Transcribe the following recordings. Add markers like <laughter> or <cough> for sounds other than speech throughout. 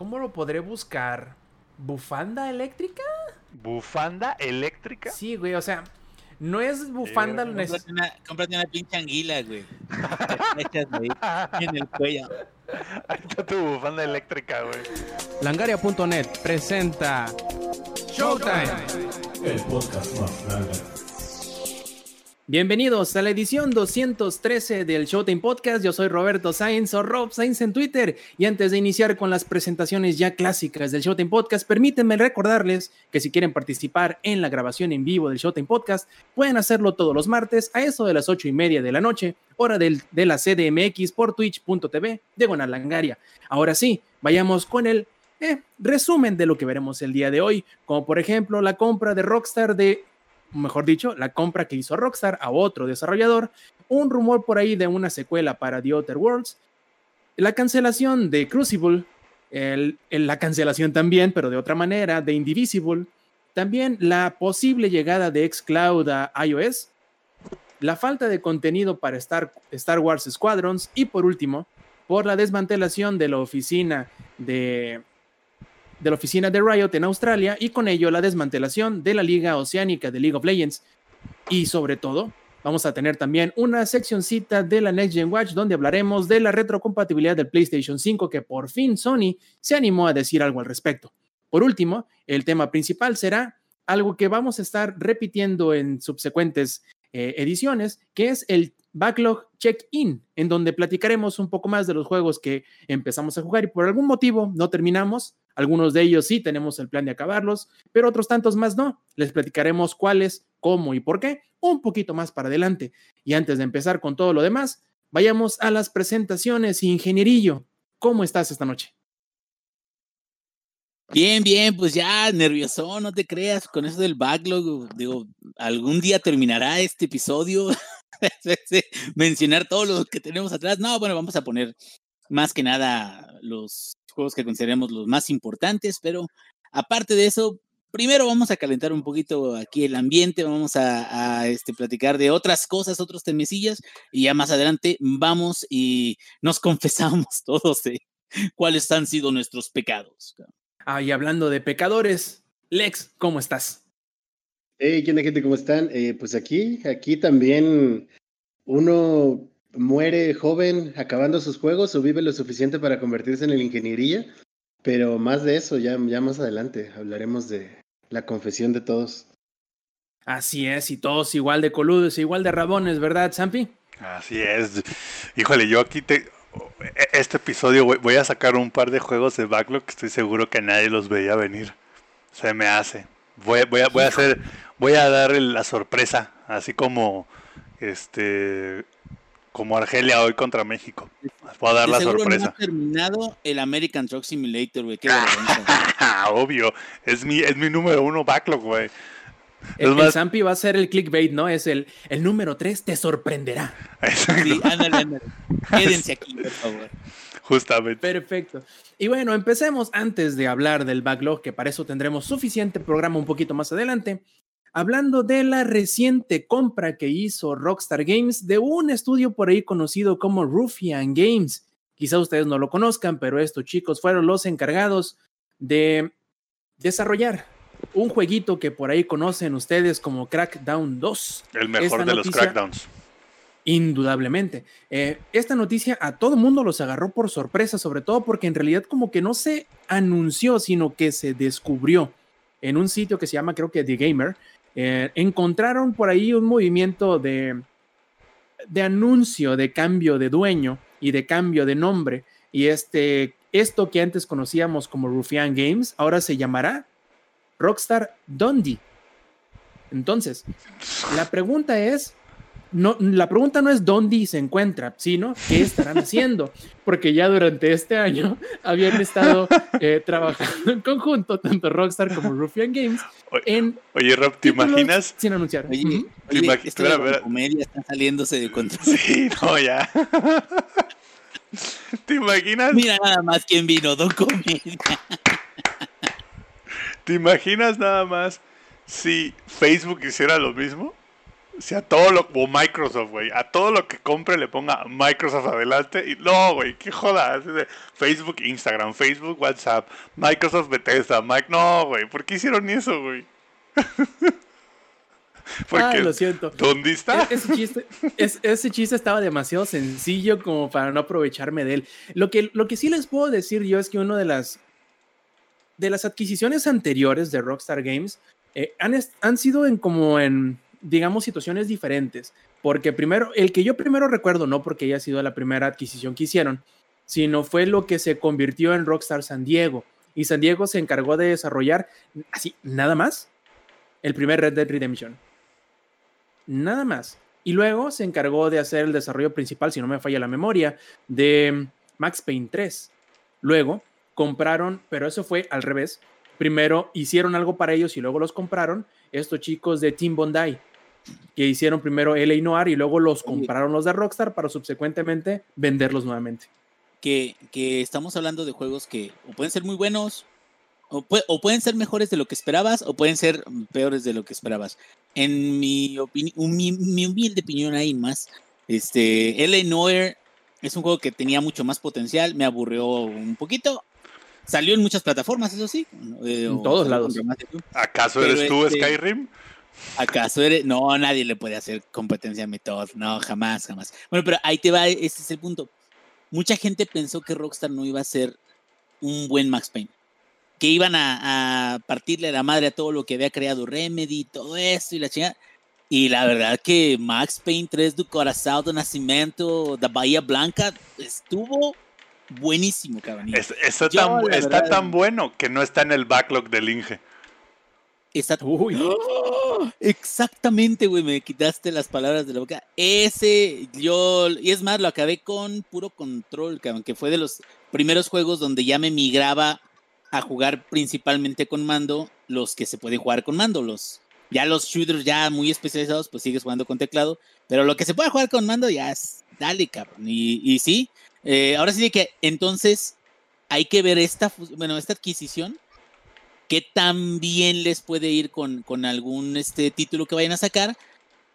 ¿Cómo lo podré buscar? ¿Bufanda eléctrica? ¿Bufanda eléctrica? Sí, güey, o sea, no es bufanda. Eh, cómprate, una, cómprate una pinche anguila, güey. <laughs> en el cuello. Ahí está tu bufanda eléctrica, güey. Langaria.net presenta Showtime. El podcast más grande. Bienvenidos a la edición 213 del Showtime Podcast. Yo soy Roberto Sainz o Rob Sainz en Twitter. Y antes de iniciar con las presentaciones ya clásicas del Showtime Podcast, permítanme recordarles que si quieren participar en la grabación en vivo del Showtime Podcast, pueden hacerlo todos los martes a eso de las ocho y media de la noche, hora del, de la CDMX por twitch.tv de Langaria. Ahora sí, vayamos con el eh, resumen de lo que veremos el día de hoy, como por ejemplo la compra de Rockstar de mejor dicho, la compra que hizo Rockstar a otro desarrollador, un rumor por ahí de una secuela para The Outer Worlds, la cancelación de Crucible, la cancelación también, pero de otra manera, de Indivisible, también la posible llegada de Xcloud a iOS, la falta de contenido para Star, Star Wars Squadrons y por último, por la desmantelación de la oficina de de la oficina de Riot en Australia y con ello la desmantelación de la Liga Oceánica de League of Legends. Y sobre todo, vamos a tener también una seccioncita de la Next Gen Watch donde hablaremos de la retrocompatibilidad del PlayStation 5 que por fin Sony se animó a decir algo al respecto. Por último, el tema principal será algo que vamos a estar repitiendo en subsecuentes eh, ediciones, que es el Backlog Check-In, en donde platicaremos un poco más de los juegos que empezamos a jugar y por algún motivo no terminamos. Algunos de ellos sí tenemos el plan de acabarlos, pero otros tantos más no. Les platicaremos cuáles, cómo y por qué un poquito más para adelante. Y antes de empezar con todo lo demás, vayamos a las presentaciones. Ingenierillo, ¿cómo estás esta noche? Bien, bien, pues ya nervioso, no te creas con eso del backlog. Digo, algún día terminará este episodio. <laughs> Mencionar todos los que tenemos atrás. No, bueno, vamos a poner más que nada los juegos que consideremos los más importantes, pero aparte de eso, primero vamos a calentar un poquito aquí el ambiente, vamos a, este, platicar de otras cosas, otros temecillas, y ya más adelante vamos y nos <laughs> confesamos todos de cuáles han sido nuestros pecados. Ah, y hablando de pecadores, Lex, ¿cómo estás? Hey, ¿qué onda, gente? ¿Cómo están? Eh, pues aquí, aquí también uno muere joven acabando sus juegos o vive lo suficiente para convertirse en el ingeniería, pero más de eso ya, ya más adelante hablaremos de la confesión de todos. Así es, y todos igual de coludos, igual de rabones, ¿verdad, Sampi? Así es. Híjole, yo aquí te, e-, este episodio voy a sacar un par de juegos de backlog que estoy seguro que nadie los veía venir. Se me hace. Voy, voy, a, voy a hacer, voy a dar la sorpresa, así como este como Argelia hoy contra México. Voy a dar la sorpresa. No ha terminado el American Truck Simulator, güey. Qué <laughs> Obvio. Es mi, es mi número uno backlog, güey. El, el Zampi va a ser el clickbait, ¿no? Es el, el número 3 te sorprenderá. Sí, ándale, ándale. <laughs> Quédense aquí, por favor. Justamente. Perfecto. Y bueno, empecemos antes de hablar del backlog, que para eso tendremos suficiente programa un poquito más adelante. Hablando de la reciente compra que hizo Rockstar Games de un estudio por ahí conocido como Ruffian Games. Quizá ustedes no lo conozcan, pero estos chicos fueron los encargados de desarrollar un jueguito que por ahí conocen ustedes como Crackdown 2. El mejor de los Crackdowns. Indudablemente. Eh, esta noticia a todo mundo los agarró por sorpresa, sobre todo porque en realidad como que no se anunció, sino que se descubrió en un sitio que se llama creo que The Gamer. Eh, encontraron por ahí un movimiento de, de anuncio de cambio de dueño y de cambio de nombre. Y este, esto que antes conocíamos como Ruffian Games, ahora se llamará Rockstar Dundee. Entonces, la pregunta es, no, la pregunta no es dónde se encuentra, sino qué estarán <laughs> haciendo, porque ya durante este año habían estado eh, trabajando en conjunto, tanto Rockstar como Ruffian Games, en... Oye, Rob, ¿te imaginas? Sin anunciar. Oye, la comedia está saliéndose de control. Sí, no, ya. <laughs> ¿Te imaginas? Mira nada más quién vino, Don Comedia. ¿Te imaginas nada más si Facebook hiciera lo mismo? Si a todo lo. O Microsoft, güey. A todo lo que compre le ponga Microsoft adelante. Y no, güey, qué joda. Facebook, Instagram, Facebook, WhatsApp, Microsoft, Bethesda, Mike. No, güey. ¿Por qué hicieron eso, güey? <laughs> Porque, Ah, lo siento. ¿Dónde está? E- Ese chiste, es- ese chiste estaba demasiado sencillo como para no aprovecharme de él. Lo que, lo que sí les puedo decir yo es que una de las, de las adquisiciones anteriores de Rockstar Games eh, han, han sido en como en, digamos, situaciones diferentes. Porque primero, el que yo primero recuerdo, no porque haya sido la primera adquisición que hicieron, sino fue lo que se convirtió en Rockstar San Diego. Y San Diego se encargó de desarrollar, así, nada más, el primer Red Dead Redemption. Nada más. Y luego se encargó de hacer el desarrollo principal, si no me falla la memoria, de Max Payne 3. Luego compraron, pero eso fue al revés. Primero hicieron algo para ellos y luego los compraron estos chicos de Team Bondi, que hicieron primero LA Noir y luego los compraron los de Rockstar para subsecuentemente venderlos nuevamente. que, que estamos hablando de juegos que o pueden ser muy buenos, o, pue- o pueden ser mejores de lo que esperabas, o pueden ser peores de lo que esperabas. En mi, mi, mi humilde opinión hay más. Este, L.A. Noir es un juego que tenía mucho más potencial, me aburrió un poquito. Salió en muchas plataformas, eso sí. eh, En todos lados. ¿Acaso Pero eres tú, este- Skyrim? ¿Acaso eres? No, nadie le puede hacer competencia a Method. No, jamás, jamás. Bueno, pero ahí te va, ese es el punto. Mucha gente pensó que Rockstar no iba a ser un buen Max Payne. Que iban a, a partirle la madre a todo lo que había creado Remedy, todo esto y la chingada. Y la verdad que Max Payne 3 do Corazón do Nascimento, da Bahía Blanca, estuvo buenísimo, cabrón. Es- está yo, tan, la está verdad- tan bueno que no está en el backlog del Inge. Uy, ¡Oh! Exactamente, güey, me quitaste las palabras de la boca. Ese, yo, y es más, lo acabé con puro control, cabrón, que fue de los primeros juegos donde ya me migraba a jugar principalmente con mando, los que se pueden jugar con mando, los, ya los shooters ya muy especializados, pues sigues jugando con teclado, pero lo que se puede jugar con mando ya es, dale, cabrón, y, y sí, eh, ahora sí que entonces hay que ver esta, bueno, esta adquisición qué tan bien les puede ir con, con algún este título que vayan a sacar,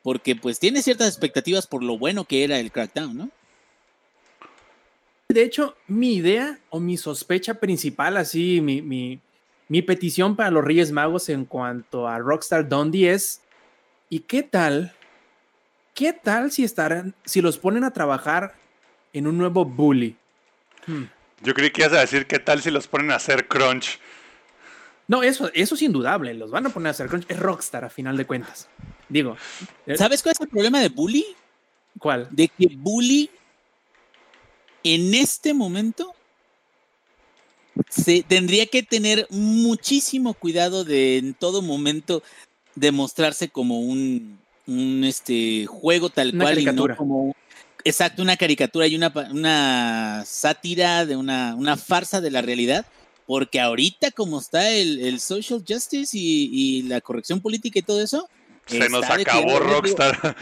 porque pues tiene ciertas expectativas por lo bueno que era el Crackdown, ¿no? De hecho, mi idea o mi sospecha principal, así, mi, mi, mi petición para los Reyes Magos en cuanto a Rockstar Dundee es, ¿y qué tal? ¿Qué tal si estarán, si los ponen a trabajar en un nuevo bully? Hmm. Yo creí que ibas a decir qué tal si los ponen a hacer crunch. No, eso, eso es indudable, los van a poner a hacer crunch. Es Rockstar a final de cuentas. Digo, eh, ¿Sabes cuál es el problema de Bully? ¿cuál? De que Bully en este momento se tendría que tener muchísimo cuidado de en todo momento demostrarse como un, un este juego tal Una cual caricatura. y no como exacto una caricatura y una, una sátira de una, una farsa de la realidad porque ahorita como está el, el social justice y, y la corrección política y todo eso Se nos acabó Rockstar.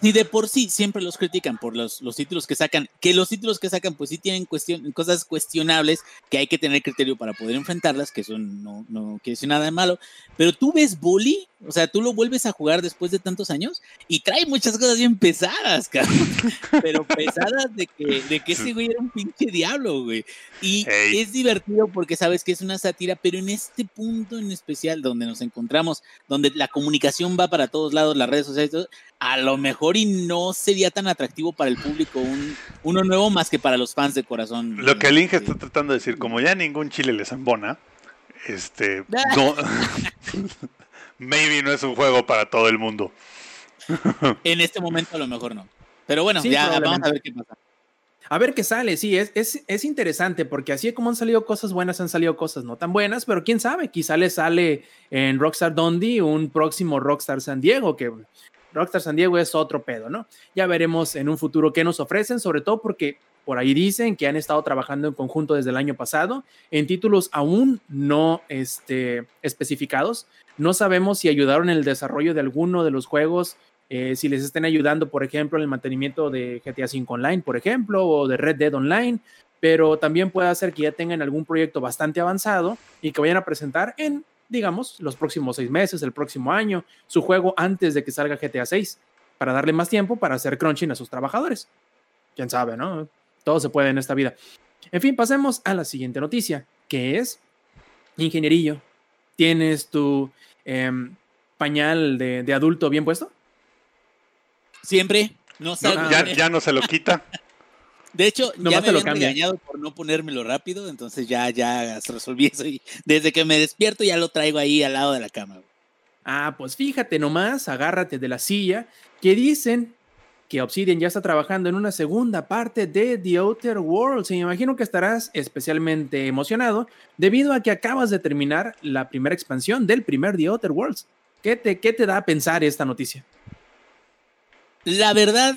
Si de por sí siempre los critican por los, los títulos que sacan, que los títulos que sacan pues sí tienen cuestión, cosas cuestionables que hay que tener criterio para poder enfrentarlas, que eso no, no quiere decir nada de malo, pero tú ves Bully, o sea, tú lo vuelves a jugar después de tantos años y trae muchas cosas bien pesadas, <laughs> cabrón, pero pesadas de que, de que ese güey era un pinche diablo, güey. Y Ey. es divertido porque sabes que es una sátira, pero en este punto en especial donde nos encontramos, donde la comunicación va para todos lados, las redes sociales, todo, a lo mejor y no sería tan atractivo para el público un, uno nuevo más que para los fans de corazón. Lo que el Inge está tratando de decir, como ya ningún chile les embona, este, <laughs> no, maybe no es un juego para todo el mundo. <laughs> En este momento a lo mejor no. Pero bueno, Sí, ya vamos a ver qué pasa. A ver qué sale, sí, es, es, es interesante porque así como han salido cosas buenas, han salido cosas no tan buenas, pero quién sabe, quizá le sale en Rockstar Dundee un próximo Rockstar San Diego, que Rockstar San Diego es otro pedo, ¿no? Ya veremos en un futuro qué nos ofrecen, sobre todo porque por ahí dicen que han estado trabajando en conjunto desde el año pasado en títulos aún no este, especificados. No sabemos si ayudaron en el desarrollo de alguno de los juegos eh, si les estén ayudando, por ejemplo, en el mantenimiento de GTA V Online, por ejemplo, o de Red Dead Online, pero también puede ser que ya tengan algún proyecto bastante avanzado y que vayan a presentar en digamos, los próximos seis meses, el próximo año, su juego antes de que salga GTA 6, para darle más tiempo para hacer crunching a sus trabajadores. Quién sabe, ¿no? Todo se puede en esta vida. En fin, pasemos a la siguiente noticia, que es ingenierillo. ¿Tienes tu em, pañal de, de adulto bien puesto? Siempre. No No, ya, ya no se lo quita. <laughs> De hecho, Nomás ya me te lo habían cambia. regañado por no ponérmelo rápido, entonces ya, ya resolví eso. Y desde que me despierto ya lo traigo ahí al lado de la cama. güey. Ah, pues fíjate nomás, agárrate de la silla, que dicen que Obsidian ya está trabajando en una segunda parte de The Outer Worlds. Y me imagino que estarás especialmente emocionado debido a que acabas de terminar la primera expansión del primer The Outer Worlds. ¿Qué te, qué te da a pensar esta noticia? La verdad,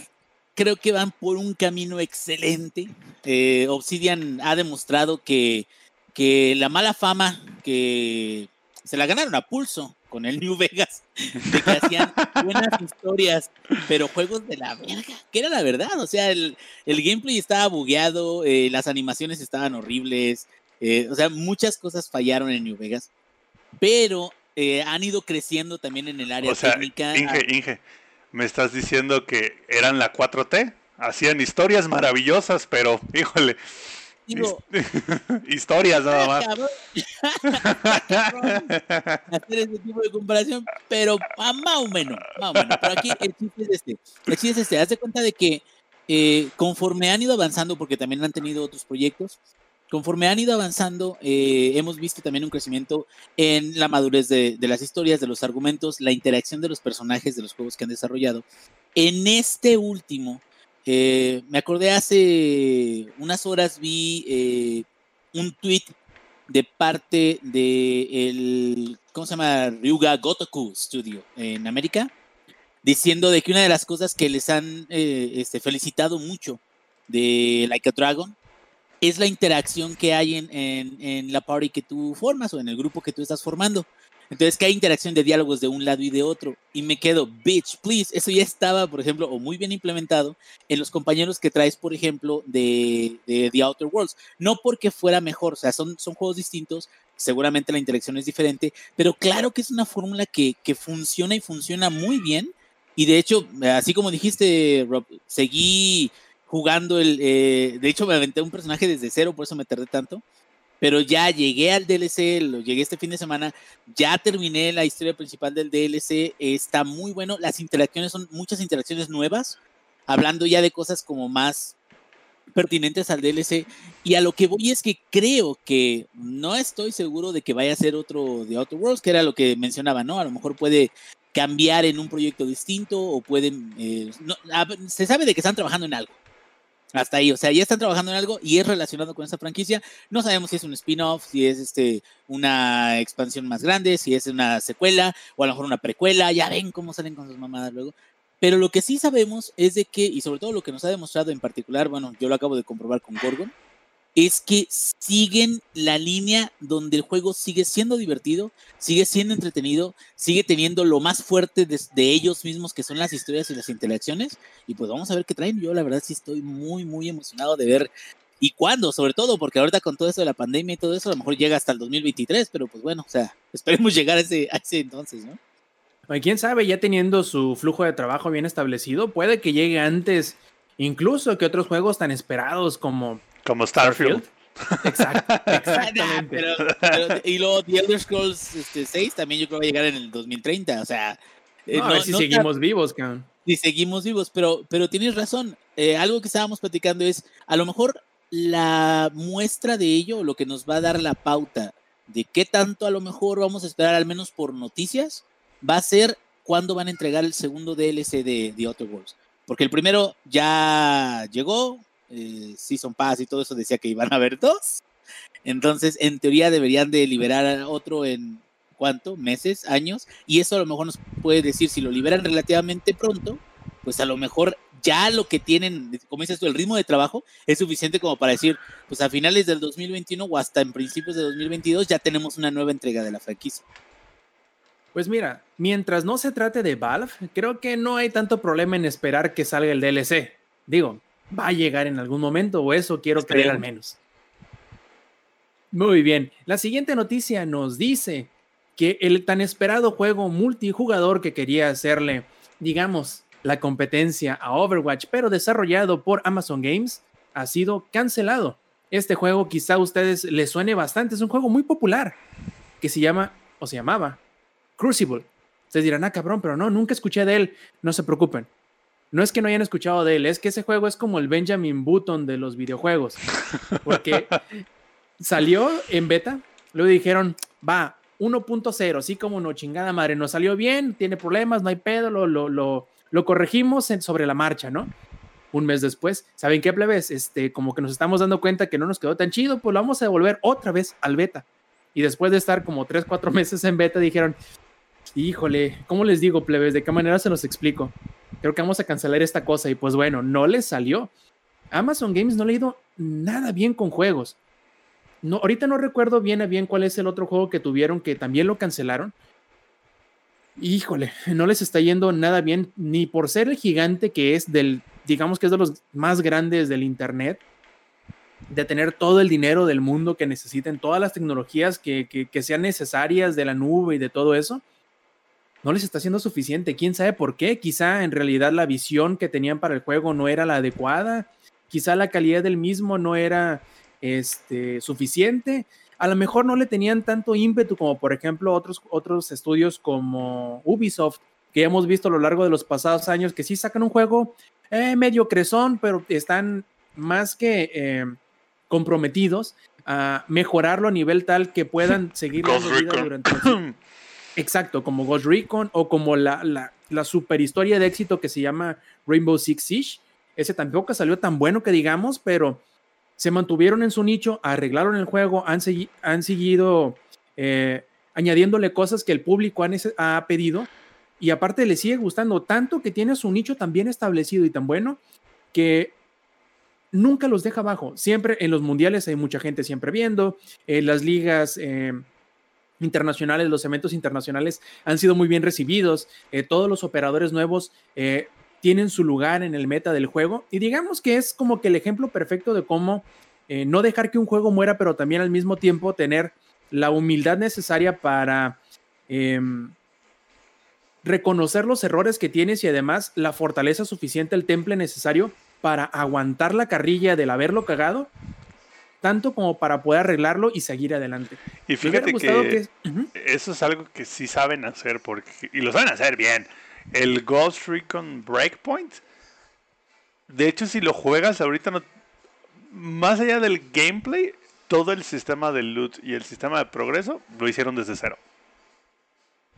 creo que van por un camino excelente. Eh, Obsidian ha demostrado que, que la mala fama que se la ganaron a pulso con el New Vegas, de que hacían <laughs> buenas historias, pero juegos de la verga, que era la verdad. O sea, el, el gameplay estaba bugueado, eh, las animaciones estaban horribles, eh, o sea, muchas cosas fallaron en New Vegas, pero eh, han ido creciendo también en el área O sea, técnica. Inge, Inge, ¿me estás diciendo que eran la 4T? Hacían historias maravillosas, pero, <laughs> híjole, Digo, <laughs> historias nada más. <laughs> hacer ese tipo de comparación, pero más o menos, más o menos. Pero aquí el chiste es este. El chiste es este. Haz de cuenta de que eh, conforme han ido avanzando, porque también han tenido otros proyectos, conforme han ido avanzando, eh, hemos visto también un crecimiento en la madurez de, las historias, de los argumentos, la interacción de los personajes de los juegos que han desarrollado. En este último, eh, me acordé hace unas horas, vi eh, un tweet de parte de el, ¿cómo se llama? Ryuga Gotoku Studio en América, diciendo de que una de las cosas que les han este, felicitado mucho de Like a Dragon es la interacción que hay en, en, en la party que tú formas o en el grupo que tú estás formando. Entonces, que hay interacción de diálogos de un lado y de otro. Y me quedo, bitch, please. Eso ya estaba, por ejemplo, o muy bien implementado en los compañeros que traes, por ejemplo, de, de The Outer Worlds. No porque fuera mejor, o sea, son, son juegos distintos, seguramente la interacción es diferente, pero claro que es una fórmula que, que funciona y funciona muy bien. Y de hecho, así como dijiste, Rob, seguí jugando el... eh, de hecho, me aventé un personaje desde cero, por eso me tardé tanto. Pero ya llegué al DLC, lo llegué este fin de semana, ya terminé la historia principal del DLC, está muy bueno, las interacciones son muchas interacciones nuevas, hablando ya de cosas como más pertinentes al DLC. Y a lo que voy es que creo que no estoy seguro de que vaya a ser otro de Outer Worlds, que era lo que mencionaba, ¿no? A lo mejor puede cambiar en un proyecto distinto o pueden... eh, se sabe de que están trabajando en algo. Hasta ahí, o sea, ya están trabajando en algo y es relacionado con esta franquicia. No sabemos si es un spin-off, si es este una expansión más grande, si es una secuela o a lo mejor una precuela. Ya ven cómo salen con sus mamadas luego. Pero lo que sí sabemos es de que, y sobre todo lo que nos ha demostrado en particular, bueno, yo lo acabo de comprobar con Gorgon, es que siguen la línea donde el juego sigue siendo divertido, sigue siendo entretenido, sigue teniendo lo más fuerte de, ellos mismos, que son las historias y las interacciones. Y pues vamos a ver qué traen. Yo la verdad sí estoy muy, muy emocionado de ver y cuándo, sobre todo, porque ahorita con todo esto de la pandemia y todo eso, a lo mejor llega hasta el 2023, pero pues bueno, o sea, <laughs> esperemos llegar a ese, a ese entonces, ¿no? Quién sabe, ya teniendo su flujo de trabajo bien establecido, puede que llegue antes, incluso que otros juegos tan esperados como Como Starfield. Exacto, Nah, <laughs> exactamente. pero, pero- y luego The Elder Scrolls este, 6 también yo creo que va a llegar en el 2030, o sea... eh, No, a ver si no seguimos vivos, cabrón. y seguimos vivos, pero, pero tienes razón. eh, algo que estábamos platicando es, a lo mejor la muestra de ello, lo que nos va a dar la pauta de qué tanto a lo mejor vamos a esperar, al menos por noticias, va a ser cuándo van a entregar el segundo DLC de The Outer Worlds. Porque el primero ya llegó, eh, Season Pass y todo eso decía que iban a haber dos. Entonces, en teoría deberían de liberar otro en cuánto, meses, años, y eso a lo mejor nos puede decir si lo liberan relativamente pronto, pues a lo mejor ya lo que tienen, como dices tú, el ritmo de trabajo es suficiente como para decir, pues a finales del 2021 o hasta en principios de 2022 ya tenemos una nueva entrega de la franquicia. Pues mira, mientras no se trate de Valve, creo que no hay tanto problema en esperar que salga el DLC. Digo, va a llegar en algún momento, o eso quiero creer al menos. Muy bien, la siguiente noticia nos dice que el tan esperado juego multijugador que quería hacerle, digamos, la competencia a Overwatch, pero desarrollado por Amazon Games, ha sido cancelado. Este juego quizá a ustedes les suene bastante, es un juego muy popular que se llama o se llamaba Crucible. Ustedes dirán, ah, cabrón, pero no, nunca escuché de él. No se preocupen. No es que no hayan escuchado de él, es que ese juego es como el Benjamin Button de los videojuegos. Porque <laughs> salió en beta, luego dijeron, va, 1.0, así como no chingada madre, nos salió bien, tiene problemas, no hay pedo, lo, lo, lo, lo corregimos sobre la marcha, ¿no? Un mes después, ¿saben qué, plebes? Este, como que nos estamos dando cuenta que no nos quedó tan chido, pues lo vamos a devolver otra vez al beta. Y después de estar como 3, 4 meses en beta, dijeron, híjole, ¿cómo les digo, plebes? ¿De qué manera se los explico? Creo que vamos a cancelar esta cosa y pues bueno, no les salió. Amazon Games no le ha ido nada bien con juegos. No, ahorita no recuerdo bien a bien cuál es el otro juego que tuvieron que también lo cancelaron. Híjole, no les está yendo nada bien, ni por ser el gigante que es del, digamos que es de los más grandes del Internet, de tener todo el dinero del mundo que necesiten, todas las tecnologías que, que, sean necesarias de la nube y de todo eso, no les está siendo suficiente. ¿Quién sabe por qué? Quizá en realidad la visión que tenían para el juego no era la adecuada, quizá la calidad del mismo no era este, suficiente. A lo mejor no le tenían tanto ímpetu como por ejemplo otros, otros estudios como Ubisoft, que ya hemos visto a lo largo de los pasados años, que sí sacan un juego eh, medio cresón, pero están más que eh, comprometidos a mejorarlo a nivel tal que puedan <laughs> seguir la durante <clears throat> Exacto, como Ghost Recon o como la, la, super historia de éxito que se llama Rainbow Six Siege. Ese tampoco salió tan bueno que digamos, pero se mantuvieron en su nicho, arreglaron el juego, han, han seguido eh, añadiéndole cosas que el público ha pedido y aparte le sigue gustando tanto que tiene su nicho tan bien establecido y tan bueno que nunca los deja abajo. Siempre en los mundiales hay mucha gente siempre viendo, en las ligas eh, internacionales, los eventos internacionales han sido muy bien recibidos, eh, todos los operadores nuevos tienen su lugar en el meta del juego y digamos que es como que el ejemplo perfecto de cómo eh, no dejar que un juego muera, pero también al mismo tiempo tener la humildad necesaria para em, reconocer los errores que tienes y además la fortaleza suficiente, el temple necesario para aguantar la carrilla del haberlo cagado, tanto como para poder arreglarlo y seguir adelante. Y fíjate que, eso es algo que sí saben hacer porque y lo saben hacer bien el Ghost Recon Breakpoint. De hecho, si lo juegas ahorita, no, más allá del gameplay, todo el sistema de loot y el sistema de progreso lo hicieron desde cero.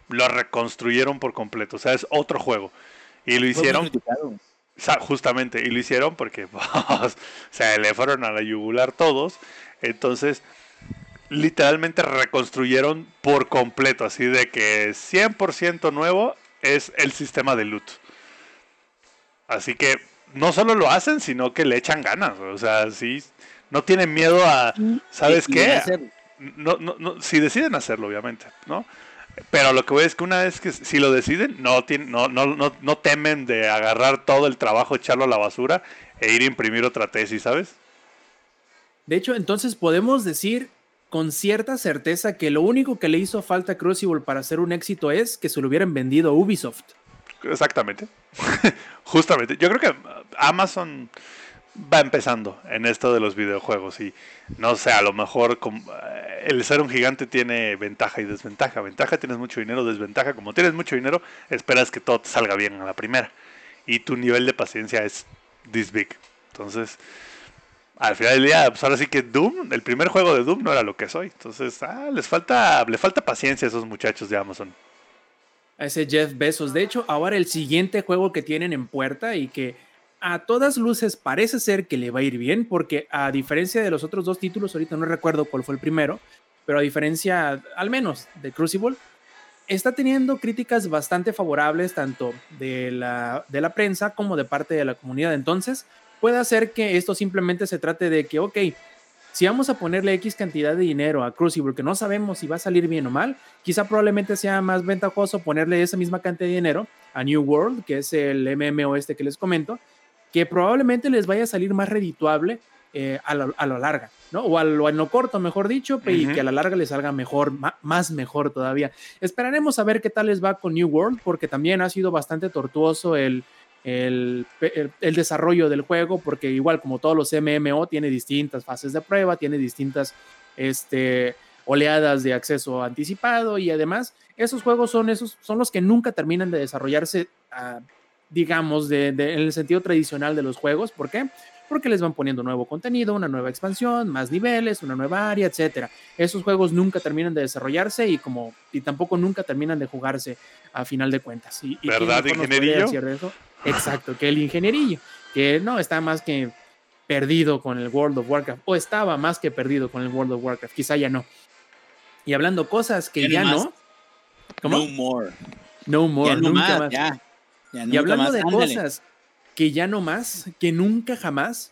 Lo reconstruyeron por completo. O sea, es otro juego. Y lo hicieron. Justamente, y lo hicieron porque <laughs> se le fueron a la yugular todos. Entonces, literalmente reconstruyeron por completo. Así de que 100% nuevo es el sistema de loot. Así que no solo lo hacen, sino que le echan ganas. O sea, sí, no tienen miedo a, ¿sabes qué? No, no, no, si deciden hacerlo, obviamente, ¿no? Pero lo que voy es que una vez que si lo deciden, no, no, no, no, no temen de agarrar todo el trabajo, echarlo a la basura e ir a imprimir otra tesis, ¿sabes? De hecho, entonces podemos decir con cierta certeza que lo único que le hizo falta a Crucible para hacer un éxito es que se lo hubieran vendido a Ubisoft. Exactamente. <laughs> Justamente. Yo creo que Amazon va empezando en esto de los videojuegos y no sé, a lo mejor eh, el ser un gigante tiene ventaja y desventaja. Ventaja tienes mucho dinero, desventaja como tienes mucho dinero, esperas que todo te salga bien a la primera y tu nivel de paciencia es this big. Entonces, al final del día, pues ahora sí que Doom, el primer juego de Doom no era lo que soy. Entonces, ah, les falta, le falta paciencia a esos muchachos de Amazon. A ese Jeff Bezos. De hecho, ahora el siguiente juego que tienen en puerta y que a todas luces parece ser que le va a ir bien, porque a diferencia de los otros dos títulos, ahorita no recuerdo cuál fue el primero, pero a diferencia, al menos, de Crucible, está teniendo críticas bastante favorables tanto de la, de la prensa como de parte de la comunidad. Entonces, puede hacer que esto simplemente se trate de que, ok, si vamos a ponerle X cantidad de dinero a Crucible, que no sabemos si va a salir bien o mal, quizá probablemente sea más ventajoso ponerle esa misma cantidad de dinero a New World, que es el MMO este que les comento, que probablemente les vaya a salir más redituable eh, a, lo, a lo larga, ¿no? O a lo, en lo corto, mejor dicho, y que a la larga les salga mejor, más mejor todavía. Esperaremos a ver qué tal les va con New World, porque también ha sido bastante tortuoso el, el, el- el desarrollo del juego, porque igual como todos los MMO, tiene distintas fases de prueba, tiene distintas este, oleadas de acceso anticipado y además esos juegos son, esos, son los que nunca terminan de desarrollarse, ah, digamos, de, de- en el sentido tradicional de los juegos. ¿Por qué? Porque les van poniendo nuevo contenido, una nueva expansión, más niveles, una nueva área, etcétera. Esos juegos nunca terminan de desarrollarse y como y tampoco nunca terminan de jugarse a final de cuentas. Y, y ¿Verdad, ingenierillo? eso? Exacto, que el ingenierillo, que no está más que perdido con el World of Warcraft, o estaba más que perdido con el World of Warcraft, quizá ya no. Y hablando cosas que Ya no no, más. ¿cómo? No more. No more, ya no nunca más, más. ya. Y hablando más, de ándale. cosas que ya no más, que nunca jamás,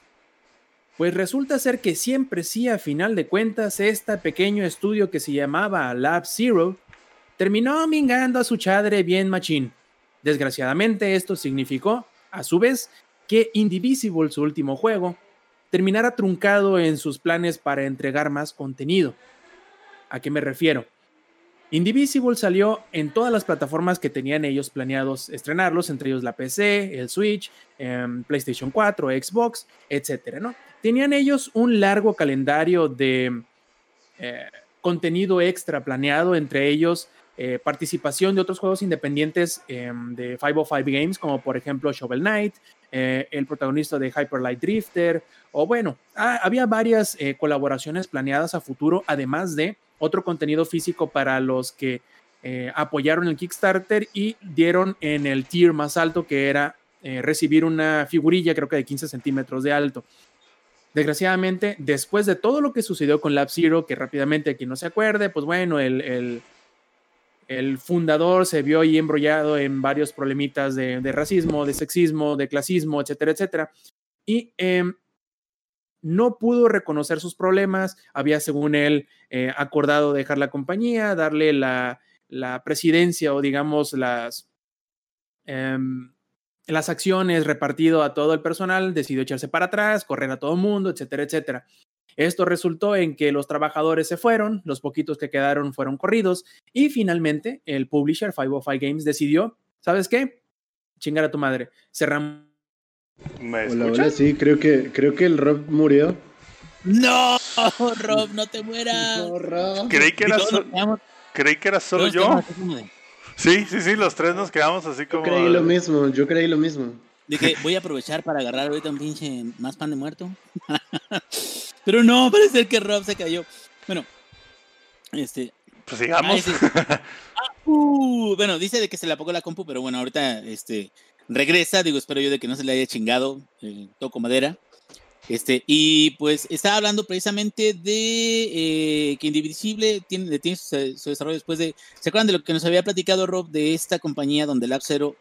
pues resulta ser que siempre sí, a final de cuentas, este pequeño estudio que se llamaba Lab Zero terminó mingando a su chadre bien machín. Desgraciadamente, esto significó, a su vez, que Indivisible, su último juego, terminara truncado en sus planes para entregar más contenido. ¿A qué me refiero? Indivisible salió en todas las plataformas que tenían ellos planeados estrenarlos, entre ellos la PC, el Switch, em, PlayStation 4, Xbox, etcétera, ¿no? Tenían ellos un largo calendario de eh, contenido extra planeado, entre ellos eh, participación de otros juegos independientes em, de 505 Games, como por ejemplo Shovel Knight, eh, el protagonista de Hyper Light Drifter, o bueno, había varias colaboraciones planeadas a futuro, además de otro contenido físico para los que eh, apoyaron el Kickstarter y dieron en el tier más alto que era eh, recibir una figurilla, creo que de 15 centímetros de alto. Desgraciadamente, después de todo lo que sucedió con Lab Zero, que rápidamente, quien no se acuerde, pues bueno, el, el, el fundador se vio ahí embrollado en varios problemitas de, de racismo, de sexismo, de clasismo, etcétera, etcétera. Y em, no pudo reconocer sus problemas, había, según él, eh, acordado dejar la compañía, darle la, la presidencia o digamos las, em, las acciones repartido a todo el personal, decidió echarse para atrás, correr a todo el mundo, etcétera, etcétera. Esto resultó en que los trabajadores se fueron, los poquitos que quedaron fueron corridos y finalmente el publisher 505 Games decidió, ¿sabes qué? Chingar a tu madre. Cerramos ¿Me Hola, hola, sí, creo que, creo que el Rob murió. No, Rob, no te mueras. No, Rob. Creí que era, so- creí que solo todos yo. de- Sí, sí, sí, los tres nos quedamos así Yo como. creí lo mismo, yo creí lo mismo. Dije, voy a aprovechar para agarrar ahorita un pinche más pan de muerto. <laughs> Pero no, parece ser que Rob se cayó. Bueno, este. Pues sigamos. ah, sí. <laughs> Ah, uh, bueno, dice de que se le apagó la compu, pero bueno, ahorita este regresa. Digo, espero yo de que no se le haya chingado. eh, toco madera. Este, y pues estaba hablando precisamente de eh, que Indivisible tiene, tiene su, su desarrollo después de. ¿Se acuerdan de lo que nos había platicado Rob de esta compañía donde Lab Zero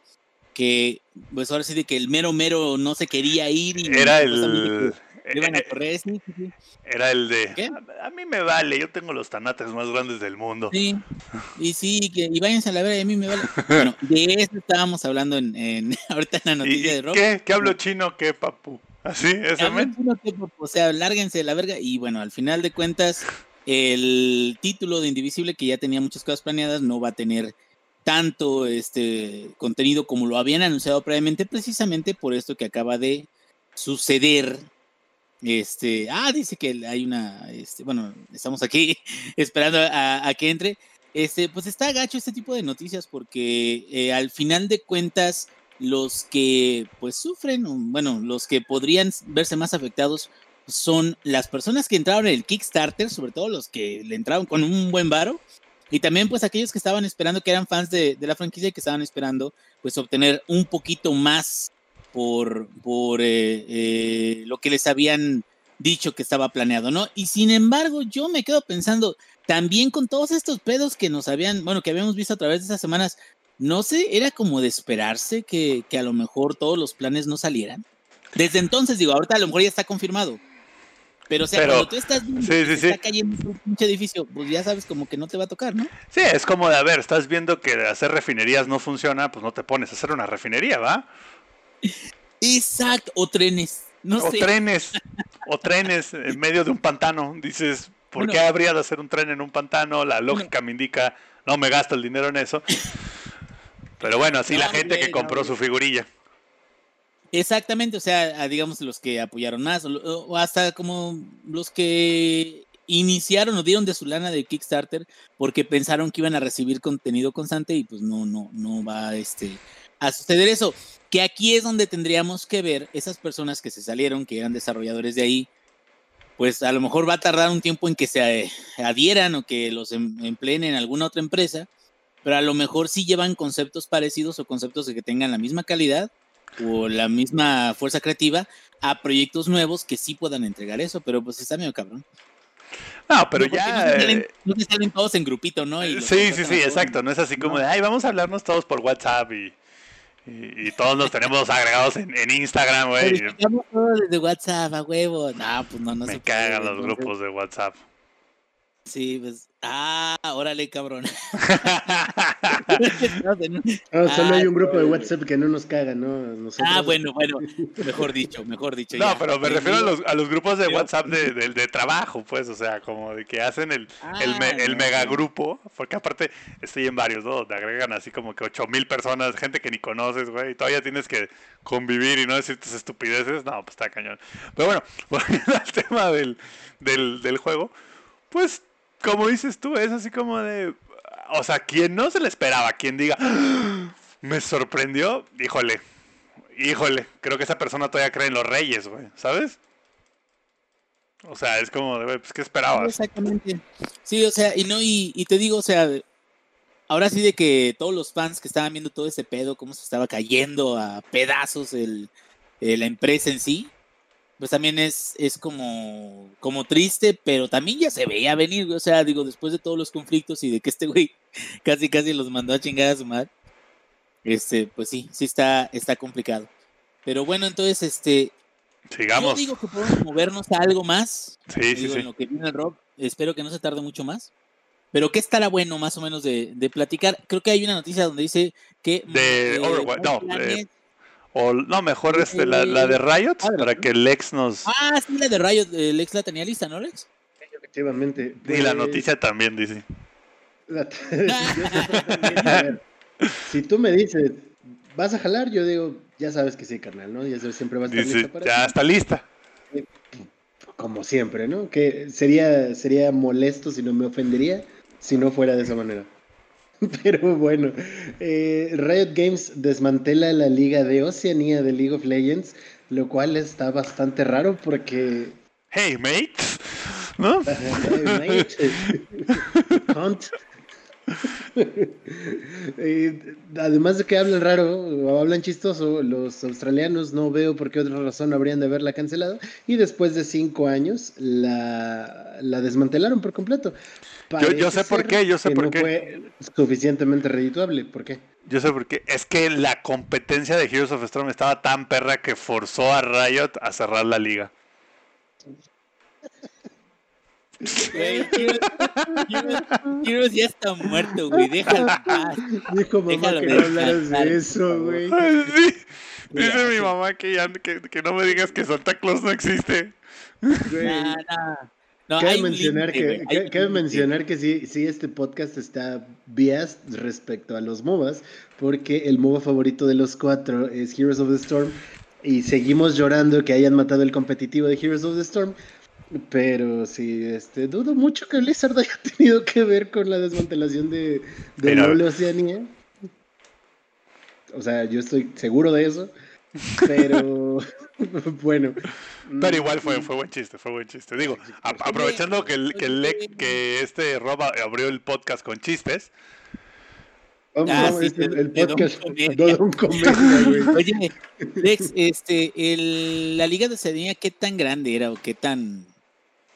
que pues ahora sí de que el mero mero no se quería ir y Era supuestamente el. Iban a eh, correr, sí, sí, sí. Era el de. ¿Qué? A, a mí me vale, yo tengo los tanates más grandes del mundo. Sí, y sí, que, y váyanse a la verga, y a mí me vale. <laughs> Bueno, de eso estábamos hablando en, en- <laughs> ahorita en la ¿Y, noticia de Rob. qué? ¿Qué hablo chino? ¿Qué, papu? ¿Así? ¿Ese O sea, lárguense de la verga. Y bueno, al final de cuentas, el título de Indivisible, que ya tenía muchas cosas planeadas, no va a tener tanto este contenido como lo habían anunciado previamente, precisamente por esto que acaba de suceder. Este, ah, dice que hay una, este, bueno, estamos aquí <laughs> esperando a, que entre. Este, pues está gacho este tipo de noticias porque eh, al final de cuentas los que pues sufren, bueno, los que podrían verse más afectados son las personas que entraron en el Kickstarter, sobre todo los que le entraron con un buen varo, y también pues aquellos que estaban esperando, que eran fans de, de la franquicia y que estaban esperando pues obtener un poquito más por, por eh, eh, lo que les habían dicho que estaba planeado, ¿no? Y sin embargo, yo me quedo pensando, también con todos estos pedos que nos habían, bueno, que habíamos visto a través de estas semanas, no sé, era como de esperarse que, que a lo mejor todos los planes no salieran. Desde entonces, digo, ahorita a lo mejor ya está confirmado. Pero, o sea, Pero- cuando tú estás viendo sí, que sí, se está sí. cayendo un pinche edificio, pues ya sabes como que no te va a tocar, ¿no? Sí, es como de, a ver, estás viendo que hacer refinerías no funciona, pues no te pones a hacer una refinería, ¿va? Exacto, o trenes. No o sé. trenes, <laughs> o trenes en medio de un pantano. Dices, ¿por Bueno. qué habría de hacer un tren en un pantano? La lógica me indica, no me gasto el dinero en eso. Pero bueno, así la No, gente que no, compró su figurilla. Exactamente, o sea, digamos los que apoyaron más, o, o hasta como los que iniciaron o dieron de su lana de Kickstarter porque pensaron que iban a recibir contenido constante y pues no, no, no va este, a suceder eso. Que aquí es donde tendríamos que ver esas personas que se salieron, que eran desarrolladores de ahí, pues a lo mejor va a tardar un tiempo en que se eh, adhieran o que los em- empleen en alguna otra empresa, pero a lo mejor sí llevan conceptos parecidos o conceptos de que tengan la misma calidad o la misma fuerza creativa a proyectos nuevos que sí puedan entregar eso, pero pues está medio cabrón. No, pero No, ya... No se, salen, eh, no se salen todos en grupito, ¿no? Y Sí, sí, sí, exacto. No es así como de, ay, vamos a hablarnos todos por WhatsApp y, y, y todos nos tenemos agregados en, en Instagram, güey. Publicamos todo desde WhatsApp, a huevo. No, pues no, no se Me puede, cagan los entonces, grupos de WhatsApp. Sí, pues. Ah, órale, cabrón. <laughs> No, solo hay un Ah, grupo de. WhatsApp que no nos caga, ¿no? Nosotros- ah, bueno, bueno. <laughs> Mejor dicho, mejor dicho. No, ya. pero me refiero a los, a los grupos de WhatsApp de, de, de trabajo, pues, o sea, como de que hacen el, el, me- Ah, el no, megagrupo, porque aparte estoy en varios, ¿no? Donde agregan así como que ocho mil personas, gente que ni conoces, güey, y todavía tienes que convivir y no decir tus estupideces, no, pues está cañón. Pero bueno, <laughs> volviendo al tema del, del, del juego, pues, como dices tú, es así como de, o sea, quien no se le esperaba, quien diga, "Ah, me sorprendió, híjole, híjole, creo que esa persona todavía cree en los reyes, güey, ¿sabes? O sea, es como, de, pues, ¿qué esperabas? Exactamente. Sí, o sea, y no, y, y te digo, o sea, ahora sí de que todos los fans que estaban viendo todo ese pedo, cómo se estaba cayendo a pedazos el, la empresa en sí, pues también es, es como, como triste, pero también ya se veía venir, güey, o sea, digo, después de todos los conflictos y de que este güey <laughs> casi casi los mandó a chingar a su madre, este, pues sí, sí está, está complicado. Pero bueno, entonces, este, Sigamos. yo digo que podemos movernos a algo más, Sí, sí, digo, sí. en lo que viene el Rob, espero que no se tarde mucho más. Pero ¿qué estará bueno más o menos de, de platicar? Creo que hay una noticia donde dice que... De Overwatch, no, O no, mejor este, la, la de Riot, Ah, para que Lex nos... Ah, sí, la de Riot, eh, Lex la tenía lista, ¿no, Lex? Efectivamente. Y la Pues, noticia también dice. la- <laughs> si tú me dices, ¿vas a jalar? Yo digo, ya sabes que sí, carnal, ¿no? Ya sabes, siempre va a estar Dice, lista para ya ti. está lista. Como siempre, ¿no? Que sería, sería molesto si no me ofendería si no fuera de esa manera. <laughs> Pero bueno, eh, Riot Games desmantela la liga de Oceanía de League of Legends, lo cual está bastante raro porque Hey, mate. ¿No? Hunt. <laughs> <laughs> Eh, además de que hablan raro o hablan chistoso, los australianos no veo por qué otra razón habrían de haberla cancelado. Y después de cinco años la, la desmantelaron por completo. Yo- yo sé por qué, yo sé por no qué. fue suficientemente redituable. ¿Por qué? Yo sé por qué. Es que la competencia de Heroes of Storm estaba tan perra que forzó a Riot a cerrar la liga. Güey, Heroes- Heroes- Heroes ya está muerto, güey, déjalo paz. Dijo mamá Déjalo que no hablaras de eso, güey. Sí. Dice mi mamá que, ya, que, que no me digas que Santa Claus no existe. Güey. Nah, nah. No, Cabe mencionar, que, cabe mencionar que sí, sí, este podcast está biased respecto a los MOBAs, porque el MOBA favorito de los cuatro es Heroes of the Storm, y seguimos llorando que hayan matado el competitivo de Heroes of the Storm, pero sí, este, dudo mucho que Blizzard haya <laughs> tenido que ver con la desmantelación de, de. LoL Oceanía. O sea, yo estoy seguro de eso, pero <laughs> bueno. Pero igual fue, fue buen chiste, fue buen chiste. Digo, a- aprovechando que, el, que, el Le- que este Roba abrió el podcast con chistes, Vamos, Ah, vamos, sí, este el Don podcast Don Comedia. <laughs> <laughs> Oye, Lex, este, el, la Liga de Oceanía, ¿qué tan grande era o qué tan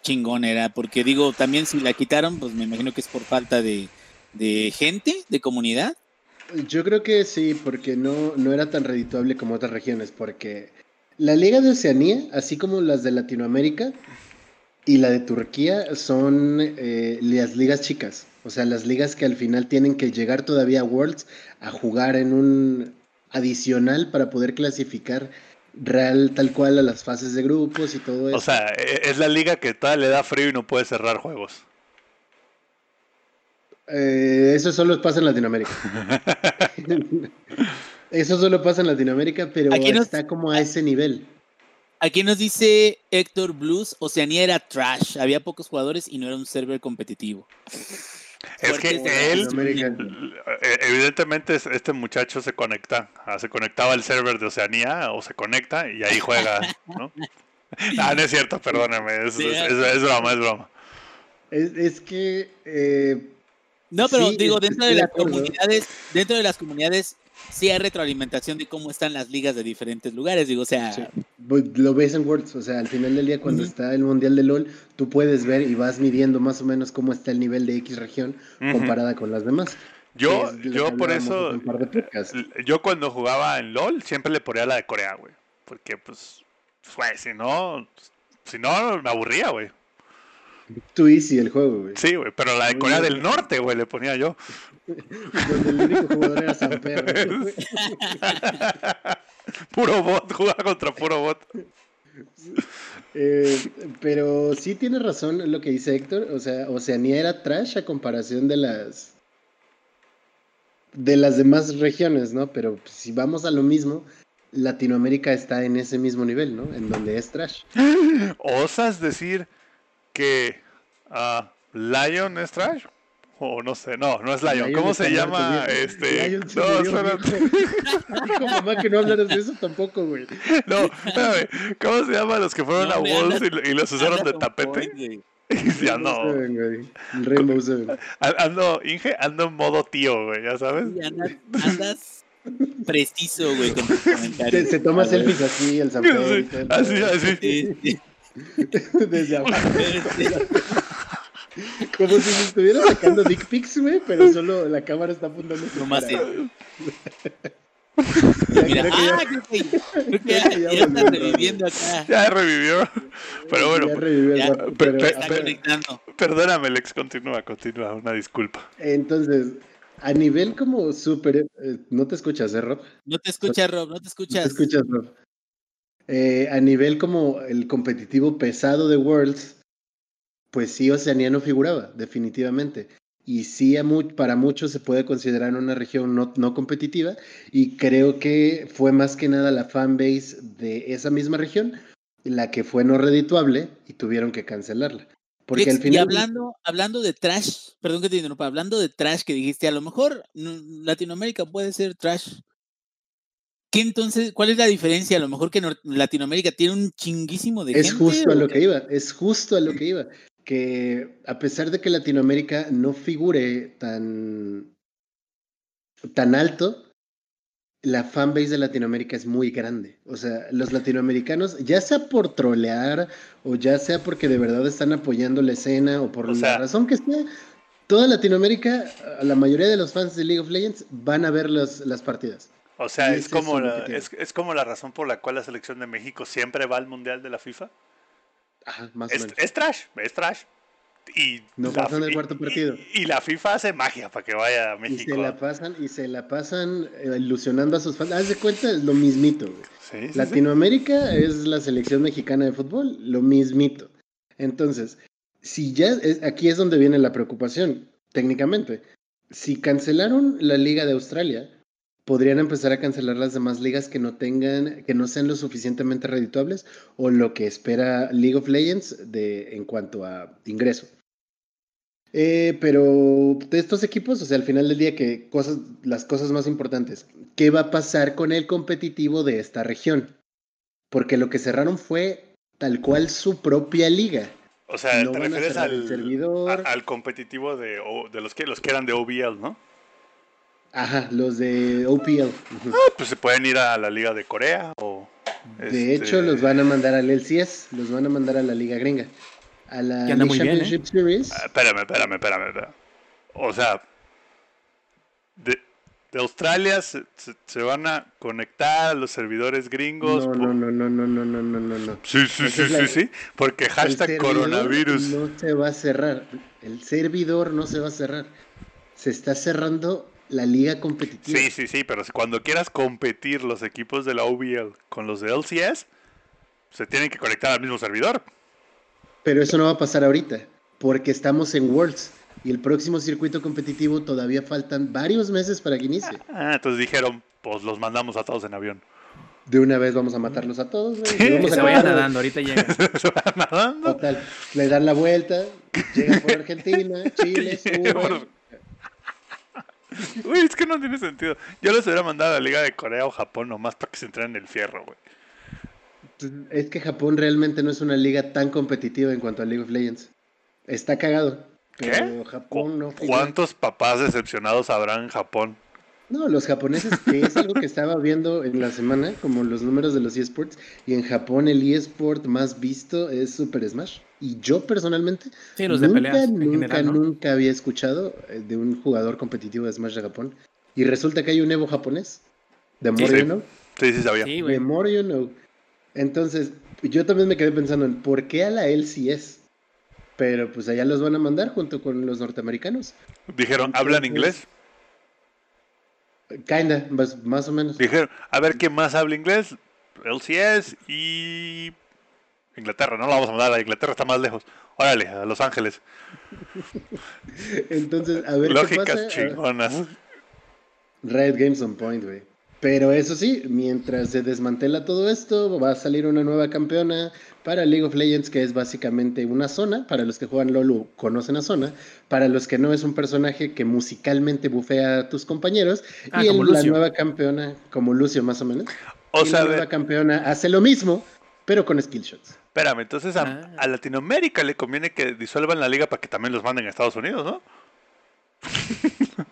chingón era? Porque digo, también si la quitaron, pues me imagino que es por falta de, de gente, de comunidad. Yo creo que sí, porque no, no era tan redituable como otras regiones, porque la Liga de Oceanía, así como las de Latinoamérica y la de Turquía, son eh, las ligas chicas. O sea, las ligas que al final tienen que llegar todavía a Worlds a jugar en un adicional para poder clasificar real tal cual a las fases de grupos y todo eso. O sea, e- es la liga que todavía le da frío y no puede cerrar juegos. Eh, eso solo pasa en Latinoamérica. <laughs> eso solo pasa en Latinoamérica, pero Aquí nos- está como a ese nivel. Aquí nos dice Héctor Blues, Oceanía era trash, había pocos jugadores y no era un server competitivo. Es que él, eh, evidentemente, es- este muchacho se conecta. ah, Se conectaba al server de Oceanía o se conecta y ahí juega, ¿no? <laughs> Ah, no es cierto, perdóname. Es, es- es- es broma, es broma. Es, es que eh, No, pero Sí, digo, dentro de de las acuerdo. comunidades, dentro de las comunidades sí hay retroalimentación de cómo están las ligas de diferentes lugares. Digo, o sea, Sí. pues, lo ves en Worlds, o sea, al final del día cuando está el Mundial de LOL, tú puedes ver y vas midiendo más o menos cómo está el nivel de X región comparada con las demás. Yo, es yo por eso, yo cuando jugaba en LOL siempre le ponía la de Corea, güey. Porque, pues, pues, güey, si no, si no, me aburría, güey. Too easy el juego, güey. Sí, güey, pero la de Corea del Norte, güey, le ponía yo. Donde el único jugador era Samper. güey. <laughs> puro bot, jugaba contra puro bot. Eh, pero sí tiene razón lo que dice Héctor. O sea, Oceanía era trash a comparación de las de las demás regiones, ¿no? Pero si vamos a lo mismo, Latinoamérica está en ese mismo nivel, ¿no? En donde es trash. <gasps> ¿Osas decir que ah, Lion es trash? O no sé, no, no es Lion. Lion ¿Cómo se llama? Este. Lion se No, viejo. Dijo mamá que no hablaras de eso tampoco, güey. <laughs> No, espérame. ¿Cómo se llama los que fueron No, a Wolves y, y los usaron de tapete? point. <laughs> Y ya no. Rainbow Seven. <laughs> Ando, Inge, ando en modo tío, güey, ya sabes. Andas, andas preciso, güey, con tus Se, comentarios. se toma selfies así, el Sí, el así, así. Sí, sí. <laughs> Desde abajo. <laughs> Como si se estuviera sacando dick pics, güey, pero solo la cámara está apuntando él. Ya, <laughs> Mira, creo que ah, ya- que, ya, creo que ya ya está reviviendo acá. Ya revivió. Pero bueno, ya revivió el ya, vato, pe- pero- pe- Está pe- conectando. perdóname, Lex, continúa, continúa, una disculpa. Entonces, a nivel como súper... eh, no te escuchas, ¿eh, Rob? No te escuchas, Rob, no te No escuchas. te escuchas, Rob. Eh, a nivel como el competitivo pesado de Worlds, pues sí, Oceanía no figuraba, definitivamente. Y sí, a mu- para muchos se puede considerar una región no, no competitiva. Y creo que fue más que nada la fanbase de esa misma región la que fue no redituable y tuvieron que cancelarla. Porque al final. Y hablando, hablando de trash, perdón que te interrumpa, hablando de trash que dijiste, a lo mejor mm, Latinoamérica puede ser trash. ¿Qué entonces, cuál es la diferencia? A lo mejor que Nor- Latinoamérica tiene un chinguísimo de Es gente. justo a ¿o lo que iba, es justo a lo que iba. Que a pesar de que Latinoamérica no figure tan, tan alto, la fanbase de Latinoamérica es muy grande. O sea, los latinoamericanos, ya sea por trolear o ya sea porque de verdad están apoyando la escena o por O la sea- razón que sea, toda Latinoamérica, la mayoría de los fans de League of Legends van a ver las, las partidas. O sea, Y es es como, la, es, es como la razón por la cual la selección de México siempre va al Mundial de la FIFA. Ajá, más o Es, menos. es trash, es trash. Y No la- pasan del y- cuarto y- partido. Y, la FIFA hace magia para que vaya a Y México. se la pasan, y se la pasan eh, ilusionando a sus fans. Haz de cuenta, es lo mismito, güey. Sí, sí, sí. Latinoamérica es la selección mexicana de fútbol, lo mismito. Entonces, si ya es, aquí es donde viene la preocupación, técnicamente. Si cancelaron la Liga de Australia, podrían empezar a cancelar las demás ligas que no tengan, que no sean lo suficientemente redituables o lo que espera League of Legends de, en cuanto a ingreso. Eh, pero de estos equipos, o sea, al final del día, que cosas, las cosas más importantes, ¿qué va a pasar con el competitivo de esta región? Porque lo que cerraron fue tal cual su propia liga. O sea, no te refieres al, servidor. a- al competitivo de, de los que los que eran de OBL, ¿no? Ajá, los de OPL. Ah, pues se pueden ir a la Liga de Corea o... De este, hecho, los van a mandar al LCS, los van a mandar a la Liga Gringa. A la League muy ¿eh? Championship bien. Series. Ah, espérame, espérame, espérame, espérame, O sea, de, de Australia se, se, van a conectar a los servidores gringos. No, no, no, no, no, no, no, no, no. Sí, sí, sí, sí, sí. Porque hashtag coronavirus. No se va a cerrar. El servidor no se va a cerrar. Se está cerrando la liga competitiva. Sí, sí, sí, pero cuando quieras competir los equipos de la OVL con los de LCS, se tienen que conectar al mismo servidor. Pero eso no va a pasar ahorita, porque estamos en Worlds y el próximo circuito competitivo todavía faltan varios meses para que inicie. Ah, entonces dijeron, pues los mandamos a todos en avión. De una vez vamos a matarlos a todos, güey. Sí, Y vamos Que a se vayan nadando, ahorita llegan. <laughs> Se van nadando. Total, le dan la vuelta, llegan por <laughs> Argentina, Chile, <laughs> suben. <laughs> Uy, es que no tiene sentido. Yo les hubiera mandado a la Liga de Corea o Japón nomás para que se entren en el fierro, güey. Es que Japón realmente no es una liga tan competitiva en cuanto a League of Legends. Está cagado. ¿Qué? Pero Japón no. ¿Cuántos papás decepcionados habrá en Japón? No, los japoneses, que es algo que estaba viendo en la semana, como los números de los esports, y en Japón el esport más visto es Super Smash. Y yo personalmente Sí, los de nunca, peleas en nunca, general, ¿no? nunca había escuchado eh, de un jugador competitivo de Smash de Japón. Y resulta que hay un Evo japonés. The more Sí. you know. Sí, sí, sabía. Sí, more you know. Entonces, yo también me quedé pensando en por qué a la LCS. Pero pues allá los van a mandar junto con los norteamericanos. Dijeron, ¿hablan inglés? Kinda, más, más o menos. Dijeron, a ver quién más habla inglés. LCS y Inglaterra. No la vamos a mandar a Inglaterra, está más lejos. Órale, a Los Ángeles. <laughs> Entonces, a ver qué pasa. Lógicas chingonas. Riot Games on point, güey. Pero eso sí, mientras se desmantela todo esto, va a salir una nueva campeona para League of Legends, que es básicamente una zona. Para los que juegan LoL conocen a zona. Para los que no, es un personaje que musicalmente bufea a tus compañeros. Ah, y como el- la nueva campeona, como Lucio más o menos. O y sea, la nueva campeona hace lo mismo, pero con skill shots. espérame, entonces a, Ah. a Latinoamérica le conviene que disuelvan la liga para que también los manden a Estados Unidos, ¿no? <laughs>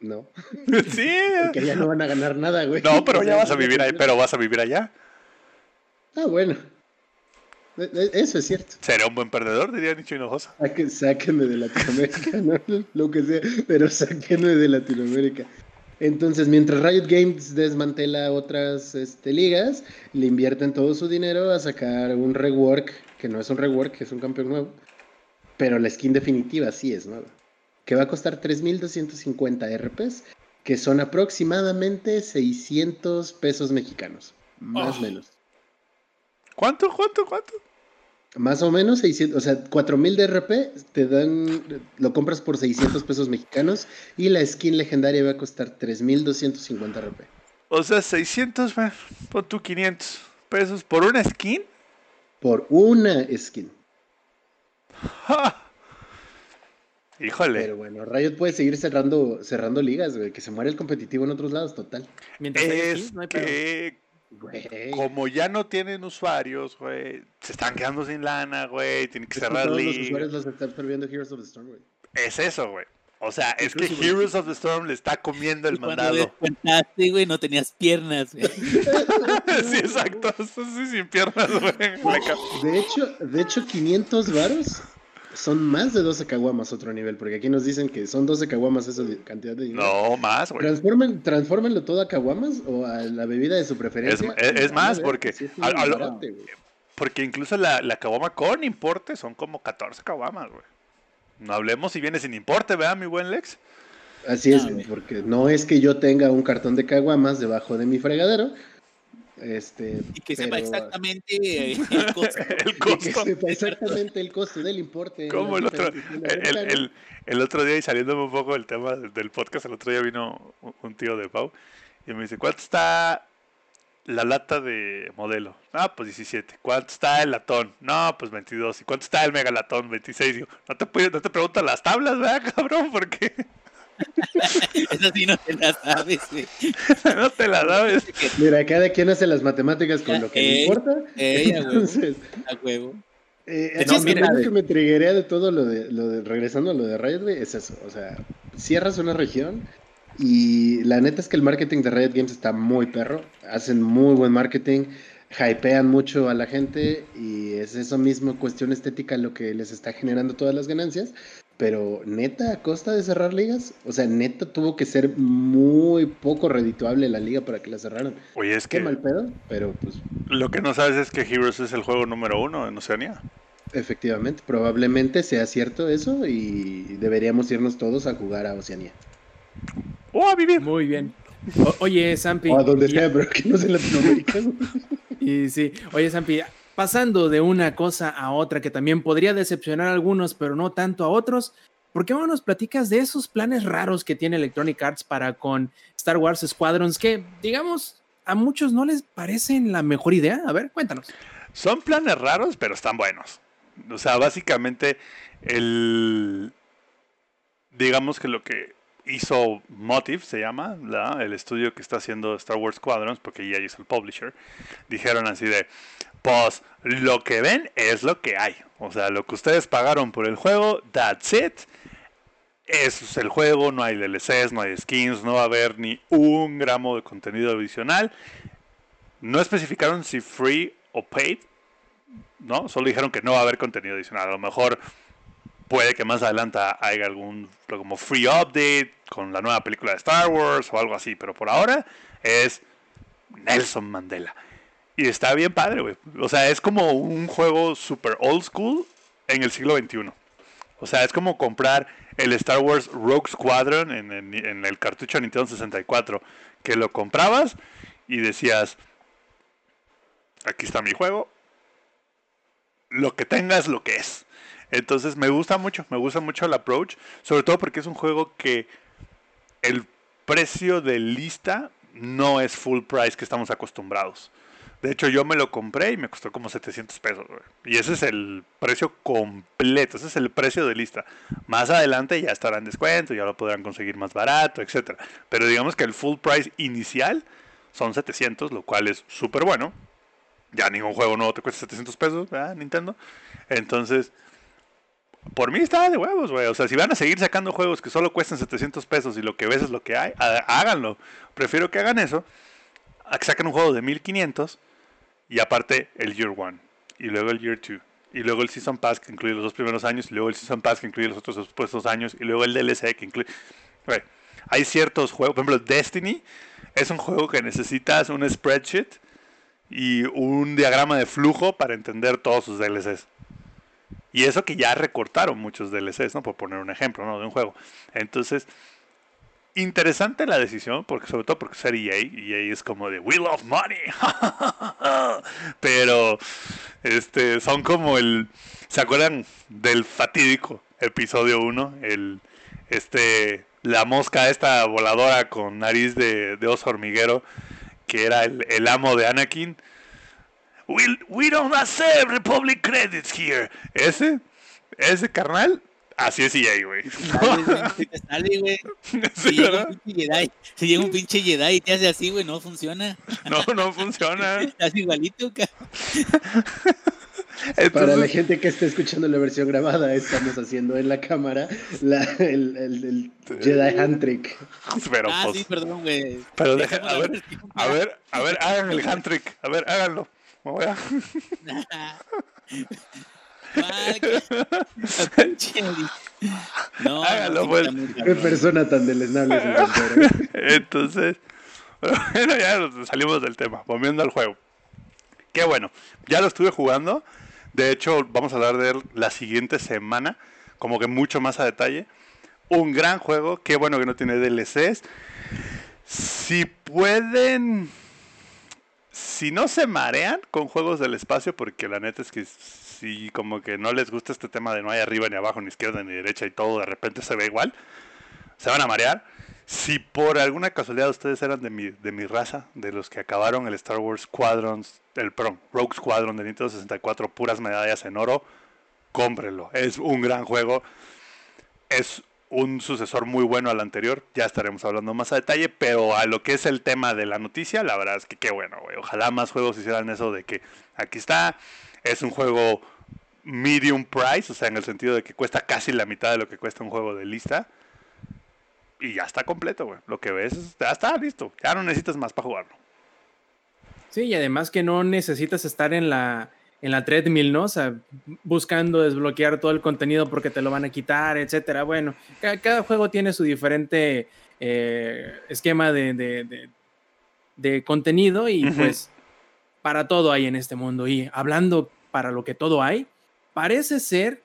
No, <laughs> sí. porque ya no van a ganar nada, güey. No, pero ya vas a vivir ahí, pero vas a vivir allá. Ah, bueno. E- e- Eso es cierto. Será un buen perdedor, diría Nicho Hinojosa. Sáquenme de Latinoamérica, ¿no? <laughs> lo que sea, pero sáquenme de Latinoamérica. Entonces, mientras Riot Games desmantela otras este, ligas, le invierten todo su dinero a sacar un rework, que no es un rework, que es un campeón nuevo, pero la skin definitiva sí es nueva, que va a costar 3.250 RPs, que son aproximadamente 600 pesos mexicanos, más o Oh. menos. ¿Cuánto, cuánto, cuánto? Más o menos 600, o sea, 4000 de RP te dan, lo compras por 600 pesos mexicanos y la skin legendaria va a costar 3250 RP. O sea, 600, man, pon tú 500 pesos por una skin. Por una skin. ¡Ja! Híjole. Pero bueno, Riot puede seguir cerrando, cerrando ligas, güey, que se muere el competitivo en otros lados, total. Mientras hay es skins, no hay que Güey. como ya no tienen usuarios, güey, se están quedando sin lana, güey, tienen que cerrar todos los usuarios los están absorbiendo Heroes of the Storm, güey. Es eso, güey. O sea, es que güey. Heroes of the Storm le está comiendo el Y cuando mandado. descontaste, güey, no tenías piernas, güey. <laughs> sí, exacto. Sí, sin piernas, güey. De hecho, de hecho, 500 varos son más de 12 caguamas otro nivel, porque aquí nos dicen que son 12 caguamas esa cantidad de dinero. No, más, güey. Transformen, transfórmenlo todo a caguamas o a la bebida de su preferencia. Es- es- es más, ver porque que sí es a- a lo- barote, güey. Porque incluso la, la caguama con importe son como 14 caguamas, güey. No hablemos si viene sin importe, ¿verdad, mi buen Lex? Así es, Ah, güey. porque no es que yo tenga un cartón de caguamas debajo de mi fregadero. Este, Y que sepa exactamente <laughs> el costo. <laughs> El y que sepa exactamente el costo del importe. Como el otro, el, el- otro día, y saliéndome un poco del tema del podcast, el otro día vino un- tío de Pau y me dice, ¿cuánto está la lata de modelo? No, pues 17. ¿Cuánto está el latón? No, pues 22. ¿Y cuánto está el megalatón? 26. Digo, no te, no te preguntan las tablas, ¿verdad, cabrón? <laughs> Porque Eso sí no te la sabes, güey. <laughs> no te la sabes. Mira, cada quien hace las matemáticas con lo que le Eh, importa. eh, a huevo. Entonces, A huevo. Eh, No, mira, que me triguea de todo lo de, lo de, regresando a lo de Riot, güey, es eso. O sea, cierras una región y la neta es que el marketing de Riot Games está muy perro. Hacen muy buen marketing, hypean mucho a la gente y es eso mismo, cuestión estética, lo que les está generando todas las ganancias. Pero neta, a costa de cerrar ligas, o sea, neta tuvo que ser muy poco redituable la liga para que la cerraran. Oye, es Qué que mal pedo, pero pues lo que no sabes es que Heroes es el juego número uno en Oceanía. Efectivamente, probablemente sea cierto eso y deberíamos irnos todos a jugar a Oceanía. O a vivir. Muy bien. O- oye, Sampi. O a donde y- sea, pero que no sea en Latinoamérica. <laughs> Y sí, oye Zampi, pasando de una cosa a otra que también podría decepcionar a algunos, pero no tanto a otros, ¿por qué no nos platicas de esos planes raros que tiene Electronic Arts para con Star Wars Squadrons que, digamos, a muchos no les parecen la mejor idea? A ver, cuéntanos. Son planes raros, pero están buenos. O sea, básicamente el... Digamos que lo que hizo Motive, se llama, la- el estudio que está haciendo Star Wars Squadrons, porque EA es el publisher, dijeron así de, pues lo que ven es lo que hay. O sea, lo que ustedes pagaron por el juego, that's it. Eso es el juego, no hay DLCs, no hay skins, no va a haber ni un gramo de contenido adicional. No especificaron si free o paid, ¿no? Solo dijeron que no va a haber contenido adicional. A lo mejor puede que más adelante haya algún como free update con la nueva película de Star Wars o algo así, pero por ahora es Nelson Mandela. Y está bien padre, güey. O sea, es como un juego super old school en el siglo XXI. O sea, es como comprar el Star Wars Rogue Squadron en, en- el cartucho Nintendo 64, que lo comprabas y decías, aquí está mi juego, lo que tengas, lo que es. Entonces me gusta mucho, me gusta mucho el approach, sobre todo porque es un juego que el precio de lista no es full price que estamos acostumbrados. De hecho, yo me lo compré y me costó como 700 pesos. Y ese es el precio completo, ese es el precio de lista. Más adelante ya estará en descuento, ya lo podrán conseguir más barato, etcétera. Pero digamos que el full price inicial son 700, lo cual es súper bueno. Ya ningún juego nuevo te cuesta 700 pesos, ¿verdad? Nintendo. Entonces, por mí está de huevos, güey. O sea, si van a seguir sacando juegos que solo cuestan 700 pesos y lo que ves es lo que hay, há- háganlo. Prefiero que hagan eso que saquen un juego de 1500 y aparte el Year One y luego el Year Two y luego el Season Pass que incluye los dos primeros años y luego el Season Pass que incluye los otros supuestos años y luego el DLC que incluye... Hay ciertos juegos, por ejemplo, Destiny es un juego que necesitas un spreadsheet y un diagrama de flujo para entender todos sus DLCs. Y eso que ya recortaron muchos DLCs, ¿no? Por poner un ejemplo, ¿no? De un juego. Entonces, interesante la decisión, porque sobre todo porque ser EA, EA es como de We love money. <laughs> Pero, este, son como el. ¿Se acuerdan del fatídico episodio 1? El, este, la mosca esta voladora con nariz de, de oso hormiguero, que era el, amo de Anakin. We, we don't accept Republic credits here. Ese, ese carnal, así es EA, güey. Sale, güey, te sale, güey. <laughs> Sí, Si llega un pinche Jedi, si llega un pinche Jedi y te hace así, güey, no funciona. No, no funciona. <laughs> Estás igualito, ca- Para la gente que esté escuchando la versión grabada, estamos haciendo en la cámara la- el, el- el Jedi Hand Trick. pero, Ah, pues, sí, perdón, güey. pero deja- a ver, versión. a ver, a ver, hagan el hand trick. A ver, háganlo. Me voy a- pinche <laughs> No, Hágalo, pues. Qué persona tan deleznable. <laughs> Entonces, <laughs> bueno, ya salimos del tema. Volviendo al juego. Qué bueno. Ya lo estuve jugando. De hecho, vamos a hablar de él la siguiente semana. Como que mucho más a detalle. Un gran juego. Qué bueno que no tiene DLCs. Si pueden. Si no se marean con juegos del espacio, porque la neta es que si como que no les gusta este tema de no hay arriba ni abajo, ni izquierda ni derecha y todo de repente se ve igual, se van a marear. Si por alguna casualidad ustedes eran de mi, de mi raza, de los que acabaron el Star Wars Squadrons, el perdón, Rogue Squadron de Nintendo 64, puras medallas en oro, cómprenlo. Es un gran juego. Es un sucesor muy bueno al anterior. Ya estaremos hablando más a detalle, pero a lo que es el tema de la noticia, la verdad es que qué bueno, güey. Ojalá más juegos hicieran eso de que aquí está, es un juego medium price, o sea, en el sentido de que cuesta casi la mitad de lo que cuesta un juego de lista. Y ya está completo, güey. Lo que ves, es- ya está listo. Ya no necesitas más para jugarlo. Sí, y además que no necesitas estar en la, en la treadmill, ¿no? O sea, buscando desbloquear todo el contenido porque te lo van a quitar, etcétera. Bueno, ca- cada, juego tiene su diferente eh, esquema de, de- de- de contenido y pues para todo hay en este mundo. Y hablando para lo que todo hay, parece ser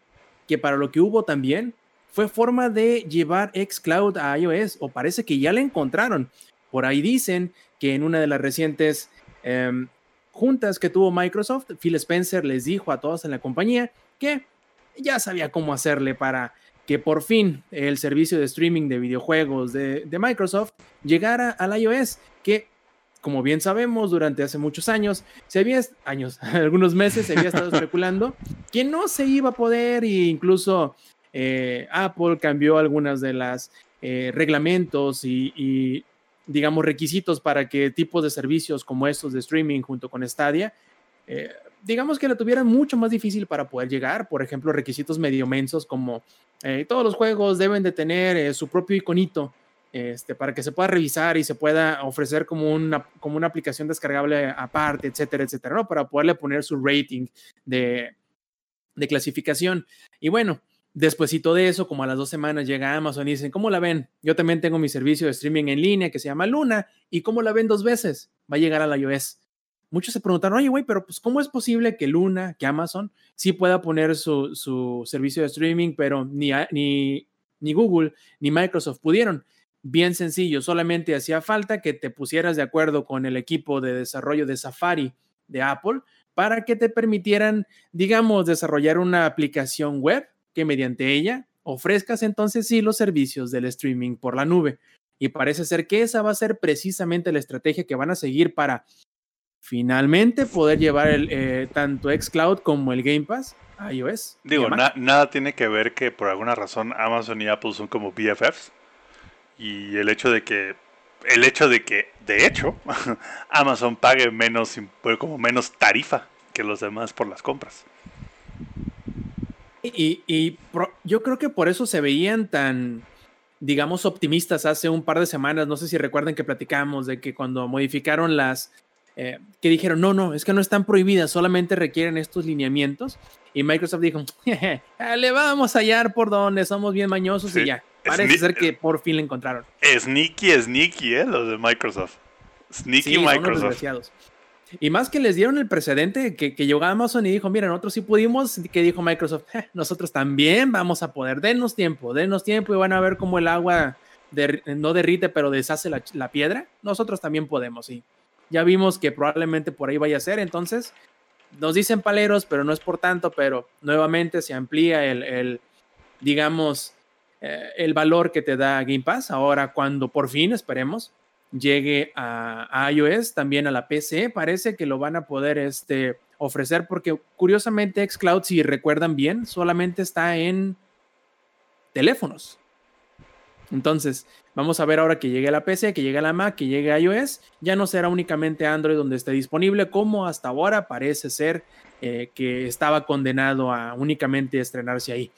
que para lo que hubo también fue forma de llevar xCloud a iOS, o parece que ya la encontraron. Por ahí dicen que en una de las recientes em, juntas que tuvo Microsoft, Phil Spencer les dijo a todos en la compañía que ya sabía cómo hacerle para que por fin el servicio de streaming de videojuegos de, Microsoft llegara al iOS, que como bien sabemos, durante hace muchos años, se había, años, <laughs> algunos meses, se había estado especulando <laughs> que no se iba a poder e incluso eh, Apple cambió algunas de las eh, reglamentos y, digamos, requisitos para que tipos de servicios como estos de streaming junto con Stadia eh, digamos que lo tuvieran mucho más difícil para poder llegar. Por ejemplo, requisitos medio mensos como eh, todos los juegos deben de tener su propio iconito este, para que se pueda revisar y se pueda ofrecer como una, como una aplicación descargable aparte, etcétera, etcétera, ¿no? Para poderle poner su rating de, clasificación. Y bueno, despuésito de eso, como a las dos semanas llega Amazon y dicen, ¿cómo la ven? Yo también tengo mi servicio de streaming en línea que se llama Luna. ¿Y cómo la ven dos veces? Va a llegar a la iOS muchos se preguntaron, oye, güey, pero pues, ¿cómo es posible que Luna, que Amazon, sí pueda poner su, su servicio de streaming, pero ni, ni, ni Google ni Microsoft pudieron? Bien sencillo, solamente hacía falta que te pusieras de acuerdo con el equipo de desarrollo de Safari de Apple para que te permitieran, digamos, desarrollar una aplicación web que mediante ella ofrezcas entonces sí los servicios del streaming por la nube. Y parece ser que esa va a ser precisamente la estrategia que van a seguir para finalmente poder llevar el, eh, tanto xCloud como el Game Pass a iOS. Digo, nada tiene que ver que por alguna razón Amazon y Apple son como BFFs. Y el hecho de que, el hecho de que, de hecho, <laughs> Amazon pague menos, como menos tarifa que los demás por las compras. Y, yo creo que por eso se veían tan, digamos, optimistas hace un par de semanas. No sé si recuerden que platicamos de que cuando modificaron las, eh, que dijeron, no, no, es que no están prohibidas, solamente requieren estos lineamientos. Y Microsoft dijo, <laughs> le vamos a hallar por donde somos bien mañosos y ya. Parece ser que por fin le encontraron. Sneaky, sneaky, ¿eh? Los de Microsoft. Sneaky Microsoft. Y más que les dieron el precedente que, que llegó a Amazon y dijo, mira, nosotros sí pudimos, que dijo Microsoft, nosotros también vamos a poder, denos tiempo, denos tiempo y van a ver cómo el agua no derrite, pero deshace la, la, piedra. Nosotros también podemos, sí. Ya vimos que probablemente por ahí vaya a ser, entonces nos dicen paleros, pero no es por tanto, pero nuevamente se amplía el, digamos, eh, el valor que te da Game Pass. Ahora, cuando por fin, esperemos, llegue a, iOS, también a la PC, parece que lo van a poder este, ofrecer, porque curiosamente Xcloud, si recuerdan bien, solamente está en teléfonos. Entonces, vamos a ver ahora que llegue a la PC, que llegue a la Mac, que llegue a iOS, ya no será únicamente Android donde esté disponible, como hasta ahora parece ser eh, que estaba condenado a únicamente estrenarse ahí.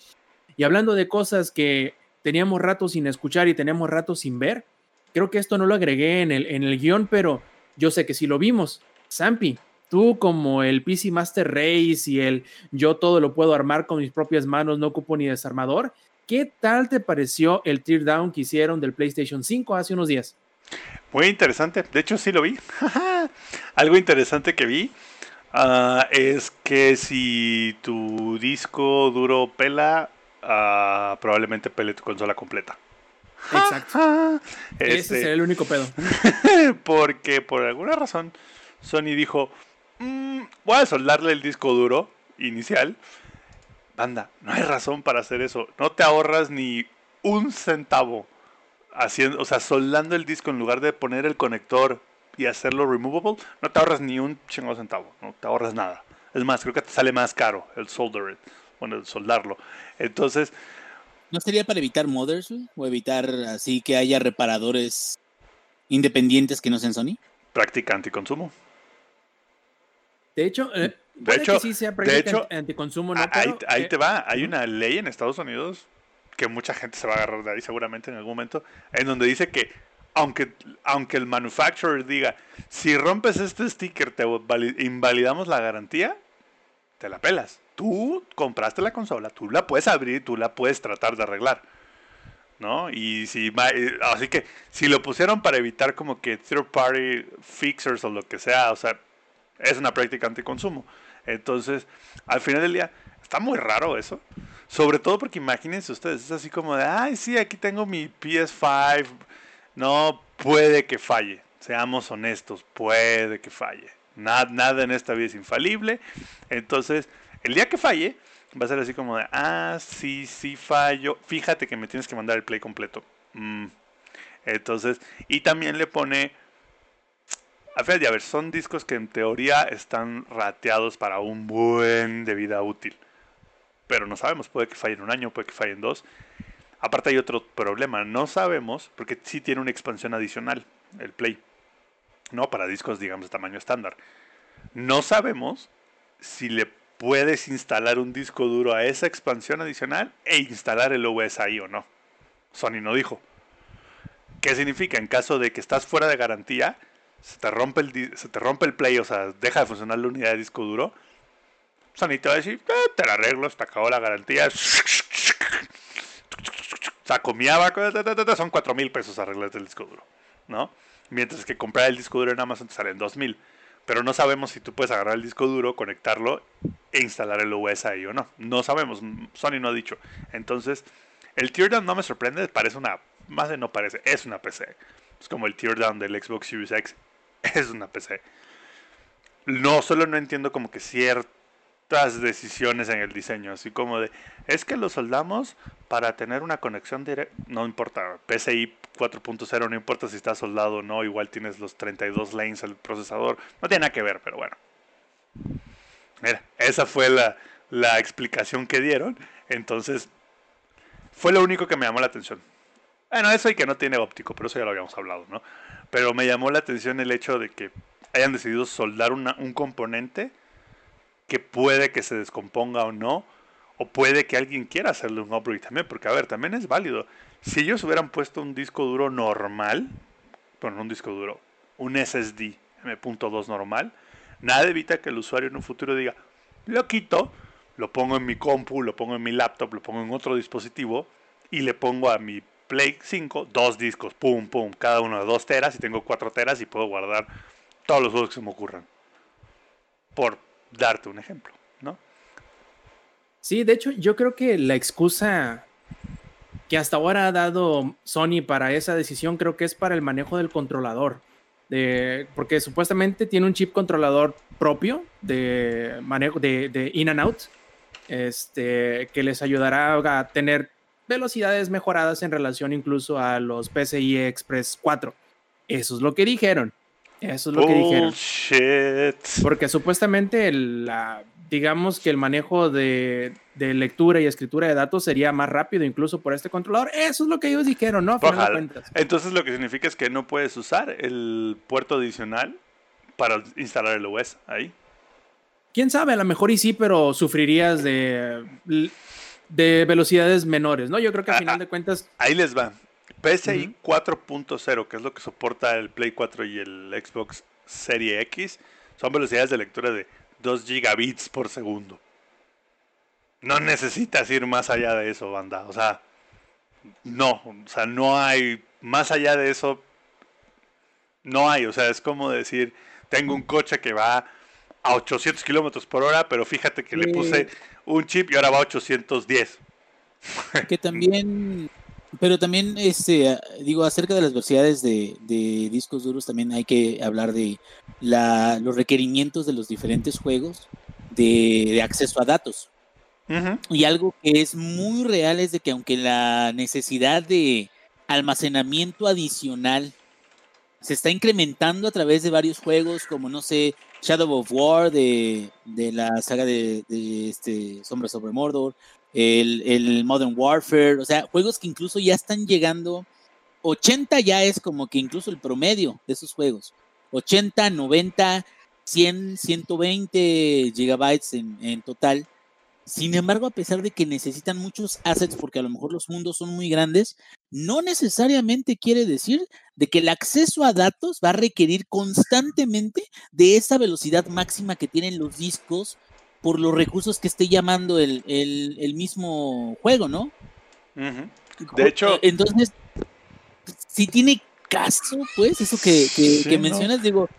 Y hablando de cosas que teníamos rato sin escuchar y tenemos rato sin ver, creo que esto no lo agregué en el, en el guion, pero yo sé que sí lo vimos. Zampi, tú como el PC Master Race y el yo todo lo puedo armar con mis propias manos, no ocupo ni desarmador, ¿Qué tal te pareció el teardown que hicieron del PlayStation 5 hace unos días? Muy interesante, de hecho sí lo vi. <laughs> Algo interesante que vi ah, es que si tu disco duro pela, ah, probablemente pele tu consola completa. Exacto. <laughs> Ese es este, el único pedo. <laughs> porque por alguna razón Sony dijo, mm, voy a soldarle el disco duro inicial Banda, no hay razón para hacer eso. No te ahorras ni un centavo haciendo, o sea, soldando el disco en lugar de poner el conector y hacerlo removable, no te ahorras ni un chingo centavo, no te ahorras nada. Es más, creo que te sale más caro el solder it, bueno, soldarlo. Entonces, ¿no sería para evitar modders o evitar así que haya reparadores independientes que no sean Sony? Práctica anticonsumo. De hecho, eh, de hecho, sí sea de hecho anticonsumo, no, ahí, te va. Hay una ley en Estados Unidos que mucha gente se va a agarrar de ahí seguramente en algún momento, en donde dice que aunque, aunque el manufacturer diga, si rompes este sticker te invalidamos la garantía, te la pelas. Tú compraste la consola, tú la puedes abrir, tú la puedes tratar de arreglar. ¿No? Y si eh, así que si lo pusieron para evitar como que third party fixers o lo que sea, o sea, es una práctica anticonsumo. Entonces, al final del día, está muy raro eso. Sobre todo porque imagínense ustedes, es así como de, ay, sí, aquí tengo mi PS5. No, puede que falle. Seamos honestos, puede que falle. Nada, nada en esta vida es infalible. Entonces, el día que falle, va a ser así como de, ah, sí, sí fallo. Fíjate que me tienes que mandar el play completo. Mm. Entonces, y también le pone a ver, a ver, son discos que en teoría están rateados para un buen de vida útil. Pero no sabemos, puede que falle en un año, puede que falle en dos. Aparte hay otro problema, no sabemos, porque sí tiene una expansión adicional, el Play. No, para discos, digamos, de tamaño estándar. No sabemos si le puedes instalar un disco duro a esa expansión adicional e instalar el OS ahí o no. Sony no dijo. ¿Qué significa? En caso de que estás fuera de garantía, se te rompe el, se te rompe el play, o sea, deja de funcionar la unidad de disco duro, Sony te va a decir, eh, te la arreglo, te acabó la garantía. Saco mi son 4 mil pesos arreglar el disco duro, ¿no? Mientras que comprar el disco duro en Amazon te sale en 2 mil. Pero no sabemos si tú puedes agarrar el disco duro, conectarlo e instalar el OS ahí o no. No sabemos, Sony no ha dicho. Entonces, el Teardown no me sorprende, parece una, más de no parece, es una PC. Es como el Teardown del Xbox Series X <laughs> es una PC. No, solo no entiendo como que ciertas decisiones en el diseño, así como de, es que lo soldamos para tener una conexión directa, no importa, PCI 4.0 no importa si está soldado o no, igual tienes los 32 lanes al procesador, no tiene nada que ver, pero bueno. Mira, esa fue la, la explicación que dieron, entonces fue lo único que me llamó la atención. Bueno, eso y que no tiene óptico, pero eso ya lo habíamos hablado, ¿no? Pero me llamó la atención el hecho de que hayan decidido soldar un componente que puede que se descomponga o no, o puede que alguien quiera hacerle un upgrade también, porque a ver, también es válido. Si ellos hubieran puesto un disco duro normal, bueno, un disco duro, un SSD M.2 normal, nada evita que el usuario en un futuro diga, lo quito, lo pongo en mi compu, lo pongo en mi laptop, lo pongo en otro dispositivo y le pongo a mi Play 5, dos discos, pum, pum, cada uno de dos teras y tengo cuatro teras y puedo guardar todos los juegos que se me ocurran. Por darte un ejemplo, ¿no? Sí, de hecho, yo creo que la excusa que hasta ahora ha dado Sony para esa decisión creo que es para el manejo del controlador. De, porque supuestamente tiene un chip controlador propio de manejo de, in and out este, que les ayudará a tener velocidades mejoradas en relación incluso a los PCI Express 4. Eso es lo que dijeron. Eso es lo que dijeron. Porque supuestamente la, digamos que el manejo de, lectura y escritura de datos sería más rápido incluso por este controlador. Eso es lo que ellos dijeron, ¿no? Entonces lo que significa es que no puedes usar el puerto adicional para instalar el OS ahí. Quién sabe, a lo mejor y sí, pero sufrirías de de velocidades menores, ¿no? Yo creo que al ah, final ah, de cuentas... Ahí les va. PSI 4.0, que es lo que soporta el Play 4 y el Xbox Serie X, son velocidades de lectura de 2 gigabits por segundo. No necesitas ir más allá de eso, banda. O sea, no, o sea, no hay más allá de eso. No hay, o sea, es como decir, tengo un coche que va a 800 kilómetros por hora, pero fíjate que le puse un chip y ahora va a 810. Que también, pero también, este, digo, acerca de las velocidades de, discos duros, también hay que hablar de la, los requerimientos de los diferentes juegos de, acceso a datos. Y algo que es muy real es de que aunque la necesidad de almacenamiento adicional se está incrementando a través de varios juegos, como no sé, Shadow of War de, la saga de, este, Sombras sobre Mordor, el, Modern Warfare, o sea, juegos que incluso ya están llegando, 80 ya es como que incluso el promedio de esos juegos, 80, 90, 100, 120 gigabytes en, en total. Sin embargo, a pesar de que necesitan muchos assets porque a lo mejor los mundos son muy grandes, no necesariamente quiere decir de que el acceso a datos va a requerir constantemente de esa velocidad máxima que tienen los discos por los recursos que esté llamando el, mismo juego, ¿no? De hecho... Entonces, si tiene caso, pues, eso que, mencionas, digo,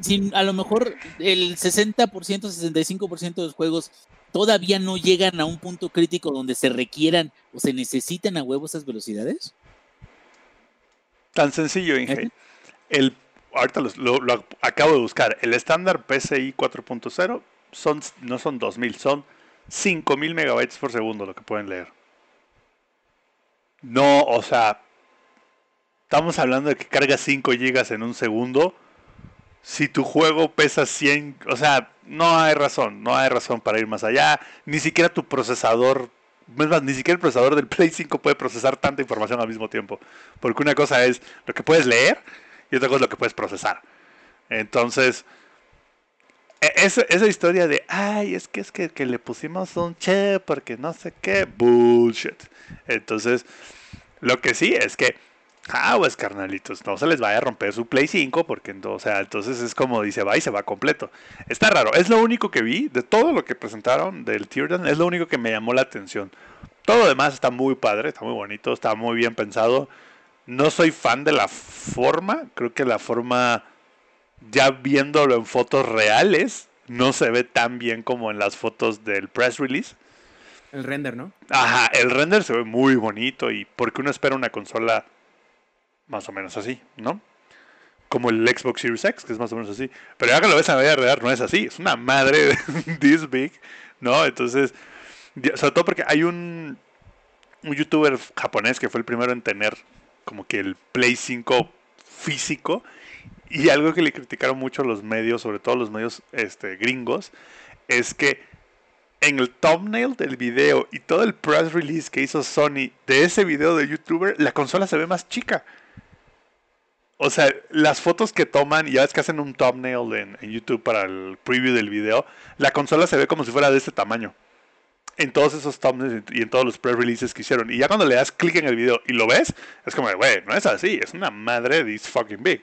sin, a lo mejor el 60%, 65% de los juegos todavía no llegan a un punto crítico donde se requieran o se necesitan a huevo esas velocidades? Tan sencillo, Inge. El, ahorita lo, lo acabo de buscar. El estándar PCI 4.0 son, no son 2000, son 5000 megabytes por segundo lo que pueden leer. No, o sea, estamos hablando de que carga 5 gigas en un segundo. Si tu juego pesa 100, o sea, no hay razón, no hay razón para ir más allá. Ni siquiera tu procesador, es más, ni siquiera el procesador del Play 5 puede procesar tanta información al mismo tiempo. Porque una cosa es lo que puedes leer y otra cosa es lo que puedes procesar. Entonces, esa, esa historia de, ay, es que es que, que le pusimos un che porque no sé qué, bullshit. Entonces, lo que sí es que pues carnalitos, no se les vaya a romper su Play 5 porque, o entonces es como dice, va y se va completo. Está raro, es lo único que vi de todo lo que presentaron del Teardown, es lo único que me llamó la atención. Todo lo demás está muy padre, está muy bonito, está muy bien pensado. No soy fan de la forma, creo que la forma, ya viéndolo en fotos reales, no se ve tan bien como en las fotos del press release. El render, ¿no? Ajá, el render se ve muy bonito y porque uno espera una consola más o menos así, ¿no? Como el Xbox Series X, que es más o menos así. Pero ya que lo ves en la vida real, no es así. Es una madre this <laughs> big, ¿no? Entonces, sobre todo porque hay un, un youtuber japonés que fue el primero en tener como que el Play 5 físico. Y algo que le criticaron mucho los medios, sobre todo los medios este, gringos, es que en el thumbnail del video y todo el press release que hizo Sony de ese video de youtuber, la consola se ve más chica. O sea, las fotos que toman, ya ves que hacen un thumbnail en, YouTube para el preview del video, la consola se ve como si fuera de este tamaño. En todos esos thumbnails y en todos los pre-releases que hicieron. Y ya cuando le das clic en el video y lo ves, es como, güey, no es así, es una madre this fucking big.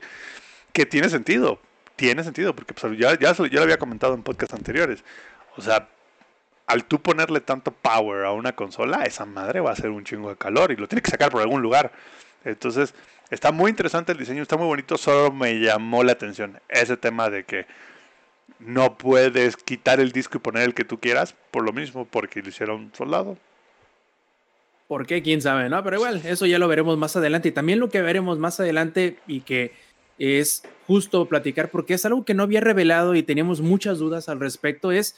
Que tiene sentido, tiene sentido, porque pues, ya, ya, lo había comentado en podcasts anteriores. O sea, al tú ponerle tanto power a una consola, esa madre va a hacer un chingo de calor y lo tiene que sacar por algún lugar. Entonces, Está muy interesante el diseño, está muy bonito, solo me llamó la atención ese tema de que no puedes quitar el disco y poner el que tú quieras por lo mismo, porque lo hicieron soldado. ¿Por qué? ¿Quién sabe? No, pero igual, eso ya lo veremos más adelante. Y también lo que veremos más adelante y que es justo platicar, porque es algo que no había revelado y teníamos muchas dudas al respecto, es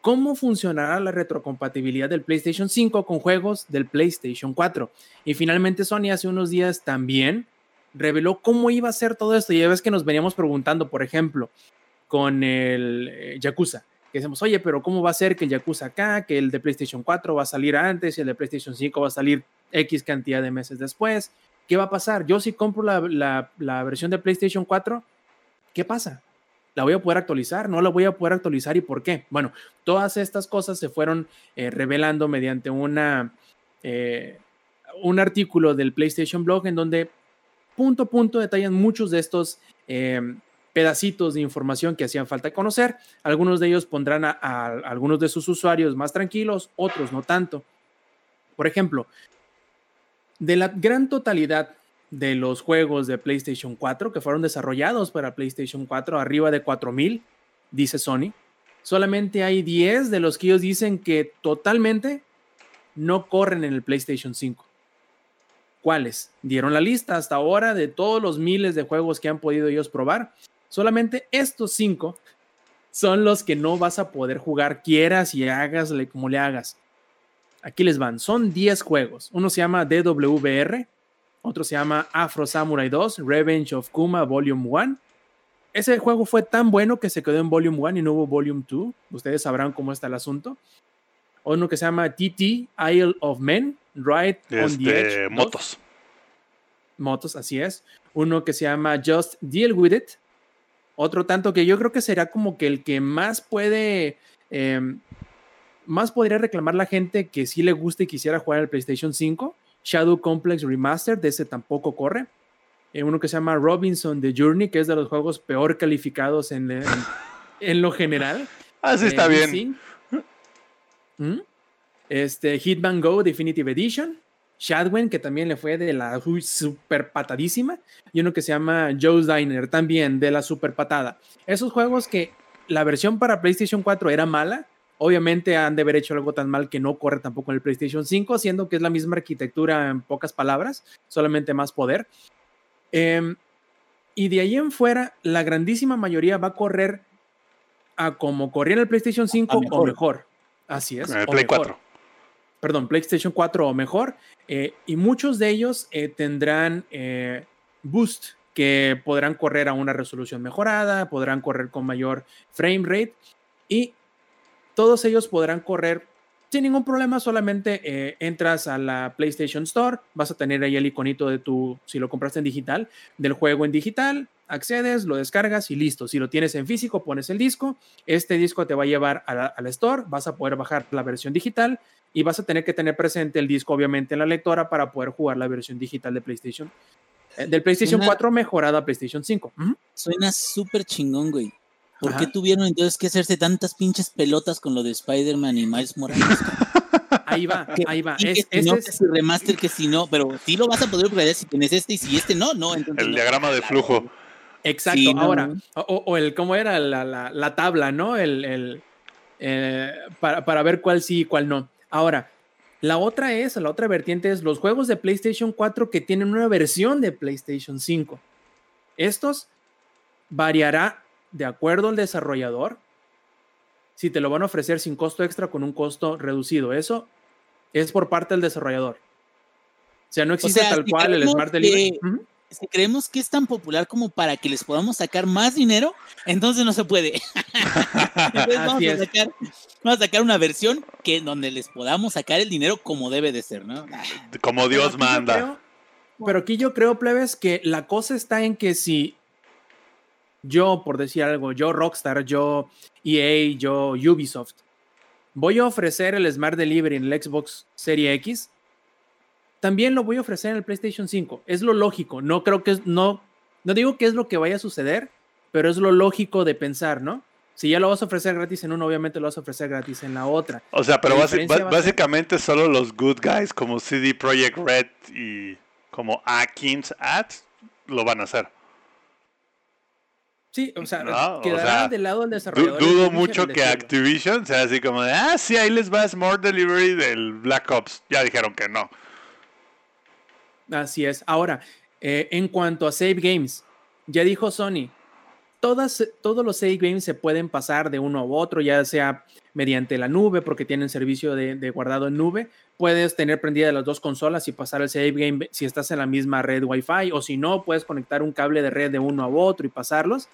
cómo funcionará la retrocompatibilidad del PlayStation 5 con juegos del PlayStation 4. Y finalmente Sony hace unos días también reveló cómo iba a ser todo esto. Y ya ves que nos veníamos preguntando, por ejemplo, con el eh, Yakuza, que decimos, oye, pero ¿cómo va a ser que el Yakuza acá, que el de PlayStation 4 va a salir antes y el de PlayStation 5 va a salir X cantidad de meses después? ¿Qué va a pasar? Yo si compro la, versión de PlayStation 4, ¿qué pasa? ¿La voy a poder actualizar? ¿No la voy a poder actualizar? ¿Y por qué? Bueno, todas estas cosas se fueron eh, revelando mediante una, eh, un artículo del PlayStation Blog en donde punto a punto detallan muchos de estos eh, pedacitos de información que hacían falta conocer. Algunos de ellos pondrán a, algunos de sus usuarios más tranquilos, otros no tanto. Por ejemplo, de la gran totalidad de los juegos de PlayStation 4 que fueron desarrollados para PlayStation 4, arriba de 4000, dice Sony, solamente hay 10 de los que ellos dicen que totalmente no corren en el PlayStation 5. ¿Cuáles? Dieron la lista hasta ahora de todos los miles de juegos que han podido ellos probar. Solamente estos cinco son los que no vas a poder jugar, quieras y hagasle como le hagas. Aquí les van, son 10 juegos. Uno se llama DWR, otro se llama Afro Samurai 2, Revenge of Kuma Volume 1. Ese juego fue tan bueno que se quedó en Volume 1 y no hubo Volume 2. Ustedes sabrán cómo está el asunto. Uno que se llama TT Isle of Men, Right on the este, Edge. Motos. Motos, así es. Uno que se llama Just Deal With It. Otro tanto que yo creo que será como que el que más puede, em, más podría reclamar la gente que sí le gusta y quisiera jugar al PlayStation 5. Shadow Complex Remastered, de ese tampoco corre. Eh, uno que se llama Robinson The Journey, que es de los juegos peor calificados en, en, lo general. Así ah, está eh, bien. ¿Mm? Este, Hitman Go Definitive Edition. Shadwen, que también le fue de la super patadísima. Y uno que se llama Joe's Diner, también de la super patada. Esos juegos que la versión para PlayStation 4 era mala, Obviamente han de haber hecho algo tan mal que no corre tampoco en el PlayStation 5, siendo que es la misma arquitectura en pocas palabras, solamente más poder. Em, y de ahí en fuera, la grandísima mayoría va a correr a como corría en el PlayStation 5 o mejor. Así es. En el o Play mejor. 4. Perdón, PlayStation 4 o mejor. eh, y muchos de ellos eh, tendrán eh, boost, que podrán correr a una resolución mejorada, podrán correr con mayor frame rate. Y todos ellos podrán correr sin ningún problema, solamente eh, entras a la PlayStation Store, vas a tener ahí el iconito de tu, si lo compraste en digital, del juego en digital, accedes, lo descargas y listo. Si lo tienes en físico, pones el disco, este disco te va a llevar a la, a la Store, vas a poder bajar la versión digital y vas a tener que tener presente el disco obviamente en la lectora para poder jugar la versión digital de PlayStation. eh, Del PlayStation Una- 4 mejorada a PlayStation 5. Ujú. Suena súper chingón, güey. ¿Por Ajá. qué tuvieron entonces que hacerse tantas pinches pelotas con lo de Spider-Man y Miles Morales? <laughs> Ahí va, Que- ahí va. y que Es- si no, es- que si remaster, que si no, pero sí lo vas a poder upgradear si tienes este y si este no, no. Entonces El no. diagrama de flujo. Exacto, Sí, no, ahora, o, o- o el, ¿cómo era? La, la- la tabla, ¿no? El, el, eh, para, para ver cuál sí y cuál no. Ahora, la otra es, la otra vertiente es los juegos de PlayStation 4 que tienen una versión de PlayStation 5. Estos variará de acuerdo al desarrollador si te lo van a ofrecer sin costo extra con un costo reducido. Eso es por parte del desarrollador. O sea, no existe sea, tal si cual el creemos Smart Delivery. que-. Si creemos que es tan popular como para que les podamos sacar más dinero, entonces no se puede. <laughs> Entonces <laughs> vamos a, sacar, vamos a sacar una versión que donde les podamos sacar el dinero como debe de ser, ¿no? Como Pero Dios aquí yo manda. creo- pero aquí yo creo, plebes, que la cosa está en que si yo, por decir algo, yo Rockstar, yo EA, yo Ubisoft, voy a ofrecer el Smart Delivery en el Xbox Serie X, también lo voy a ofrecer en el PlayStation 5. Es lo lógico. No creo que es, no, no digo que es lo que vaya a suceder, pero es lo lógico de pensar, ¿no? Si ya lo vas a ofrecer gratis en uno, obviamente lo vas a ofrecer gratis en la otra. O sea, pero básicamente solo los good guys como CD Projekt Red y como Atkins Ads lo van a hacer. Sí, o sea, No, o quedará sea, del lado del desarrollador. dudo mucho que. Activision sea así como de, ah, sí, ahí les va Smart Delivery del Black Ops. Ya dijeron que no. Así es. Ahora, eh, en cuanto a save games, ya dijo Sony, todas, todos los save games se pueden pasar de uno a otro, ya sea mediante la nube, porque tienen servicio de, de guardado en nube. Puedes tener prendida las dos consolas y pasar el save game si estás en la misma red Wi-Fi, o si no, puedes conectar un cable de red de uno a otro y pasarlos.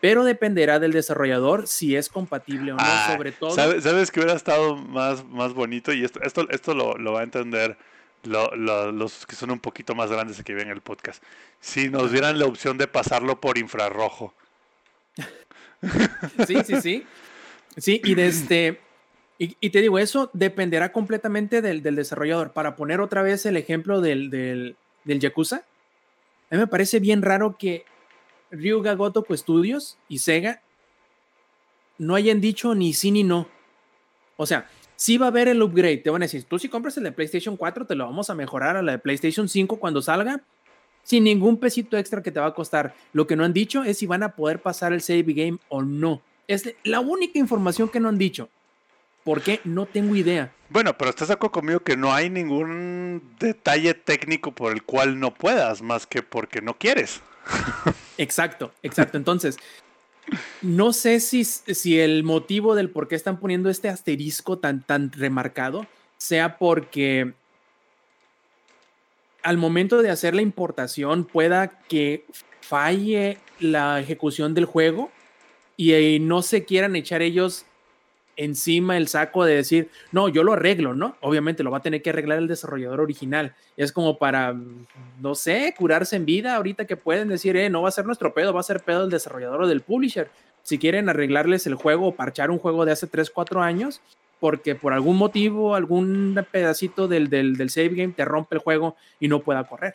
Pero dependerá del desarrollador si es compatible o no, Ah, sobre todo. ¿Sabes, sabes que hubiera estado más, más bonito? Y esto, esto, esto lo, lo va a entender lo- lo- los que son un poquito más grandes que ven el podcast. Si nos dieran la opción de pasarlo por infrarrojo. <laughs> Sí, sí, sí. Sí, y desde. Y, y te digo, eso dependerá completamente del, del desarrollador. Para poner otra vez el ejemplo del, del, del Yakuza, a mí me parece bien raro que Ryuga Gotoku Studios y Sega no hayan dicho ni sí ni no. O sea, sí va a haber el upgrade. Te van a decir, tú si compras el de PlayStation 4, te lo vamos a mejorar a la de PlayStation 5 cuando salga, sin ningún pesito extra que te va a costar. Lo que no han dicho es si van a poder pasar el save game o no. Es la única información que no han dicho. ¿Por qué? No tengo idea. Bueno, pero estás de acuerdo conmigo que no hay ningún detalle técnico por el cual no puedas, más que porque no quieres. <laughs> Exacto, exacto. Entonces, no sé si, si el motivo del por qué están poniendo este asterisco tan, tan remarcado sea porque al momento de hacer la importación pueda que falle la ejecución del juego y eh, no se quieran echar ellos encima el saco de decir, no, yo lo arreglo, ¿no? Obviamente lo va a tener que arreglar el desarrollador original. Es como para, no sé, curarse en vida ahorita que pueden decir, eh, no va a ser nuestro pedo, va a ser pedo del desarrollador o del publisher. Si quieren arreglarles el juego o parchar un juego de hace 3, 4 años, porque por algún motivo, algún pedacito del, del, del save game te rompe el juego y no pueda correr.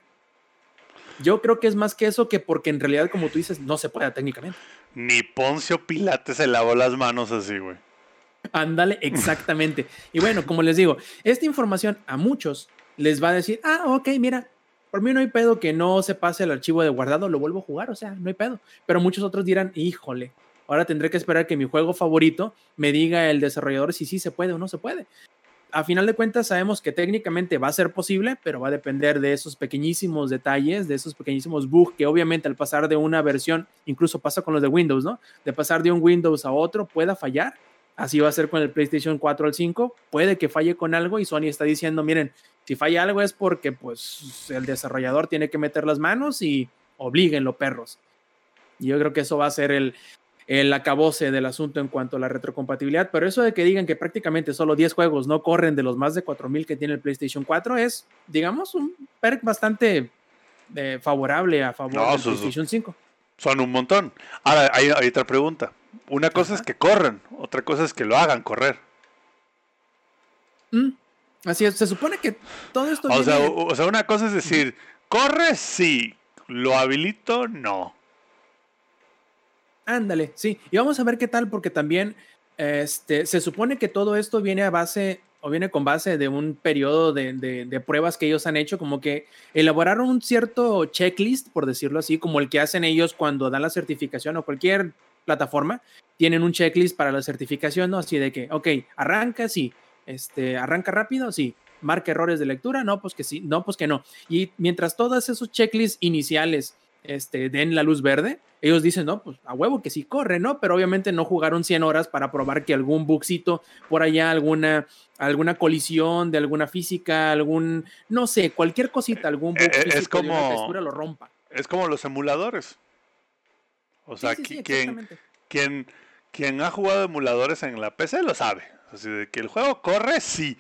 Yo creo que es más que eso que porque en realidad, como tú dices, no se puede técnicamente. Ni Poncio Pilates se lavó las manos así, güey. Ándale, exactamente. y bueno, como les digo, esta información a muchos les va a decir, ah, ok, mira, por mí no hay pedo que no se pase el archivo de guardado, lo vuelvo a jugar, o sea, no hay pedo. Pero muchos otros dirán, híjole, Ahora tendré que esperar que mi juego favorito me diga el desarrollador si sí se puede o no se puede. A final de cuentas sabemos que técnicamente va a ser posible, pero va a depender de esos pequeñísimos detalles, de esos pequeñísimos bugs que obviamente al pasar de una versión, incluso pasa con los de Windows, ¿no? De pasar de un Windows a otro pueda fallar. Así va a ser con el PlayStation 4 al 5. Puede que falle con algo y Sony está diciendo, miren, si falla algo es porque pues el desarrollador tiene que meter las manos y obliguenlo, perros. Yo creo que eso va a ser el, el acabose del asunto en cuanto a la retrocompatibilidad, pero eso de que digan que prácticamente solo 10 juegos no corren de los más de 4000 que tiene el PlayStation 4 es, digamos, un perk bastante eh, favorable a favor del PlayStation 5. Son un montón. Ahora, hay, otra pregunta. Una cosa es que corran, otra cosa es que lo hagan correr. Mm, así es, se supone que todo esto. O, sea, o sea, una cosa es decir, corre, sí, lo habilito, no. Ándale, sí. Y vamos a ver qué tal, porque también este, se supone que todo esto viene a base o viene con base de un periodo de, de, pruebas que ellos han hecho, como que elaboraron un cierto checklist, por decirlo así, como el que hacen ellos cuando dan la certificación o cualquier plataforma, tienen un checklist para la certificación, ¿no? Así de que, ok, arranca, sí, este, arranca rápido, sí, marca errores de lectura, no, pues que sí, no, pues que no. Y mientras todos esos checklists iniciales este, den la luz verde, ellos dicen, no, pues a huevo que sí corre, ¿no? Pero obviamente no jugaron 100 horas para probar que algún buxito por allá, alguna, alguna colisión de alguna física, algún, no sé, cualquier cosita, algún bug eh, es como, lo rompa. Es como los emuladores. O sea, quien, quien, quien ha jugado emuladores en la PC lo sabe. Así de que el juego corre, sí.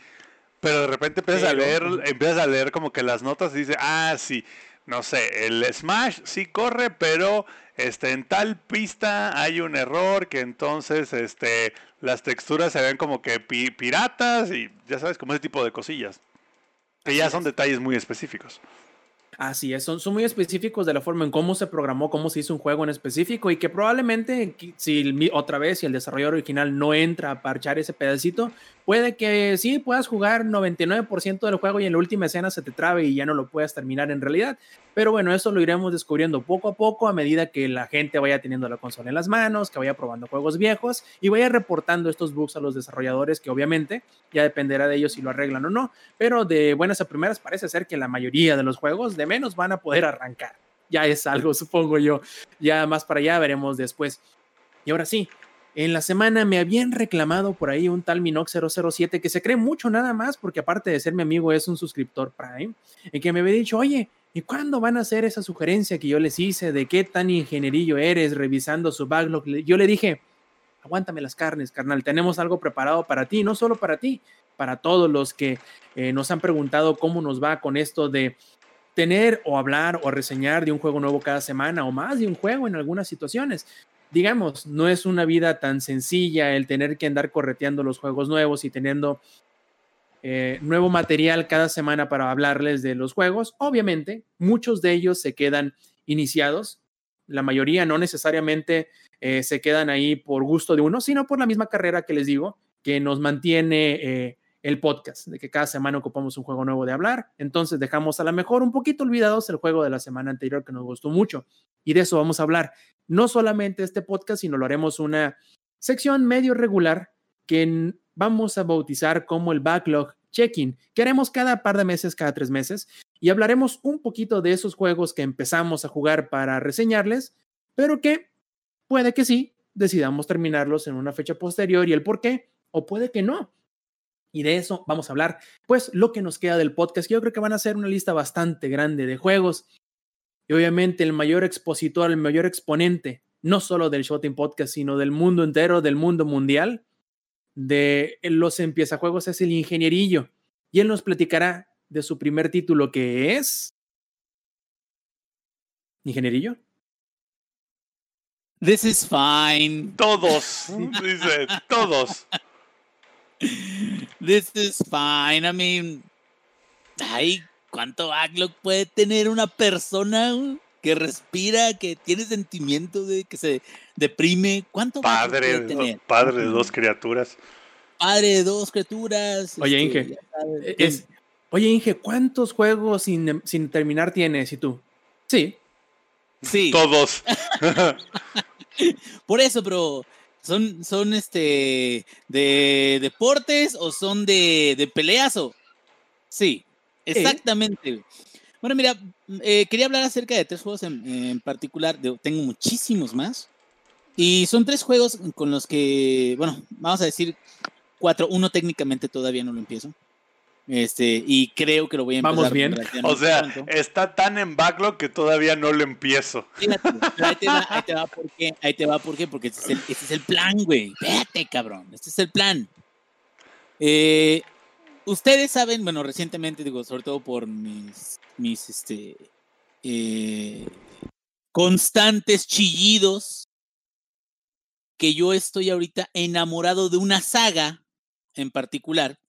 Pero de repente empiezas a leer, empiezas a leer como que las notas y dice, ah, sí, no sé, el Smash sí corre, pero este, en tal pista hay un error que entonces este, las texturas se ven como que piratas y ya sabes, como ese tipo de cosillas. Que ya son detalles muy específicos. Así es, son, son, muy específicos de la forma en cómo se programó, cómo se hizo un juego en específico y que probablemente si otra vez si el desarrollador original no entra a parchar ese pedacito, puede que sí puedas jugar 99% del juego y en la última escena se te trabe y ya no lo puedas terminar en realidad. Pero bueno, eso lo iremos descubriendo poco a poco a medida que la gente vaya teniendo la consola en las manos, que vaya probando juegos viejos y vaya reportando estos bugs a los desarrolladores que obviamente ya dependerá de ellos si lo arreglan o no. Pero de buenas a primeras parece ser que la mayoría de los juegos de menos van a poder arrancar. Ya es algo, <laughs> supongo yo. Ya más para allá veremos después. Y ahora sí, en la semana me habían reclamado por ahí un tal Minox 007 que se cree mucho nada más porque aparte de ser mi amigo es un suscriptor Prime, y que me había dicho, oye, ¿y cuándo van a hacer esa sugerencia que yo les hice de qué tan ingenierillo eres revisando su backlog? Yo le dije, aguántame las carnes, carnal, tenemos algo preparado para ti, no solo para ti, para todos los que eh, nos han preguntado cómo nos va con esto de tener o hablar o reseñar de un juego nuevo cada semana o más de un juego en algunas situaciones digamos, no es una vida tan sencilla el tener que andar correteando los juegos nuevos y teniendo eh, nuevo material cada semana para hablarles de los juegos. Obviamente, muchos de ellos se quedan iniciados, la mayoría no necesariamente eh, se quedan ahí por gusto de uno, sino por la misma carrera que les digo, que nos mantiene eh, el podcast, de que cada semana ocupamos un juego nuevo de hablar. Entonces dejamos a lo mejor un poquito olvidados el juego de la semana anterior que nos gustó mucho. Y de eso vamos a hablar no solamente este podcast, sino lo haremos una sección medio regular que vamos a bautizar como el backlog checking, que haremos cada par de meses, cada tres meses, y hablaremos un poquito de esos juegos que empezamos a jugar para reseñarles, pero que puede que sí, decidamos terminarlos en una fecha posterior y el por qué, o puede que no. Y de eso vamos a hablar, pues lo que nos queda del podcast, yo creo que van a ser una lista bastante grande de juegos y obviamente el mayor expositor, el mayor exponente, no solo del Showtime Podcast, sino del mundo entero, del mundo mundial, de los empieza juegos es el ingenierillo. Y él nos platicará de su primer título que es... ¿Ingenierillo? This is fine. Todos, dice, todos. This is fine. I mean, ay, ¿Cuánto backlog puede tener una persona que respira, que tiene sentimientos de que se deprime? ¿Cuánto padre, puede tener? Padre de dos criaturas. Padre de dos criaturas. Oye, este, Inge. Eh, oye, Inge, ¿cuántos juegos sin, sin terminar tienes? ¿Y tú? Sí. Sí. Todos. <laughs> Por eso, pero ¿son, son este de deportes o son de, de peleas o? Sí, exactamente. Bueno, mira, eh, quería hablar acerca de tres juegos en, en particular. de- tengo muchísimos más. Y son tres juegos con los que, bueno, vamos a decir cuatro. Uno técnicamente todavía no lo empiezo. Este, y creo que lo voy a empezar. Vamos bien. O relativamente sea, pronto. está tan en backlog que todavía no lo empiezo. Fíjate, <laughs> ahí te va, ahí te va por qué, ahí te va por qué, porque este es el, este es el plan, güey. Espérate, cabrón, este es el plan. Eh, ustedes saben, bueno, recientemente, digo, sobre todo por mis, mis, este, eh, constantes chillidos, que yo estoy ahorita enamorado de una saga en particular,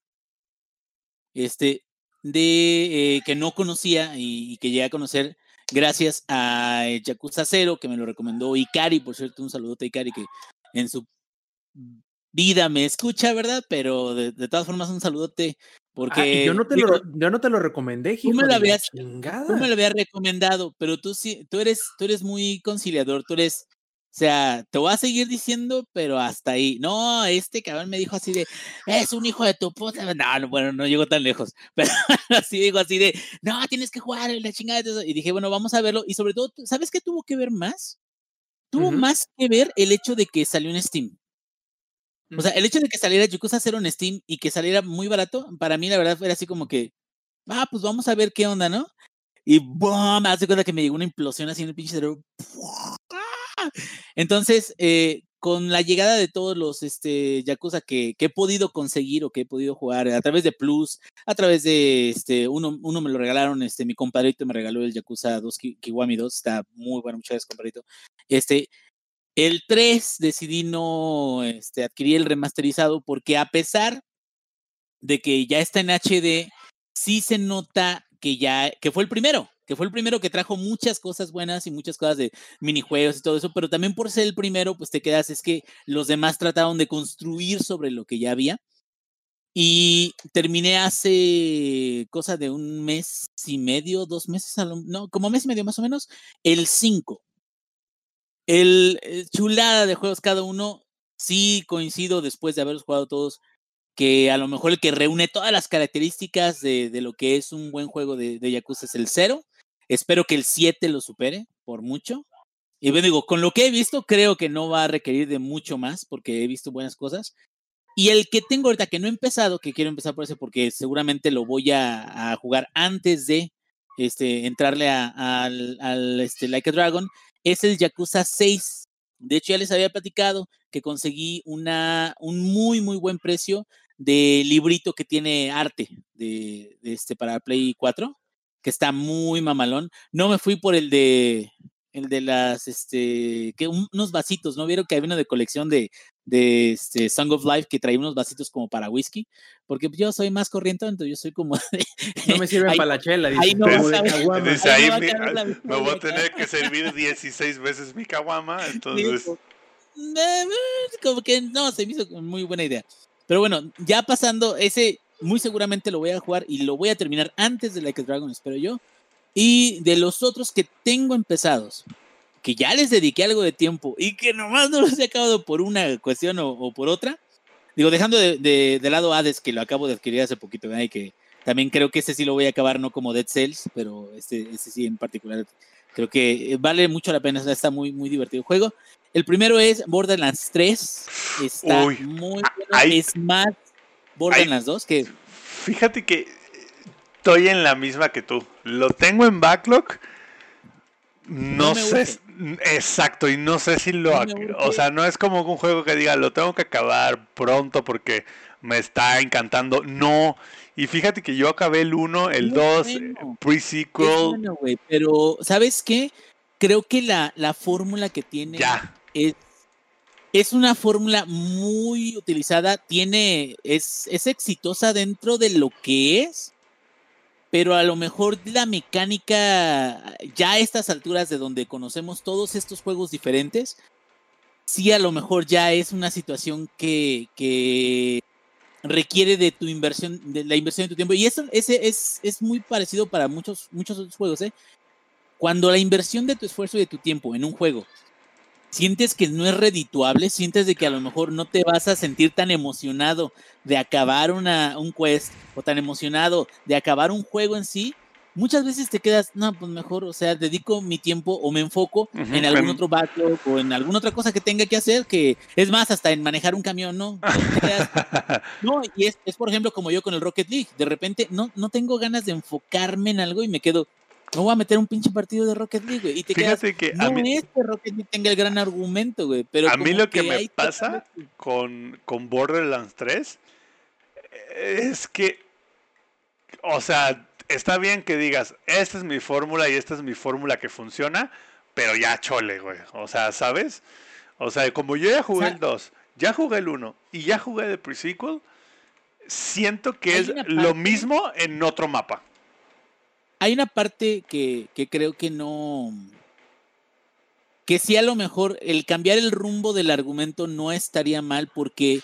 este, de eh, que no conocía y, y que llegué a conocer gracias a Yakuza Zero, que me lo recomendó Ikari, por cierto, un saludote a Ikari, que en su vida me escucha, ¿verdad? Pero de, de todas formas, un saludote, porque... Ah, y yo, no te digo, lo, yo no te lo recomendé, hijo me de lo habías- tú me lo habías recomendado, pero tú sí, tú eres, tú eres muy conciliador, tú eres, sea, te voy a seguir diciendo, pero hasta ahí. No, este cabrón me dijo así de, es un hijo de tu puta. No, no, bueno, no llego tan lejos, <laughs> pero así digo así de, no, tienes que jugar la chingada. de eso". Y dije, bueno, vamos a verlo. Y sobre todo, ¿sabes qué tuvo que ver más? Tuvo más que ver el hecho de que salió en Steam. O sea, el hecho de que saliera Yakuza 0 en Steam y que saliera muy barato, para mí la verdad era así como que, ah, pues vamos a ver qué onda, ¿no? Y me hace cuenta que me llegó una implosión así en el pinche cerebro. Entonces, eh, con la llegada de todos los este, Yakuza que, he podido conseguir o que he podido jugar a través de Plus, a través de este, uno, uno me lo regalaron, este, mi compadrito me regaló el Yakuza 2 Ki- Kiwami 2, está muy bueno, muchas gracias, compadrito. Este, el 3 decidí no este, adquirir el remasterizado porque a pesar de que ya está en HD, sí se nota que ya, que fue el primero, que fue el primero que trajo muchas cosas buenas y muchas cosas de minijuegos y todo eso, pero también por ser el primero, pues te quedas, es que los demás trataron de construir sobre lo que ya había. Y terminé hace cosa de un mes y medio, dos meses, no, como mes y medio más o menos, el 5. El eh, chulada de juegos cada uno, sí coincido después de haberlos jugado todos, que a lo mejor el que reúne todas las características de, de lo que es un buen juego de, de Yakuza es el 0. Espero que el 7 lo supere por mucho. Y bueno, digo, con lo que he visto, creo que no va a requerir de mucho más porque he visto buenas cosas. Y el que tengo ahorita que no he empezado, que quiero empezar por ese porque seguramente lo voy a, jugar antes de este, entrarle a- al, al, este, Like a Dragon, es el Yakuza 6. De hecho, ya les había platicado que conseguí una, un muy, muy buen precio de librito que tiene arte de, de este, para Play 4, que está muy mamalón. No me fui por el de el de las este que un- unos vasitos, ¿no? Vieron que había uno de colección de, de este Song of Life que traía unos vasitos como para whisky, porque yo soy más corriente, entonces yo soy como <laughs> de- No me sirven para la chela, dice. ahí no vas a ver. Dice ahí ahí, no va a mi- la me voy a tener que servir 16 veces mi caguama, <laughs> entonces... Digo, "Eh, eh", como que no, se me hizo muy buena idea. Pero bueno, ya pasando, ese muy seguramente lo voy a jugar y lo voy a terminar antes de Like a Dragon, espero yo. Y de los otros que tengo empezados, que ya les dediqué algo de tiempo y que nomás no los he acabado por una cuestión o, o por otra. Digo, dejando de, de- de lado Hades, que lo acabo de adquirir hace poquito, ¿verdad? y que también creo que ese sí lo voy a acabar, no como Dead Cells, pero este, este sí en particular creo que vale mucho la pena, está muy, muy divertido el juego. El primero es Borderlands 3, está Uy, muy a- bueno, ahí- es más Borderlands 2, que Fíjate que estoy en la misma que tú. Lo tengo en backlog. No, sé. Exacto, y no sé si lo. No O sea, no es como un juego que diga, lo tengo que acabar pronto porque me está encantando. No. Y fíjate que yo acabé el 1, el Muy 2, bueno. Es pre-sequel. bueno, pero ¿sabes qué? Creo que la, la fórmula que tiene Ya. es, es una fórmula muy utilizada, tiene, es, es exitosa dentro de lo que es, pero a lo mejor la mecánica, ya a estas alturas de donde conocemos todos estos juegos diferentes, sí a lo mejor ya es una situación que, que requiere de tu inversión, de la inversión de tu tiempo. Y eso es, es muy parecido para muchos, muchos otros juegos, ¿eh? Cuando la inversión de tu esfuerzo y de tu tiempo en un juego sientes que no es redituable, sientes de que a lo mejor no te vas a sentir tan emocionado de acabar una, un quest o tan emocionado de acabar un juego en sí, muchas veces te quedas, no, pues mejor, o sea, dedico mi tiempo o me enfoco en algún otro backlog o en alguna otra cosa que tenga que hacer, que es más, hasta en manejar un camión, ¿no? <laughs> no, y es, es, por ejemplo como yo con el Rocket League, de repente no, no tengo ganas de enfocarme en algo y me quedo, no voy a meter un pinche partido de Rocket League, güey. Y te Fíjate que no mí, es que Rocket League tenga el gran argumento, güey. Pero a mí lo que, me pasa con, con Borderlands 3 es que, o sea, está bien que digas, esta es mi fórmula y esta es mi fórmula que funciona, pero ya chole, güey. O sea, ¿sabes? O sea, como yo ya jugué el 2, ya jugué el 1 y ya jugué de pre-sequel, siento que es lo mismo en otro mapa. Hay una parte que, que creo que no, que sí a lo mejor el cambiar el rumbo del argumento no estaría mal porque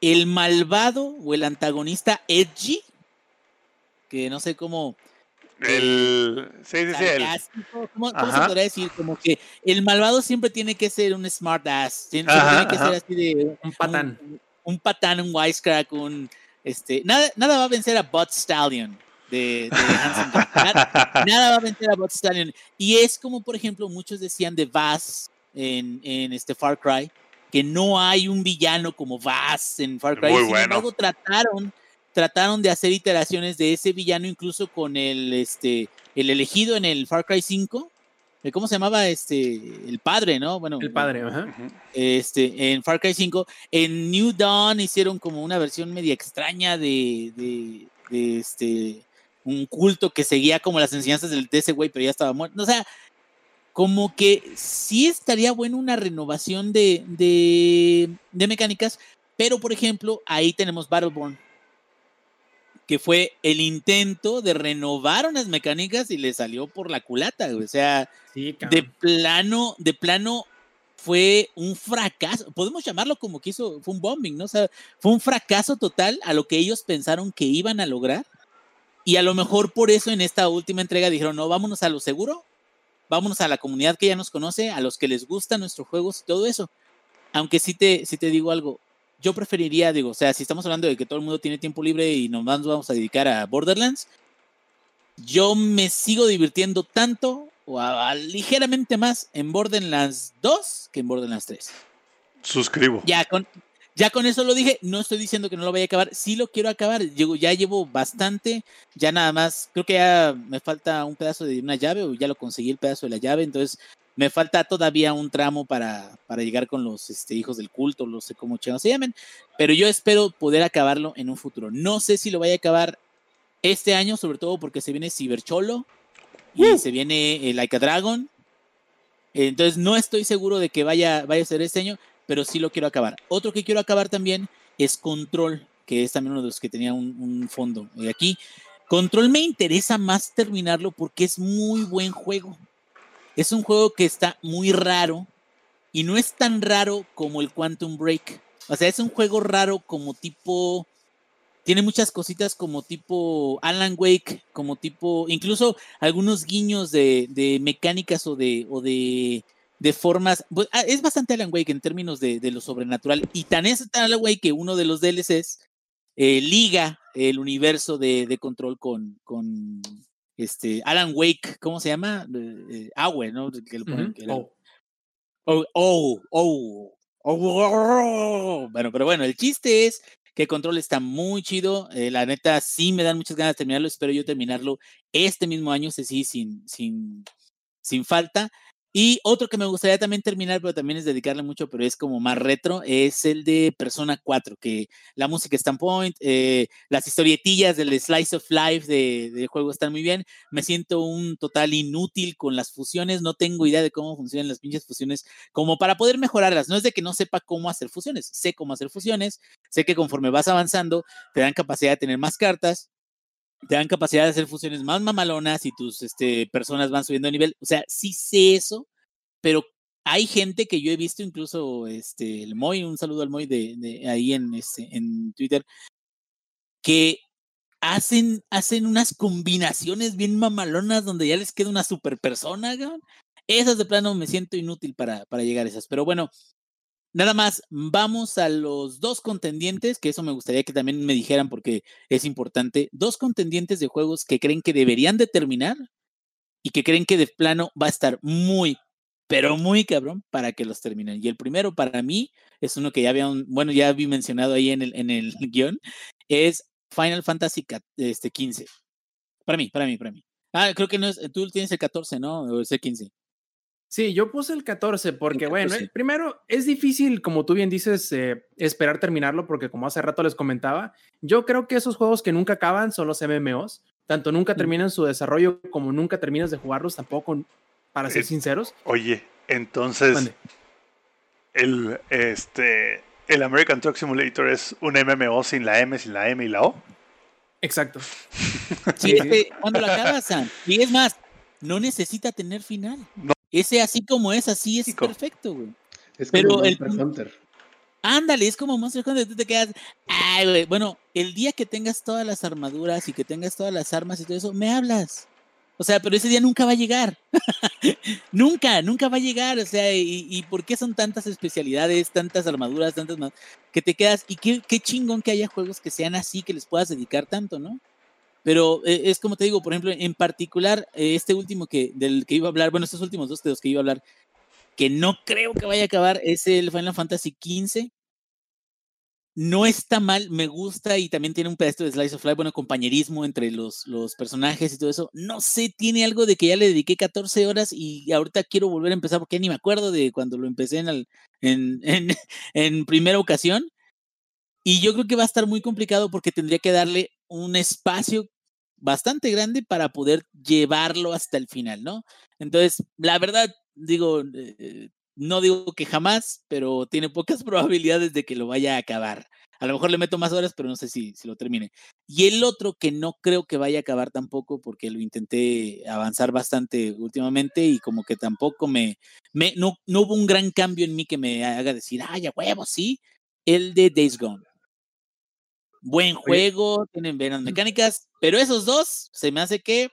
el malvado o el antagonista edgy que no sé cómo. El. Sí, sí, sí. El... ¿Cómo, cómo se podría decir? Como que el malvado siempre tiene que ser un smart ass. Siempre tiene que ser así de. Un patán. Un, un patán, un wisecrack, un. Este, nada, nada va a vencer a Bot Stallion de, de Hanson. nada, <laughs> nada, va a vencer a Bot Stallion. Y es como, por ejemplo, muchos decían de Vaz en, en este Far Cry, que no hay un villano como Vaz en Far Cry. Muy Sin bueno. embargo, trataron trataron de hacer iteraciones de ese villano incluso con el este el elegido en el Far Cry 5 ¿cómo se llamaba este el padre no bueno el padre ajá. este en Far Cry 5 en New Dawn hicieron como una versión media extraña de, de, de este un culto que seguía como las enseñanzas del, de ese güey pero ya estaba muerto o sea como que sí estaría bueno una renovación de, de, de mecánicas pero por ejemplo ahí tenemos Battleborn que fue el intento de renovar unas mecánicas y le salió por la culata, güey. o sea, sí, de plano, de plano fue un fracaso, podemos llamarlo como que hizo, fue un bombing, ¿no? O sea, fue un fracaso total a lo que ellos pensaron que iban a lograr y a lo mejor por eso en esta última entrega dijeron, no, vámonos a lo seguro, vámonos a la comunidad que ya nos conoce, a los que les gustan nuestros juegos y todo eso. Aunque sí te, sí te digo algo, yo preferiría, digo, o sea, si estamos hablando de que todo el mundo tiene tiempo libre y nos vamos a dedicar a Borderlands, yo me sigo divirtiendo tanto o a, a, ligeramente más en Borderlands 2 que en Borderlands 3. Suscribo. Ya con, ya con eso lo dije, no estoy diciendo que no lo vaya a acabar, sí lo quiero acabar, llego, ya llevo bastante, ya nada más, creo que ya me falta un pedazo de una llave o ya lo conseguí el pedazo de la llave, entonces me falta todavía un tramo para, para llegar con los este, hijos del culto, no sé cómo se llamen, pero yo espero poder acabarlo en un futuro. No sé si lo vaya a acabar este año, sobre todo porque se viene Cybercholo y uh. se viene eh, Like a Dragon. Entonces no estoy seguro de que vaya, vaya a ser este año, pero sí lo quiero acabar. Otro que quiero acabar también es Control, que es también uno de los que tenía un, fondo. Y aquí, Control me interesa más terminarlo porque es muy buen juego. Es un juego que está muy raro y no es tan raro como el Quantum Break. O sea, es un juego raro como tipo... Tiene muchas cositas como tipo Alan Wake, como tipo... Incluso algunos guiños de, de mecánicas o de... O de de formas, pues, es bastante Alan Wake en términos de, de, lo sobrenatural y tan es Alan Wake que uno de los DLCs eh, liga el universo de, de control con, con, este, Alan Wake, ¿cómo se llama? Eh, Awe, ¿no? Que lo ponen, uh -huh. que era, oh. Oh, oh, oh, oh, Bueno, pero bueno, el chiste es que Control está muy chido. Eh, la neta, sí me dan muchas ganas de terminarlo. Espero yo terminarlo este mismo año, sí, sin, sin, sin falta. Y otro que me gustaría también terminar, pero también es dedicarle mucho, pero es como más retro, es el de Persona 4, que la música está en point, eh, las historietillas del Slice of Life de juego están muy bien. Me siento un total inútil con las fusiones, no tengo idea de cómo funcionan las pinches fusiones, como para poder mejorarlas. No es de que no sepa cómo hacer fusiones, sé cómo hacer fusiones, sé que conforme vas avanzando te dan capacidad de tener más cartas, te dan capacidad de hacer fusiones más mamalonas y tus este, personas van subiendo de nivel. O sea, sí sé eso, pero hay gente que yo he visto, incluso este, el Moy, un saludo al Moy de, de ahí en, este, en Twitter, que hacen, hacen unas combinaciones bien mamalonas donde ya les queda una super persona. Esas de plano me siento inútil para, para llegar a esas. Pero bueno, nada más, vamos a los dos contendientes, que eso me gustaría que también me dijeran porque es importante. Dos contendientes de juegos que creen que deberían de terminar y que creen que de plano va a estar muy, pero muy cabrón para que los terminen. Y el primero para mí es uno que ya había, bueno, ya mencionado ahí en el, en el <laughs> guion, es Final Fantasy este, 15. Para mí, para mí, para mí. Ah, creo que no es, tú tienes el 14, ¿no? O el 15. Sí, yo puse el 14 porque, bueno, eh, primero es difícil, como tú bien dices, eh, esperar terminarlo porque como hace rato les comentaba, yo creo que esos juegos que nunca acaban son los MMOs, tanto nunca terminan su desarrollo como nunca terminas de jugarlos tampoco para ser sinceros. Oye, entonces el este el American Truck Simulator es un MMO sin la M, sin la M y la O. Exacto. <laughs> Sí, cuando la acabas, y es más, no necesita tener final. Ese así como es, así es perfecto, güey. Es como Pero Monster el, Hunter. Ándale, es como Monster Hunter, tú te quedas, ay, güey. Bueno, el día que tengas todas las armaduras y que tengas todas las armas y todo eso, me hablas. O sea, pero ese día nunca va a llegar. <laughs> nunca, nunca va a llegar. O sea, y, por qué son tantas especialidades, tantas armaduras, tantas más, que te quedas. Y qué, qué chingón que haya juegos que sean así, que les puedas dedicar tanto, ¿no? Pero eh, es como te digo, por ejemplo, en particular, eh, este último que, del que iba a hablar, bueno, estos últimos dos de los que iba a hablar, que no creo que vaya a acabar, es el Final Fantasy XV no está mal, me gusta y también tiene un pedazo de slice of life, bueno, compañerismo entre los, los personajes y todo eso. No sé, tiene algo de que ya le dediqué 14 horas y ahorita quiero volver a empezar porque ni me acuerdo de cuando lo empecé en, en, <laughs> en, en primera ocasión. Y yo creo que va a estar muy complicado porque tendría que darle un espacio bastante grande para poder llevarlo hasta el final, ¿no? Entonces, la verdad, digo, eh, no digo que jamás, pero tiene pocas <laughs> probabilidades de que lo vaya a acabar. A lo mejor le meto más horas, pero no sé si, si lo termine. Y el otro que no creo que vaya a acabar tampoco, porque lo intenté avanzar bastante últimamente y como que tampoco me, no, no hubo un gran cambio en mí que me haga decir, ay, a huevo, sí, el de Days Gone. Buen juego, tienen buenas mecánicas, pero esos dos se me hace que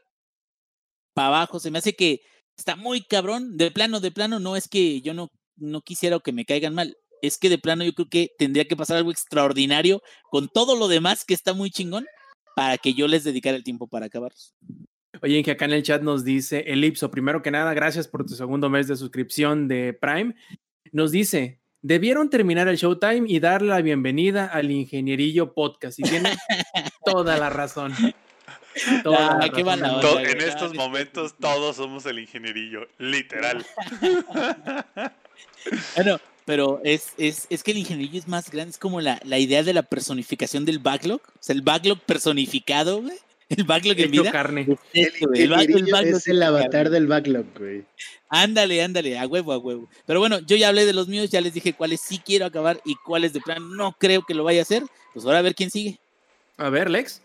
para abajo, se me hace que está muy cabrón. De plano, de plano, no es que yo no, no quisiera que me caigan mal. Es que de plano yo creo que tendría que pasar algo extraordinario con todo lo demás que está muy chingón para que yo les dedicara el tiempo para acabarlos. Oye, que acá en el chat nos dice Elipso, primero que nada, gracias por tu segundo mes de suscripción de Prime. Nos dice, debieron terminar el Showtime y darle la bienvenida al Ingenierillo Podcast. Y tiene toda la razón. En estos momentos todos somos el ingenierillo, literal. <laughs> bueno, pero es, es, es, que el ingenierillo es más grande, es como la, la, idea de la personificación del backlog, o sea, el backlog personificado, güey. <laughs> El backlog en vida. carne. Es, el, el, es el avatar del backlog, güey. Ándale, ándale, a huevo, a huevo. Pero bueno, yo ya hablé de los míos, ya les dije cuáles sí quiero acabar y cuáles de plan no creo que lo vaya a hacer. Pues ahora a ver quién sigue. A ver, Lex.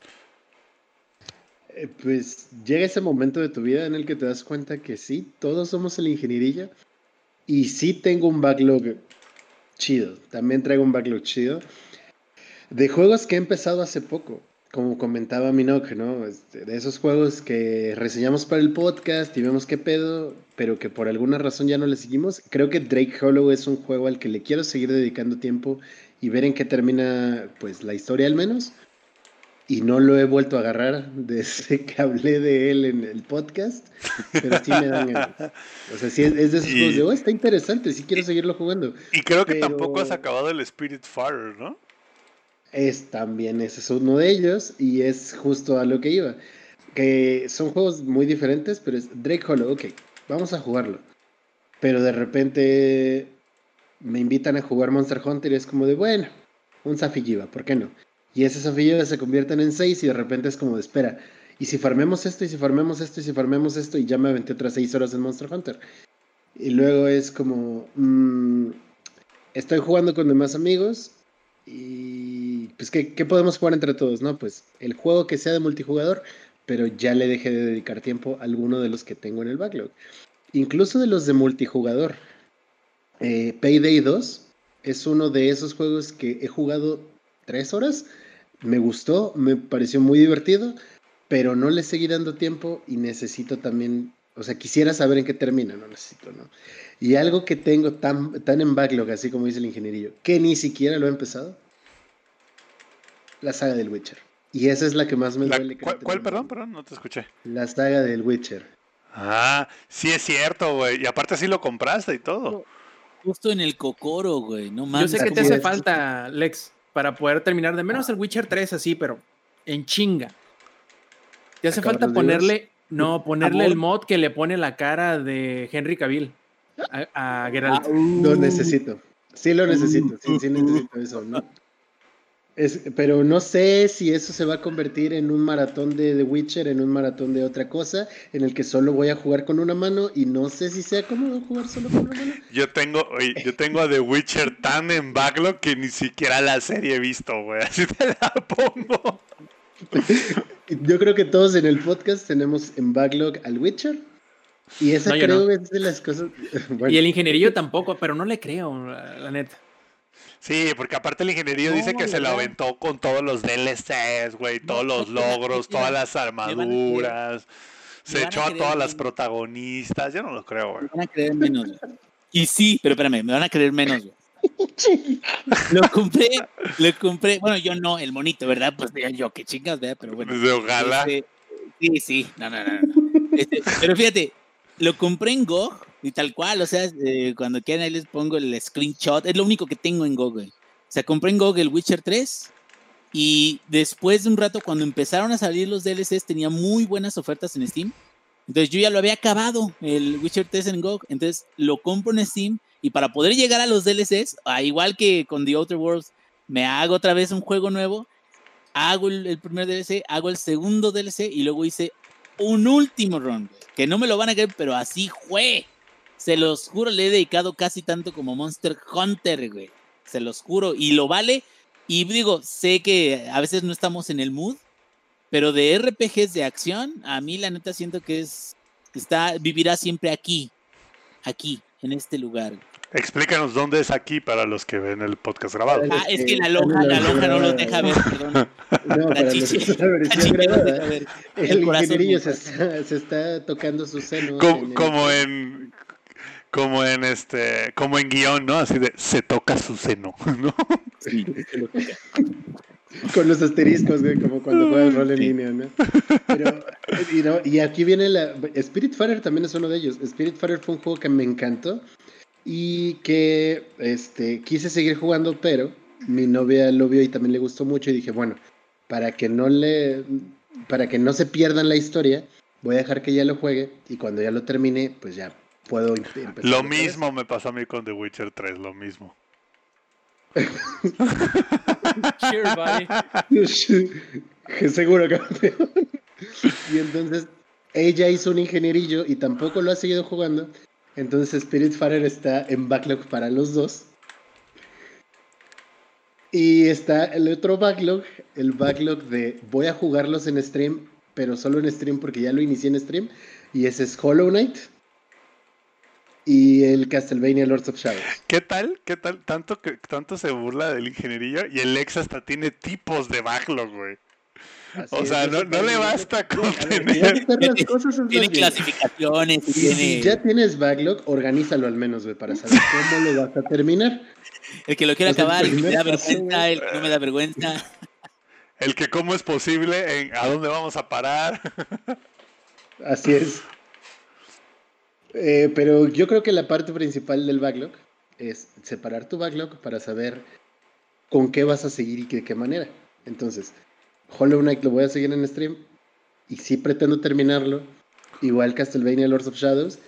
Eh, pues llega ese momento de tu vida en el que te das cuenta que sí, todos somos el ingeniería y sí tengo un backlog chido, también traigo un backlog chido de juegos que he empezado hace poco, como comentaba Minoc, ¿no? Este, de esos juegos que reseñamos para el podcast y vemos qué pedo, pero que por alguna razón ya no le seguimos. Creo que Drake Hollow es un juego al que le quiero seguir dedicando tiempo y ver en qué termina pues la historia al menos y no lo he vuelto a agarrar <laughs> desde que hablé de él en el podcast, pero sí me dan O sea, sí es, de esos juegos de, oh, está interesante, sí quiero seguirlo jugando. Y creo que tampoco has acabado el Spirit Fire, ¿no? Es también, ese es uno de ellos, y es justo a lo que iba. Que son juegos muy diferentes, pero es Drake Hollow, ok, vamos a jugarlo. Pero de repente me invitan a jugar Monster Hunter y es como de, bueno, un Safiyiva, ¿por qué no? Y esas afillas se convierten en seis y de repente es como de espera. Y si farmemos esto, y si farmemos esto, y si farmemos esto, y ya me aventé otras seis horas en Monster Hunter. Y luego es como. Mm, estoy jugando con demás amigos. Y pues, ¿qué, ¿qué, podemos jugar entre todos? No, pues el juego que sea de multijugador, pero ya le dejé de dedicar tiempo a alguno de los que tengo en el backlog. Incluso de los de multijugador. Eh, Payday 2 es uno de esos juegos que he jugado tres horas me gustó, me pareció muy divertido, pero no le seguí dando tiempo y necesito también O sea, quisiera saber en qué termina, no necesito, ¿no? Y algo que tengo tan, tan en backlog, así como dice el ingenierillo, que ni siquiera lo he empezado, la saga del Witcher. Y esa es la que más me La- duele. ¿cuál, cuál? perdón, perdón, no te escuché. La saga del Witcher. Ah, sí es cierto, güey. Y aparte sí lo compraste y todo. Justo en el cocoro, güey. No Yo mames. sé que te hace falta, Lex, para poder terminar de menos el Witcher 3 así, pero en chinga. Te hace falta ponerle, no, ponerle el mod que le pone la cara de Henry Cavill a, a Geralt. Ah, uh, Lo necesito. Sí lo necesito. Sí, sí necesito eso, ¿no? Es, pero no sé si eso se va a convertir en un maratón de The Witcher, en un maratón de otra cosa, en el que solo voy a jugar con una mano y no sé si sea cómodo jugar solo con una mano. Yo tengo, oye, yo tengo a The Witcher tan en backlog que ni siquiera la serie he visto, güey. Así te la pongo. <laughs> Yo creo que todos en el podcast tenemos en backlog al Witcher. Y esa No, creo no. es de las cosas. <laughs> Bueno, Y el ingenierillo tampoco, pero no le creo, la, la neta. Sí, porque aparte el ingenierillo No, dice que se lo aventó con todos los DLCs, güey, todos los <laughs> logros, todas las armaduras. Se echó a todas las protagonistas. Yo no lo creo, güey. Me van a creer menos, güey. Y sí, pero espérame, me van a creer menos, güey. <laughs> Lo compré, lo compré. Bueno, yo no, el monito, ¿verdad? Pues ya yo, qué chingas, ¿verdad? Pero bueno. Ojalá. Este, sí, sí, no, no, no. no. Este, pero fíjate, lo compré en GOG y tal cual, o sea, eh, cuando quieran ahí les pongo el screenshot, es lo único que tengo en GOG. O sea, compré en GOG el Witcher 3 y después de un rato, cuando empezaron a salir los DLCs, tenía muy buenas ofertas en Steam. Entonces yo ya lo había acabado, el Witcher 3 en GOG, entonces lo compro en Steam y para poder llegar a los DLCs, a igual que con The Outer Worlds, me hago otra vez un juego nuevo, hago el primer DLC, hago el segundo DLC y luego hice un último güey, que no me lo van a creer, pero así fue. Se los juro, le he dedicado casi tanto como Monster Hunter, güey. Se los juro, y lo vale. Y digo, sé que a veces no estamos en el mood, pero de RPGs de acción, a mí la neta siento que es está vivirá siempre aquí, aquí, en este lugar. Explícanos dónde es aquí para los que ven el podcast grabado. Ah, es que la lonja, la lonja no los deja ver, perdón. no, La para los chichi, que la la versión chichi no los deja grabada, ver. El, El ingenierillo se está, se está tocando en el- como en como en este como en guion no así de se toca su seno <laughs> no Sí, se lo toca. Con los asteriscos, güey, como cuando juegas rol en Sí. línea, ¿no? Pero, y, no, y aquí viene la. Spirit Fighter también es uno de ellos. Spirit Fighter fue un juego que me encantó y que este, quise seguir jugando, pero mi novia lo vio y también le gustó mucho y dije, bueno, para que no le. Para que no se pierdan la historia, voy a dejar que ella lo juegue y cuando ya lo termine, pues ya puedo em- empezar. lo mismo me pasó a mí con The Witcher 3 lo mismo Cheers, buddy. <laughs> Seguro, campeón. Y entonces ella hizo un ingenierillo y tampoco lo ha seguido jugando. Entonces Spirit Fighter está en backlog para los dos. Y está el otro backlog, el backlog de voy a jugarlos en stream, pero solo en stream porque ya lo inicié en stream. Y ese es Hollow Knight y el Castlevania Lords of Shadows. qué tal qué tal tanto que tanto se burla del ingenierillo y el ex hasta tiene tipos de backlog güey Así o sea no, le basta con tener las cosas Tiene clasificaciones, Y tiene si ya tienes backlog, organízalo al menos, güey, para saber cómo lo vas a terminar. el que lo quiere o sea, el acabar, el que me da vergüenza, el que no me da vergüenza. el que cómo es posible en a dónde vamos a parar Así es. Eh, pero yo creo que la parte principal del backlog es separar tu backlog para saber con qué vas a seguir y de qué manera. Entonces, Hollow Knight lo voy a seguir en stream y sí pretendo terminarlo. Igual Castlevania Lords of Shadows.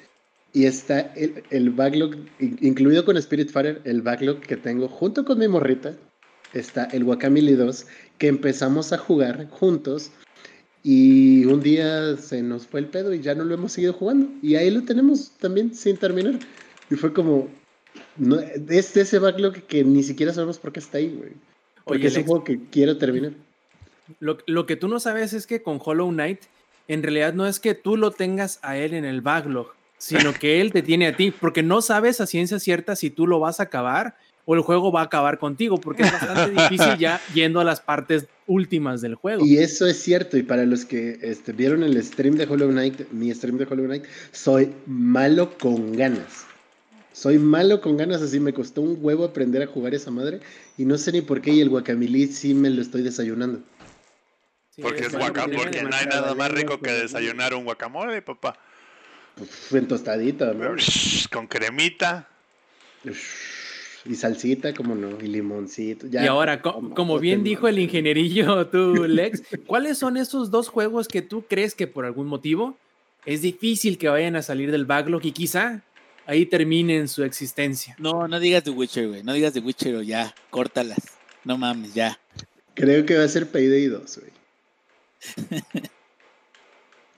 Y está el, el backlog, in- incluido con Spirit Fighter, el backlog que tengo junto con mi morrita. Está el Guacamole 2, que empezamos a jugar juntos. Y un día se nos fue el pedo y ya no lo hemos seguido jugando. Y ahí lo tenemos también sin terminar. Y fue como. No, es de ese backlog que ni siquiera sabemos por qué está ahí, güey. Porque Oye, es un juego que quiero terminar. Lo, lo que tú no sabes es que con Hollow Knight, en realidad no es que tú lo tengas a él en el backlog, sino <laughs> que él te tiene a ti, porque no sabes a ciencia cierta si tú lo vas a acabar o el juego va a acabar contigo, porque es bastante <laughs> difícil ya yendo a las partes últimas del juego. Y eso es cierto, y para los que este, vieron el stream de Hollow Knight, mi stream de Hollow Knight, soy malo con ganas. Soy malo con ganas, así me costó un huevo aprender a jugar esa madre, y no sé ni por qué, y el guacamilí sí me lo estoy desayunando. Sí, Porque, es bueno, guaca- tiene porque no hay nada más rico que desayunar un guacamole, papá. Uf, en tostadita, ¿no? Con cremita. Y salsita, como no, y limoncito. ya. y ahora, como bien dijo el ingenierillo <laughs> tú, Lex, ¿cuáles son esos dos juegos que tú crees que por algún motivo es difícil que vayan a salir del backlog y quizá ahí terminen su existencia? No, no digas The Witcher, güey. No digas The Witcher o ya, córtalas. No mames, ya. Creo que va a ser Payday 2, güey.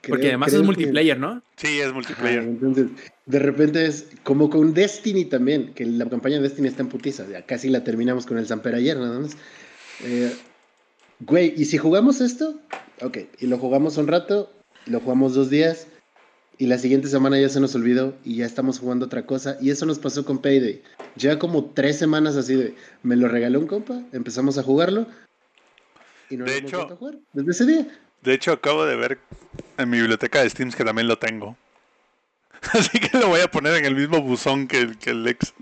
Porque Creo- además creo es que- multiplayer, ¿no? Sí, es Ajá, multiplayer. entonces, de repente es como con Destiny también, que la campaña de Destiny está en putiza, ya casi la terminamos con el Samper ayer, nada más. Eh, güey, ¿y si jugamos esto? Ok, y lo jugamos un rato, lo jugamos dos días, y la siguiente semana ya se nos olvidó y ya estamos jugando otra cosa, y eso nos pasó con Payday. Ya como tres semanas así de, me lo regaló un compa, empezamos a jugarlo, y no De lo hecho- jugar desde ese día. De hecho, acabo de ver en mi biblioteca de Steams que también lo tengo. <laughs> Así que lo voy a poner en el mismo buzón que, el- que el ex.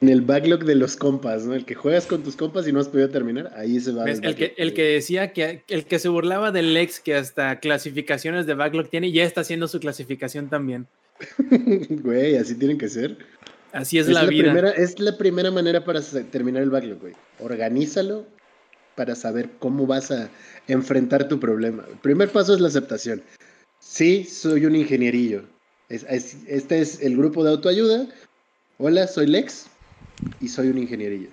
En el backlog de los compas, ¿no? El que juegas con tus compas y no has podido terminar, ahí se va. El El que, el que decía que el que se burlaba del Lex que hasta clasificaciones de backlog tiene, ya está haciendo su clasificación también. <laughs> Güey, así tienen que ser. Así es, la, vida. Primera, es la primera manera para terminar el backlog, güey. Organízalo para saber cómo vas a enfrentar tu problema. El primer paso es la aceptación. Sí, soy un ingenierillo. Es- es- este es el grupo de autoayuda. Hola, soy Lex y soy un ingenierillo.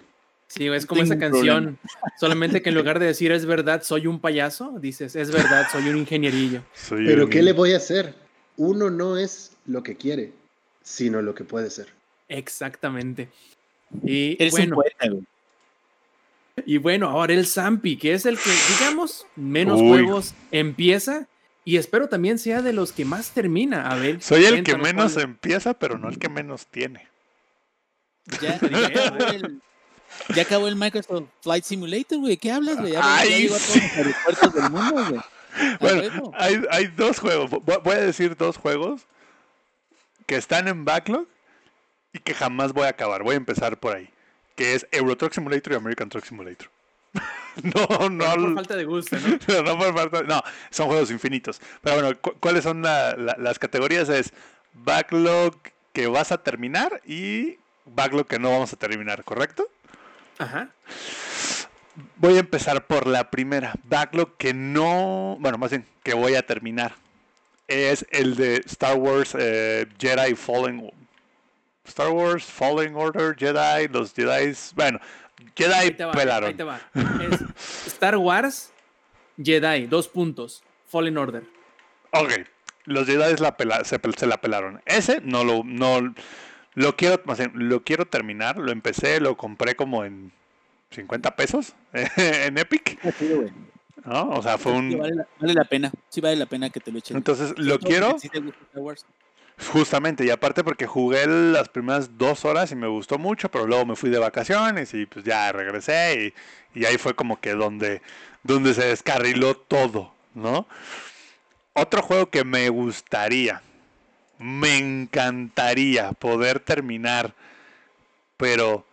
Sí, es como Tengo esa canción. Solamente que en lugar de decir es verdad, soy un payaso, dices es verdad, soy un ingenierillo. Soy Pero un- ¿qué le voy a hacer? Uno no es lo que quiere, sino lo que puede ser. Exactamente. Y Eres bueno, un poeta, güey. y bueno, ahora el Zampi, que es el que, digamos, menos Uy. juegos empieza y espero también sea de los que más termina. A ver, Soy el que menos empieza, pero no el que menos tiene. Ya, acabó el, ya acabó el Microsoft Flight Simulator, güey. ¿Qué hablas, güey? Ya, llegó a todos los aeropuertos del mundo, güey. A <laughs> Bueno, hay, hay dos juegos. Vo- Voy a decir dos juegos que están en backlog y que jamás voy a acabar. Voy a empezar por ahí. Que es Euro Truck Simulator y American Truck Simulator. <laughs> no, Pero no. por falta de gusto, ¿no? <laughs> Pero no por falta- no, son juegos infinitos. Pero bueno, cu- ¿cuáles son la- la- las categorías? Es backlog que vas a terminar y backlog que no vamos a terminar, ¿correcto? Ajá. Voy a empezar por la primera. Backlog que no. Bueno, más bien, que voy a terminar. Es el de Star Wars eh, Jedi Fallen. Star Wars Fallen Order, Jedi, los Jedi. Bueno, Jedi Ahí te va, pelaron. ahí te va. <laughs> Es Star Wars, Jedi, dos puntos. Fallen Order. Ok, los Jedi la pela- se, la pelaron. Ese no lo, no lo quiero, más bien, lo quiero terminar. Lo empecé, lo compré como en 50 pesos <laughs> en Epic. Güey. ¿no? O sea, fue Sí, un. vale, la, vale la pena. Sí vale la pena que te lo eches. Entonces, lo quiero. porque sí te gusta Star Wars. Justamente, y aparte porque jugué las primeras dos horas y me gustó mucho, pero luego me fui de vacaciones y pues ya regresé y, y ahí fue como que donde, donde se descarriló todo, ¿no? Otro juego que me gustaría, me encantaría poder terminar, pero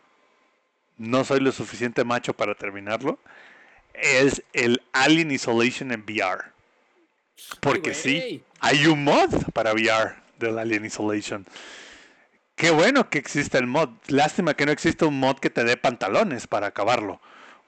no soy lo suficiente macho para terminarlo, es el Alien Isolation en VR. Porque sí, hay un mod para VR del Alien Isolation. Qué bueno que existe el mod. Lástima que no existe un mod que te dé pantalones para acabarlo.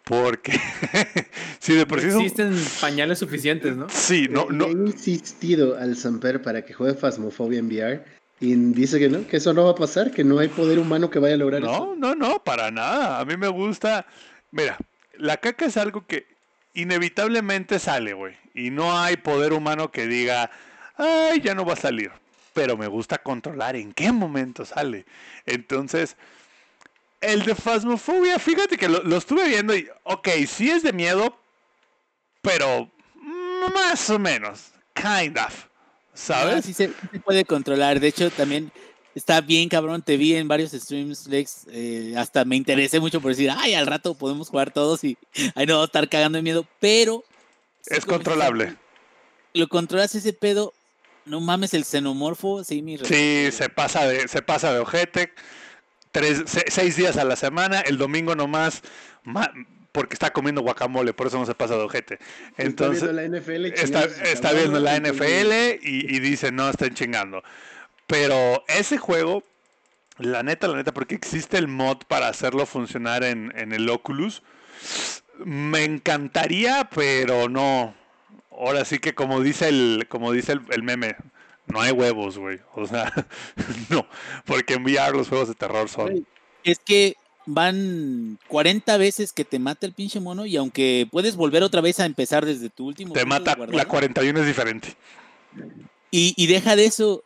Porque <laughs> si de por No sí existen pañales suficientes, ¿no? Sí, no, Le- no. He insistido al Samper para que juegue Phasmophobia en VR y dice que no, que eso no va a pasar, que no hay poder humano que vaya a lograr No, eso. no, no, para nada. A mí me gusta. Mira, la caca es algo que inevitablemente sale, güey. Y no hay poder humano que diga, ay, ya no va a salir. Pero me gusta controlar en qué momento sale. Entonces, el de Phasmophobia, fíjate que lo, lo estuve viendo y, ok, sí es de miedo, pero más o menos, kind of. ¿Sabes? sí se, sí se puede controlar. De hecho, también está bien cabrón, te vi en varios streams, Lex, eh, hasta me interesé mucho por decir, ay, al rato podemos jugar todos y ahí no va a estar cagando de miedo, pero... Es controlable. Lo controlas ese pedo, no mames, el xenomorfo, sí, mi Sí, se pasa de, se pasa de ojete, tres, se- seis días a la semana, el domingo nomás, ma- porque está comiendo guacamole, por eso no se pasa de ojete. Entonces, está viendo la NFL. está, chingándose su está cabrón, viendo la entonces, NFL y, y dice, no, están chingando. Pero ese juego, la neta, la neta, porque existe el mod para hacerlo funcionar en, en el Oculus, me encantaría, pero no. Ahora sí que como dice el, como dice el, el meme, no hay huevos, güey. O sea, <laughs> no, porque en VR los juegos de terror son... Es que van 40 veces que te mata el pinche mono y aunque puedes volver otra vez a empezar desde tu último... Te mata, la guardado, 41 es diferente. Y, y deja de eso,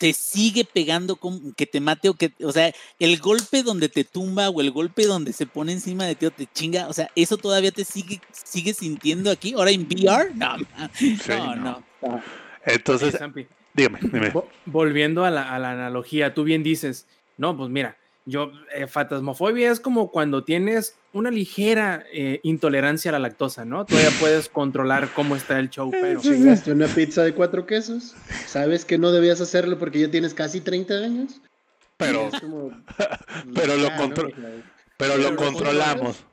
te sigue pegando con que te mate o que, o sea, el golpe donde te tumba o el golpe donde se pone encima de ti o te chinga, o sea, eso todavía te sigue, sigue sintiendo aquí. Ahora en VR, no, no, no. no. Entonces, dígame, dime. volviendo a la, a la analogía, tú bien dices, no, pues mira, yo, eh, fatasmofobia es como cuando tienes una ligera eh, intolerancia a la lactosa, ¿no? Todavía puedes controlar cómo está el show, pero... <laughs> Chingaste una pizza de cuatro quesos. Sabes que no debías hacerlo porque ya tienes casi 30 años. Pero, como, <laughs> pero lo pero Pero lo lo controlamos.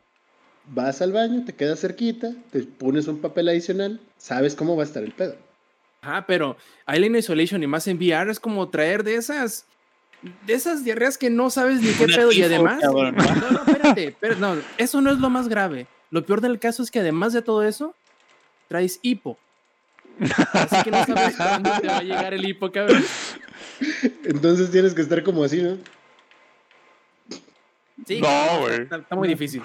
Vas al baño, te quedas cerquita, te pones un papel adicional, sabes cómo va a estar el pedo. Ajá, pero Alien Isolation y más en VR es como traer de esas de esas diarreas que no sabes ni qué Una pedo y además cabrón. no, no, espérate, espérate, no, eso no es lo más grave. Lo peor del caso es que además de todo eso traes hipo. Así que no sabes cuándo te va a llegar el hipo, cabrón. Entonces tienes que estar como así, ¿no? Sí, No, cabrón, güey. Está, está muy difícil.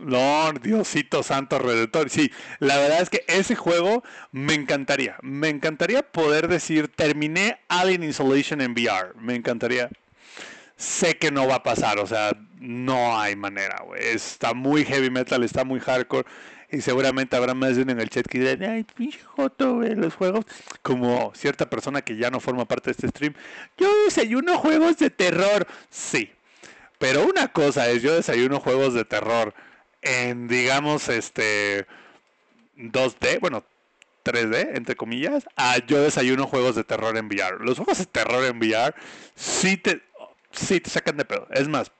No, Diosito Santo Redentor. Sí, la verdad es que ese juego me encantaría. Me encantaría poder decir, terminé Alien Isolation en VR. Me encantaría. Sé que no va a pasar, o sea, no hay manera, güey. Está muy heavy metal, está muy hardcore. Y seguramente habrá más de uno en el chat que dirán, ay, pinche joto, güey, los juegos. Como cierta persona que ya no forma parte de este stream. Yo desayuno juegos de terror. Sí. Pero una cosa es, yo desayuno juegos de terror en, digamos, este 2D, bueno, 3D, entre comillas, a yo desayuno juegos de terror en VR. Los juegos de terror en VR sí te, sí te sacan de pedo. Es más,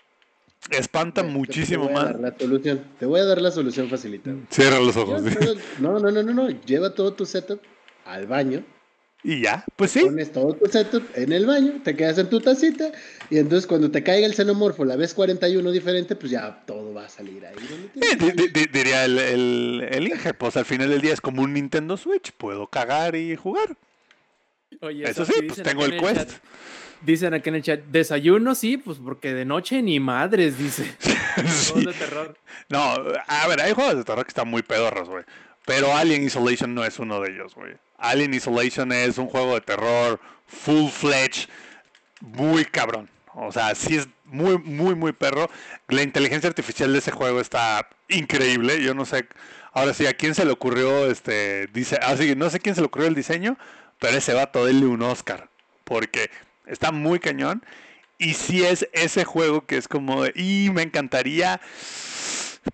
espantan Te- muchísimo te voy a más. dar la solución. Te voy a dar la solución facilitada. Cierra los ojos. Lleva todo- No, no, no, no, no. Lleva todo tu setup al baño. Y ya, pues sí. Pones todo tu setup en el baño, te quedas en tu tacita y entonces cuando te caiga el xenomorfo, la vez 41 diferente, pues ya todo va a salir ahí. donde Eh, di- diría el, el, el Inge, pues al final del día es como un Nintendo Switch, puedo cagar y jugar. Oye, Eso sí, pues tengo el Quest. chat- dicen aquí en el chat, desayuno sí, pues porque de noche ni madres, dice. <laughs> Sí. Juegos de terror. No, a ver, hay juegos de terror que están muy pedorros, güey. Pero Alien Isolation no es uno de ellos, güey. Alien Isolation es un juego de terror full-fledged, muy cabrón. O sea, sí es muy, muy, muy perro. La inteligencia artificial de ese juego está increíble. Yo no sé, ahora sí, a quién se le ocurrió este, dice, así no sé quién se le ocurrió el diseño, pero ese vato denle un Oscar. Porque está muy cañón. Y sí es ese juego que es como de, y me encantaría,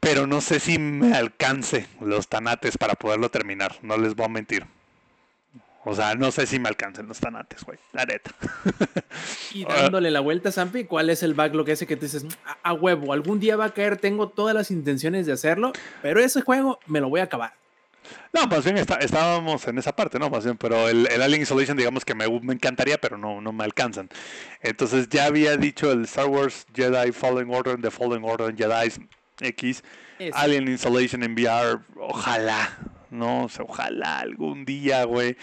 pero no sé si me alcance los tanates para poderlo terminar. No les voy a mentir. O sea, no sé si me alcancen los tanates, güey. La neta. <laughs> Y Ah. dándole la vuelta, Zampi, ¿cuál es el backlog ese que te dices, a, a huevo, algún día va a caer, tengo todas las intenciones de hacerlo, pero ese juego me lo voy a acabar? No, más bien está- estábamos en esa parte, ¿no? Más bien, pero el, el Alien Isolation, digamos que me, me encantaría, pero no, no me alcanzan. Entonces ya había dicho el Star Wars Jedi Fallen Order, The Fallen Order Jedi X, Ese. Alien Installation en VR, ojalá, no o sea, ojalá algún día, güey.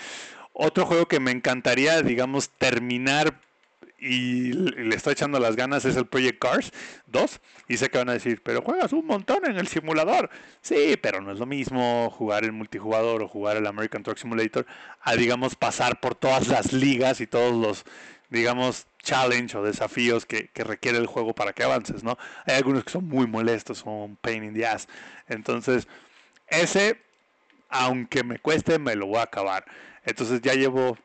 Otro juego que me encantaría, digamos, terminar y le estoy echando las ganas es el Project Cars 2. Y sé que van a decir, pero juegas un montón en el simulador. Sí, pero no es lo mismo jugar el multijugador o jugar el American Truck Simulator a, digamos, pasar por todas las ligas y todos los, digamos, challenge o desafíos que, que requiere el juego para que avances, ¿no? Hay algunos que son muy molestos, son pain in the ass. Entonces, ese, aunque me cueste, me lo voy a acabar. Entonces ya llevo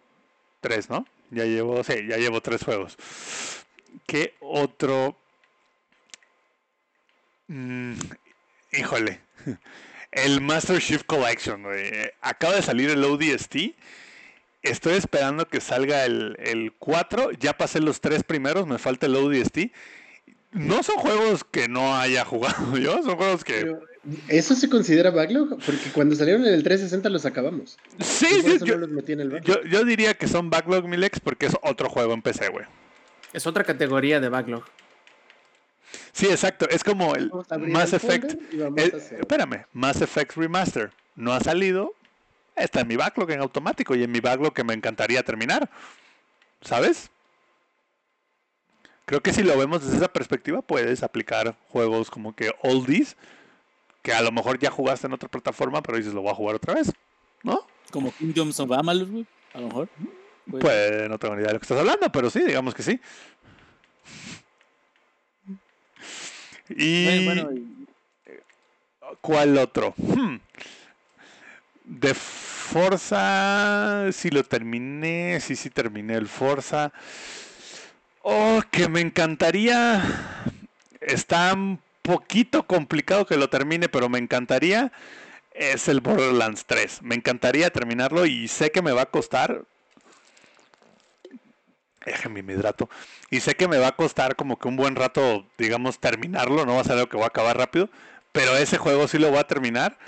tres, ¿no? Ya llevo, sí, ya llevo tres juegos. ¿Qué otro? Mm, híjole. <laughs> El Master Chief Collection. Acaba de salir el ODST. Estoy esperando que salga el, el 4. Ya pasé los tres primeros, me falta el ODST. No son juegos que no haya jugado <laughs> yo, son juegos que... ¿Eso se considera backlog? Porque cuando salieron en el 360 los acabamos. Sí, sí, yo, no los metí en el backlog. yo, yo diría que son backlog Milex porque es otro juego en PC, güey. Es otra categoría de backlog. Sí, exacto. Es como el Mass el Effect. el- espérame, Mass Effect Remaster. No ha salido. Está en mi backlog en automático y en mi backlog que me encantaría terminar. ¿Sabes? Creo que si lo vemos desde esa perspectiva, puedes aplicar juegos como que oldies, que a lo mejor ya jugaste en otra plataforma, pero dices lo voy a jugar otra vez. ¿No? Como Kingdoms of Amalur, güey, a lo mejor. Pues, Pues no tengo ni idea de lo que estás hablando, pero sí, digamos que sí. Y bueno, ¿cuál otro? Hmm. De Forza, sí lo terminé, sí, sí terminé el Forza. Oh, que me encantaría. Está un poquito complicado que lo termine, pero me encantaría. Es el Borderlands 3. Me encantaría terminarlo y sé que me va a costar. Déjenme mi hidrato. Y sé que me va a costar como que un buen rato, digamos, terminarlo. No va a ser algo que voy a acabar rápido. Pero ese juego sí lo voy a terminar.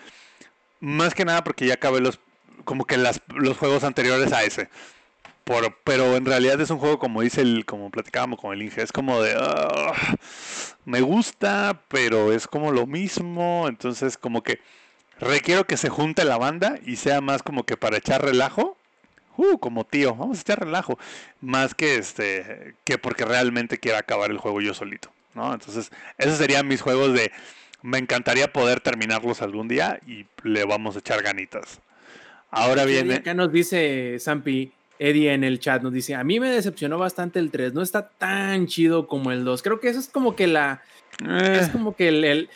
Más que nada porque ya acabé los. Como que las, los juegos anteriores a ese. Por, pero en realidad es un juego como dice el. Como platicábamos con el Inge. Es como de. "Ah, me gusta, pero es como lo mismo. Entonces, como que. Requiero que se junte la banda y sea más como que para echar relajo. Uh, como tío, vamos a echar relajo. Más que este. Que porque realmente quiera acabar el juego yo solito. ¿no? Entonces, esos serían mis juegos de. Me encantaría poder terminarlos algún día y le vamos a echar ganitas. Ahora viene. Acá nos dice Zampi, Eddie en el chat, nos dice, a mí me decepcionó bastante el 3, no está tan chido como el 2. Creo que eso es como que la, es Eh, como que el, el-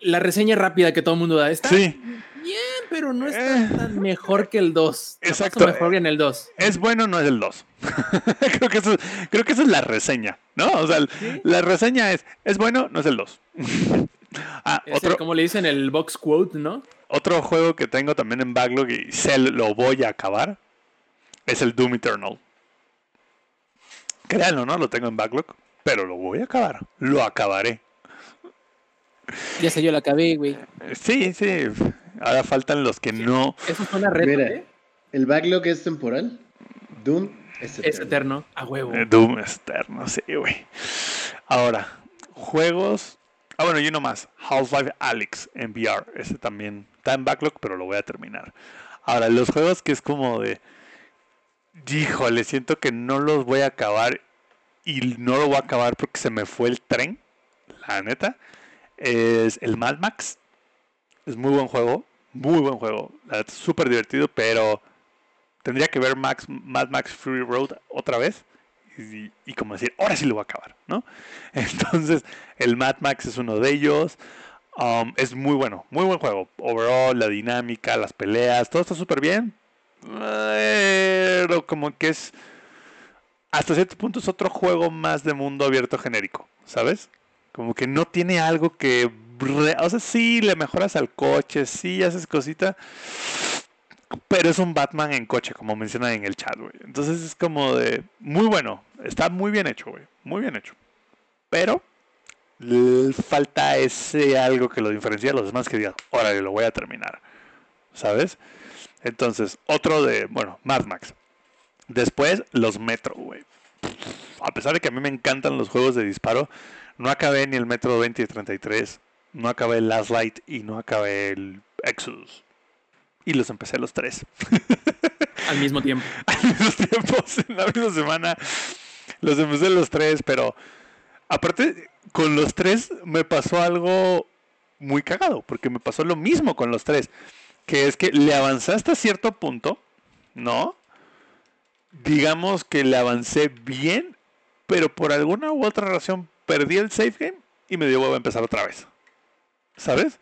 la reseña rápida que todo el mundo da. Está sí, bien, pero no está Eh. tan mejor que el 2. La paso Exacto. mejor en el 2. es bueno, no es el 2. <laughs> creo, que eso, creo que eso es la reseña, ¿no? O sea, Sí. la reseña es, es bueno, no es el 2. <laughs> ah, Es el- otro, como le dicen el box quote, ¿no? otro juego que tengo también en backlog y sé lo voy a acabar es el Doom Eternal. Créanlo, ¿no? Lo tengo en backlog, pero lo voy a acabar. Lo acabaré. ya sé, yo la acabé, güey. Sí, sí. Ahora faltan los que no. Eso suena reto, Mira, ¿eh? el backlog es temporal. Doom es eterno. Es eterno, a huevo. Eh, Doom externo, sí, güey. Ahora, juegos. Ah, bueno, y uno más. Half-Life Alyx en VR. Ese también está en backlog, pero lo voy a terminar. Ahora, los juegos que es como de. Híjole, siento que no los voy a acabar. Y no lo voy a acabar porque se me fue el tren. La neta. Es el Mad Max. Es muy buen juego. Muy buen juego. Súper divertido, pero tendría que ver Max, Mad Max Fury Road otra vez y, y como decir, ahora sí lo voy a acabar, ¿no? <laughs> Entonces, el Mad Max es uno de ellos. Um, es muy bueno, muy buen juego. Overall, la dinámica, las peleas, todo está súper bien. Pero como que es, hasta cierto punto es otro juego más de mundo abierto genérico, ¿sabes? Como que no tiene algo que... O sea, sí, le mejoras al coche, sí, haces cosita, pero es un Batman en coche, como mencionan en el chat, güey. Entonces es como de... Muy bueno. Está muy bien hecho, güey. Muy bien hecho. Pero... falta ese algo que lo diferencia de los demás que digas, órale, lo voy a terminar. ¿Sabes? Entonces, otro de... Bueno, Mad Max. Después, los Metro, güey. A pesar de que a mí me encantan los juegos de disparo, no acabé ni el Metro 2033, no acabé el Last Light y no acabé el Exodus. Y los empecé los tres. Al mismo tiempo. <laughs> Al mismo tiempo, <laughs> en la misma semana. Los empecé los tres, pero aparte, con los tres me pasó algo muy cagado, porque me pasó lo mismo con los tres. Que es que le avancé hasta cierto punto, ¿no? Digamos que le avancé bien, pero por alguna u otra razón perdí el save game y me dio a empezar otra vez. ¿Sabes?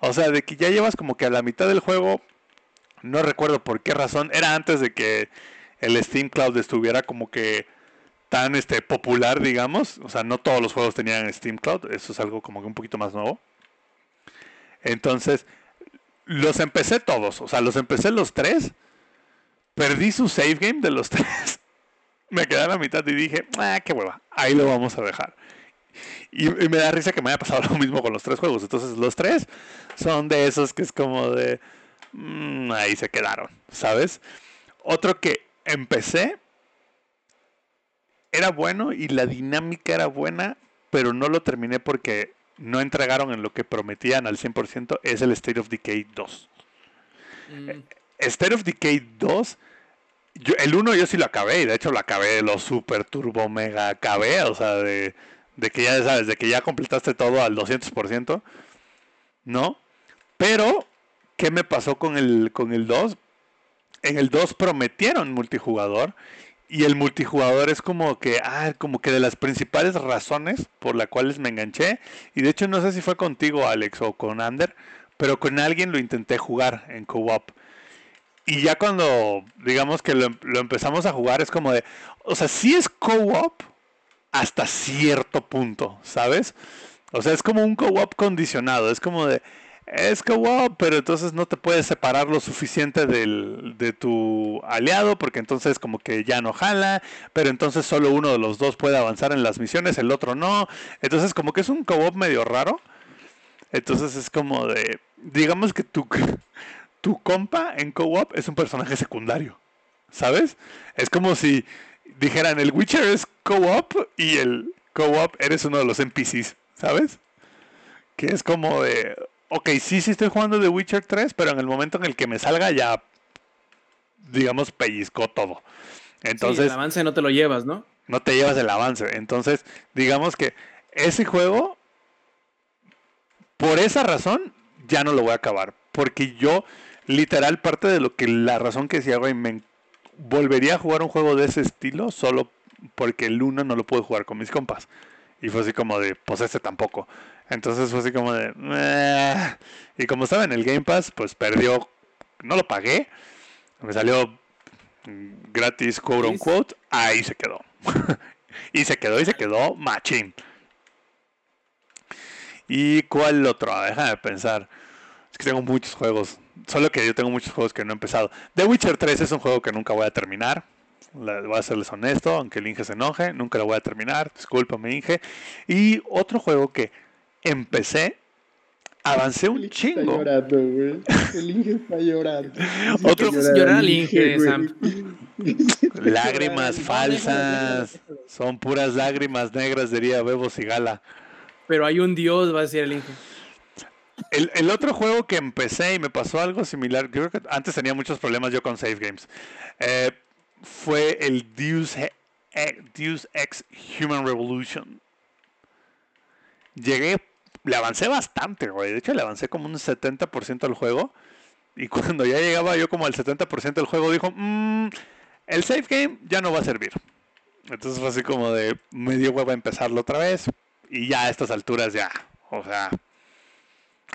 O sea, de que ya llevas como que a la mitad del juego, no recuerdo por qué razón, era antes de que el Steam Cloud estuviera como que tan este, popular, digamos. O sea, no todos los juegos tenían Steam Cloud. Eso es algo como que un poquito más nuevo. Entonces, los empecé todos. O sea, los empecé los tres. Perdí su save game de los <laughs> tres. Me quedé a la mitad y dije, ah, qué hueva. Ahí lo vamos a dejar. Y, y me da risa que me haya pasado <laughs> lo mismo con los tres juegos. Entonces, los tres son de esos que es como de. mm, ahí se quedaron, ¿sabes? Otro que empecé era bueno y la dinámica era buena, pero no lo terminé porque no entregaron en lo que prometían al 100%, es el State of Decay 2. Mm, State of Decay 2, yo- el 1 yo sí lo acabé, y de hecho lo acabé de lo super turbo mega acabé, o sea, de, de que ya sabes, de que ya completaste todo al 200%, ¿no? Pero, ¿qué me pasó con el, con el 2? En el 2 prometieron multijugador y el multijugador es como que, ah, como que de las principales razones por las cuales me enganché. Y de hecho no sé si fue contigo, Alex, o con Ander, pero con alguien lo intenté jugar en co-op. Y ya cuando, digamos que lo, lo empezamos a jugar, es como de, o sea, sí es co-op hasta cierto punto, ¿sabes? O sea, es como un co-op condicionado, es como de, es co-op, pero entonces no te puedes separar lo suficiente del, de tu aliado, porque entonces como que ya no jala, pero entonces solo uno de los dos puede avanzar en las misiones, el otro no. Entonces como que es un co-op medio raro. Entonces es como de, digamos que tu, <laughs> tu compa en co-op es un personaje secundario, ¿sabes? Es como si dijeran, el Witcher es co-op y el co-op eres uno de los NPCs, ¿sabes? Que es como de, ok, sí, sí estoy jugando The Witcher 3, pero en el momento en el que me salga ya, digamos, pellizcó todo. sí, Entonces, el avance no te lo llevas, ¿no? no te llevas el avance. Entonces, digamos que ese juego, por esa razón, ya no lo voy a acabar. Porque yo, literal, parte de lo que la razón que decía, güey, me volvería a jugar un juego de ese estilo solo porque el 1 no lo pude jugar con mis compas. Y fue así como de, pues este tampoco. Entonces fue así como de, "Meh". y como estaba en el Game Pass, pues perdió, no lo pagué. Me salió gratis, quote unquote, ahí se quedó. <laughs> y se quedó y se quedó machín. ¿Y cuál otro? Déjame pensar. Es que tengo muchos juegos. Solo que yo tengo muchos juegos que no he empezado. The Witcher 3 es un juego que nunca voy a terminar. Voy a serles honesto, aunque el Inge se enoje. Nunca lo voy a terminar. Discúlpame, Inge. Y otro juego que empecé, avancé un chingo. Está llorando, güey. El Inge está llorando. Otro- Hizo haces llorar al Inge. Sam? <laughs> Lágrimas falsas. Son puras lágrimas negras, diría Bebos y Gala. Pero hay un dios, va a decir el Inge. El, el otro juego que empecé y me pasó algo similar, yo creo que antes tenía muchos problemas yo con save games, eh, fue el Deus, eh, Deus Ex Human Revolution. Llegué, le avancé bastante, güey. De hecho, le avancé como un 70% al juego. Y <laughs> cuando ya llegaba yo como al 70% del juego, dijo, "Mm, el save game ya no va a servir. Entonces fue así como de, me dio hueva empezarlo otra vez. Y ya a estas alturas ya, o sea,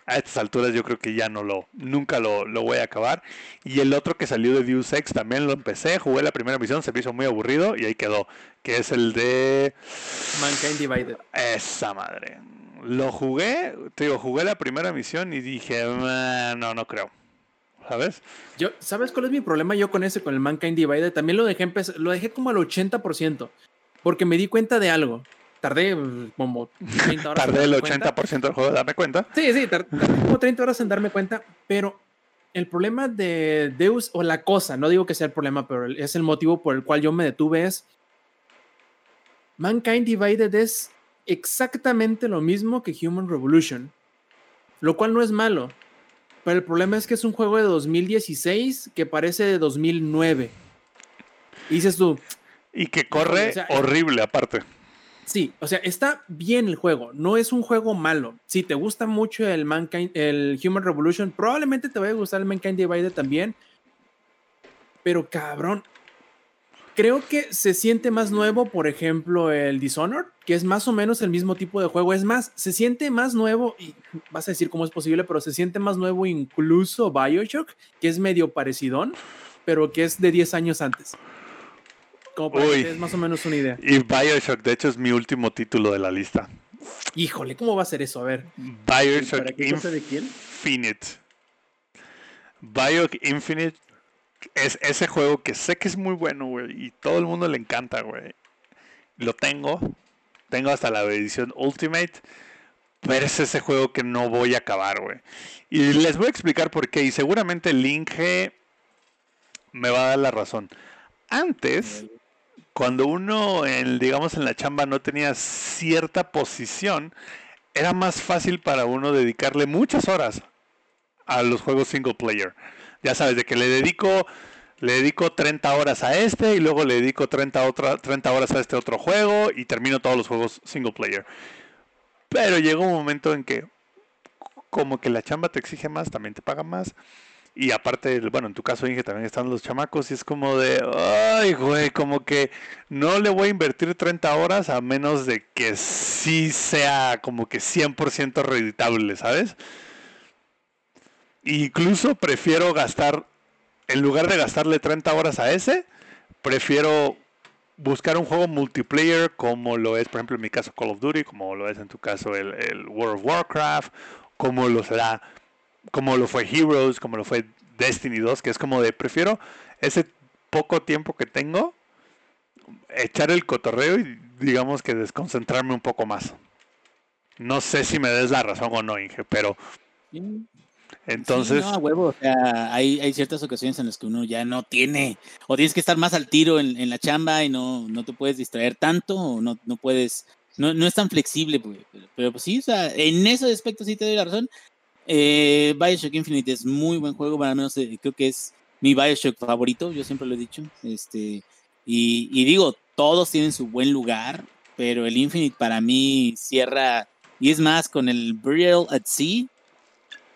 a estas alturas yo creo que ya no lo, nunca lo, lo voy a acabar. Y el otro que salió de Deus Ex también lo empecé, jugué la primera misión, se me hizo muy aburrido y ahí quedó. Que es el de Mankind Divided. esa madre. Lo jugué, te digo, jugué la primera misión y dije, "Ah, no, no creo. ¿Sabes? Yo, ¿Sabes cuál es mi problema yo con ese, con el Mankind Divided? También lo dejé, lo dejé como al 80%, porque me di cuenta de algo. Tardé mm, como 30 horas. en Tardé el darme cuenta. 80% del juego de darme cuenta. Sí, sí, tar- tardé como 30 horas en darme cuenta, pero el problema de Deus, o la cosa, no digo que sea el problema, pero es el motivo por el cual yo me detuve, es Mankind Divided es exactamente lo mismo que Human Revolution, lo cual no es malo, pero el problema es que es un juego de 2016 que parece de 2009. Y dices tú, Y que corre o sea, horrible aparte. Sí, o sea, está bien el juego, no es un juego malo. Si te gusta mucho el Mankind, el Human Revolution, probablemente te vaya a gustar el Mankind Divided también. Pero cabrón, creo que se siente más nuevo, por ejemplo, el Dishonored, que es más o menos el mismo tipo de juego. Es más, se siente más nuevo, y vas a decir cómo es posible, pero se siente más nuevo incluso Bioshock, que es medio parecidón, pero que es de 10 años antes. Como para que Uy. te des más o menos una idea. Y Bioshock, de hecho, es mi último título de la lista. Híjole, ¿cómo va a ser eso? A ver. Bioshock ¿Para qué cosa de quién? Infinite. Bioshock Infinite es ese juego que sé que es muy bueno, güey. Y todo el mundo le encanta, güey. Lo tengo. Tengo hasta la edición Ultimate. Pero es ese juego que no voy a acabar, güey. Y les voy a explicar por qué. Y seguramente Link G me va a dar la razón. Antes, cuando uno, en, digamos, en la chamba no tenía cierta posición, era más fácil para uno dedicarle muchas horas a los juegos single player. Ya sabes, de que le dedico, le dedico 30 horas a este y luego le dedico 30, otra, 30 horas a este otro juego y termino todos los juegos single player. Pero llega un momento en que como que la chamba te exige más, también te paga más. Y aparte, bueno, en tu caso, Inge, también están los chamacos y es como de, ay, güey, como que no le voy a invertir 30 horas a menos de que sí sea como que 100% reditable, ¿sabes? Incluso prefiero gastar, en lugar de gastarle 30 horas a ese, prefiero buscar un juego multiplayer como lo es, por ejemplo, en mi caso Call of Duty, como lo es en tu caso el, World of Warcraft, como lo será, como lo fue Heroes, como lo fue Destiny 2, que es como de, prefiero ese poco tiempo que tengo, echar el cotorreo y digamos que desconcentrarme un poco más. No sé si me des la razón o no, Inge, pero Sí, entonces... no, a huevo, o sea, hay, hay ciertas ocasiones en las que uno ya no tiene, o tienes que estar más al tiro en, en la chamba y no, no te puedes distraer tanto, o no, no puedes, no, no es tan flexible, pues, pero, pero, pues sí, o sea, en ese aspecto sí te doy la razón. Eh, Bioshock Infinite es muy buen juego, para menos eh, creo que es mi Bioshock favorito, yo siempre lo he dicho, este, y, y digo, todos tienen su buen lugar, pero el Infinite para mí cierra, y es más, con el Burial at Sea,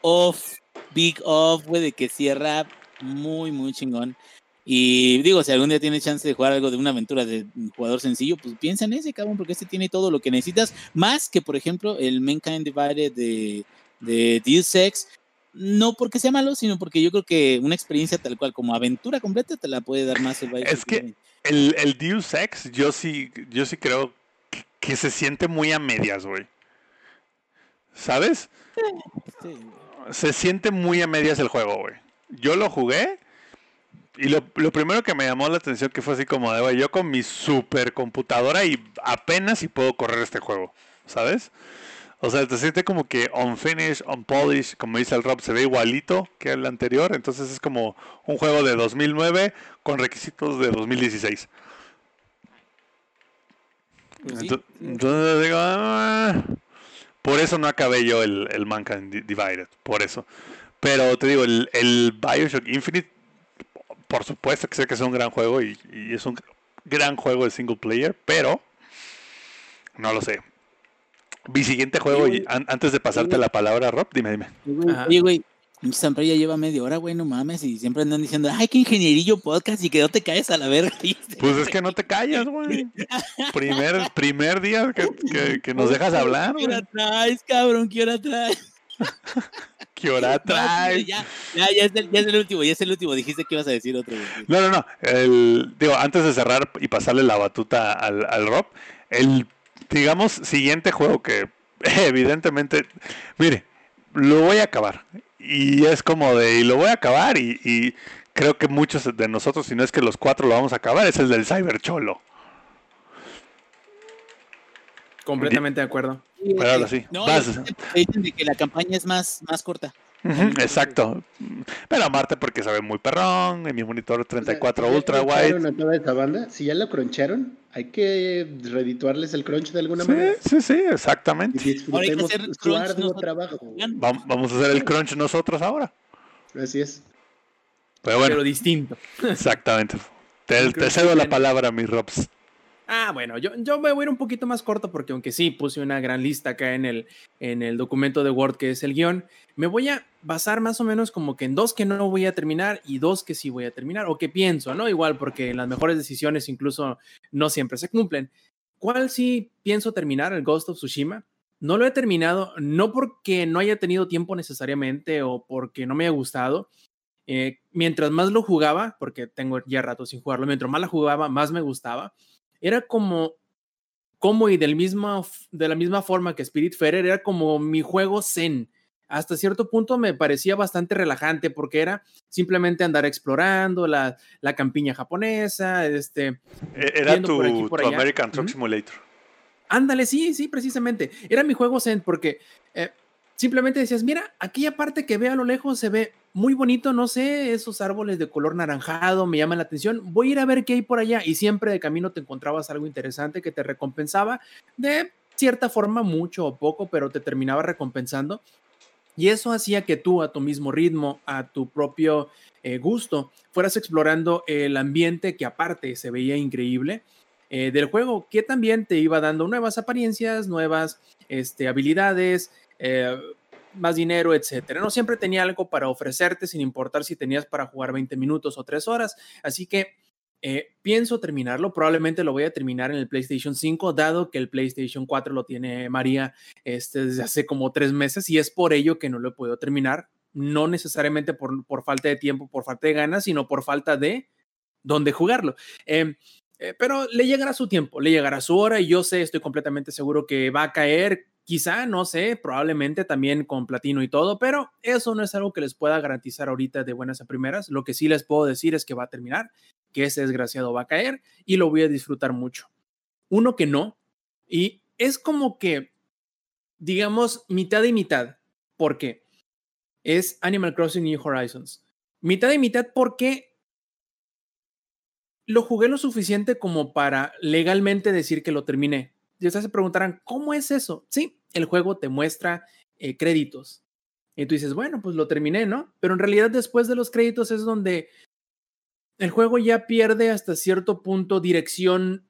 off, big off, güey, de que cierra muy, muy chingón. Y digo, si algún día tienes chance de jugar algo de una aventura de jugador sencillo, pues piensa en ese, cabrón, porque este tiene todo lo que necesitas, más que, por ejemplo, el Mankind Divided de, de Deus Ex, no porque sea malo, sino porque yo creo que una experiencia tal cual como aventura completa te la puede dar más el Es que el, el Deus Ex, yo sí, yo sí creo que, se siente muy a medias, güey. ¿Sabes? Sí. Se siente muy a medias el juego, güey. Yo lo jugué y lo, lo primero que me llamó la atención que fue así como de, güey, yo con mi supercomputadora y apenas si puedo correr este juego, ¿sabes? O sea, te siente como que unfinished, unpolished, como dice el Rob, se ve igualito que el anterior, entonces es como un juego de 2009 con requisitos de 2016. Pues sí, Ento- sí. Entonces digo, "Ah". Por eso no acabé yo el, el Mankind Di- Divided, por eso. Pero te digo, el, el Bioshock Infinite, por supuesto que sé que es un gran juego y, y es un gran juego de single player, pero no lo sé. Mi siguiente juego, y an- antes de pasarte la palabra, Rob, dime, dime. Oye, güey, siempre ya lleva media hora, güey, no mames, y siempre andan diciendo, ay, qué ingenierillo podcast y que no te caes a la verga. <laughs> Pues es que no te callas, güey. <laughs> Primer, primer día que, que- que nos dejas hablar, ¿Qué hora güey. traes, cabrón? ¿Qué hora traes? <laughs> ¿Qué hora traes? ya, ya, ya, es el, ya es el último, ya es el último. Dijiste que ibas a decir otro, güey. No, no, no. El, digo, antes de cerrar y pasarle la batuta al, al Rob, el, digamos, siguiente juego que evidentemente, mire, lo voy a acabar. Y es como de, y lo voy a acabar y, y creo que muchos de nosotros, si no es que los cuatro lo vamos a acabar, es el del Cyber Cholo. Completamente de acuerdo. Pero ahora sí, No, vas. dicen de que la campaña es más, más corta. Exacto. Pero amarte porque sabe muy perrón, en mi monitor 34 O sea, ¿ya ultra wide. a toda esa banda? Si ya lo croncharon, hay que redituarles el crunch de alguna Sí, manera. sí, sí, Y exactamente. Ahora hay que disfrutemos hacer crunch arduo trabajo. Vam- Vamos a hacer el crunch nosotros ahora. Así es. Pero bueno. Pero distinto. Exactamente. Te, te cedo la palabra, mi Robs. Ah, bueno, yo, yo me voy a ir un poquito más corto porque aunque sí puse una gran lista acá en el, en el documento de Word que es el guion, me voy a basar más o menos como que en dos que no voy a terminar y dos que sí voy a terminar, o que pienso, ¿no? Igual porque las mejores decisiones incluso no siempre se cumplen. ¿Cuál sí pienso terminar? El Ghost of Tsushima. No lo he terminado, no porque no haya tenido tiempo necesariamente o porque no me haya gustado, eh, mientras más lo jugaba, porque tengo ya rato sin jugarlo, mientras más la jugaba, más me gustaba. Era como, como y del mismo, de la misma forma que Spirit Spiritfarer, era como mi juego zen. Hasta cierto punto me parecía bastante relajante porque era simplemente andar explorando la, la campiña japonesa, este... E-, era tu, American Truck Simulator. Ándale, sí, sí, precisamente. Era mi juego zen porque eh, simplemente decías, mira, aquella parte que ve a lo lejos se ve muy bonito, no sé, esos árboles de color naranjado me llaman la atención, voy a ir a ver qué hay por allá y siempre de camino te encontrabas algo interesante que te recompensaba de cierta forma, mucho o poco, pero te terminaba recompensando. Y eso hacía que tú a tu mismo ritmo, a tu propio eh, gusto, fueras explorando el ambiente que aparte se veía increíble eh, del juego, que también te iba dando nuevas apariencias, nuevas este, habilidades, eh, más dinero, etcétera. No siempre tenía algo para ofrecerte, sin importar si tenías para jugar 20 minutos o 3 horas. Así que eh, pienso terminarlo. Probablemente lo voy a terminar en el PlayStation 5, dado que el PlayStation 4 lo tiene María este, desde hace como tres meses y es por ello que no lo puedo terminar. No necesariamente por, por falta de tiempo, por falta de ganas, sino por falta de dónde jugarlo. Em, eh, pero le llegará su tiempo, le llegará su hora y yo sé, estoy completamente seguro que va a caer Quizá, no sé, probablemente también con platino y todo, pero eso no es algo que les pueda garantizar ahorita de buenas a primeras. Lo que sí les puedo decir es que va a terminar, que ese desgraciado va a caer y lo voy a disfrutar mucho. Uno que no, y es como que, digamos, mitad y mitad, porque es Animal Crossing New Horizons. Mitad y mitad porque lo jugué lo suficiente como para legalmente decir que lo terminé y ustedes se preguntarán, ¿cómo es eso? Sí, el juego te muestra eh, créditos. Y tú dices, bueno, pues lo terminé, ¿no? Pero en realidad después de los créditos es donde el juego ya pierde hasta cierto punto dirección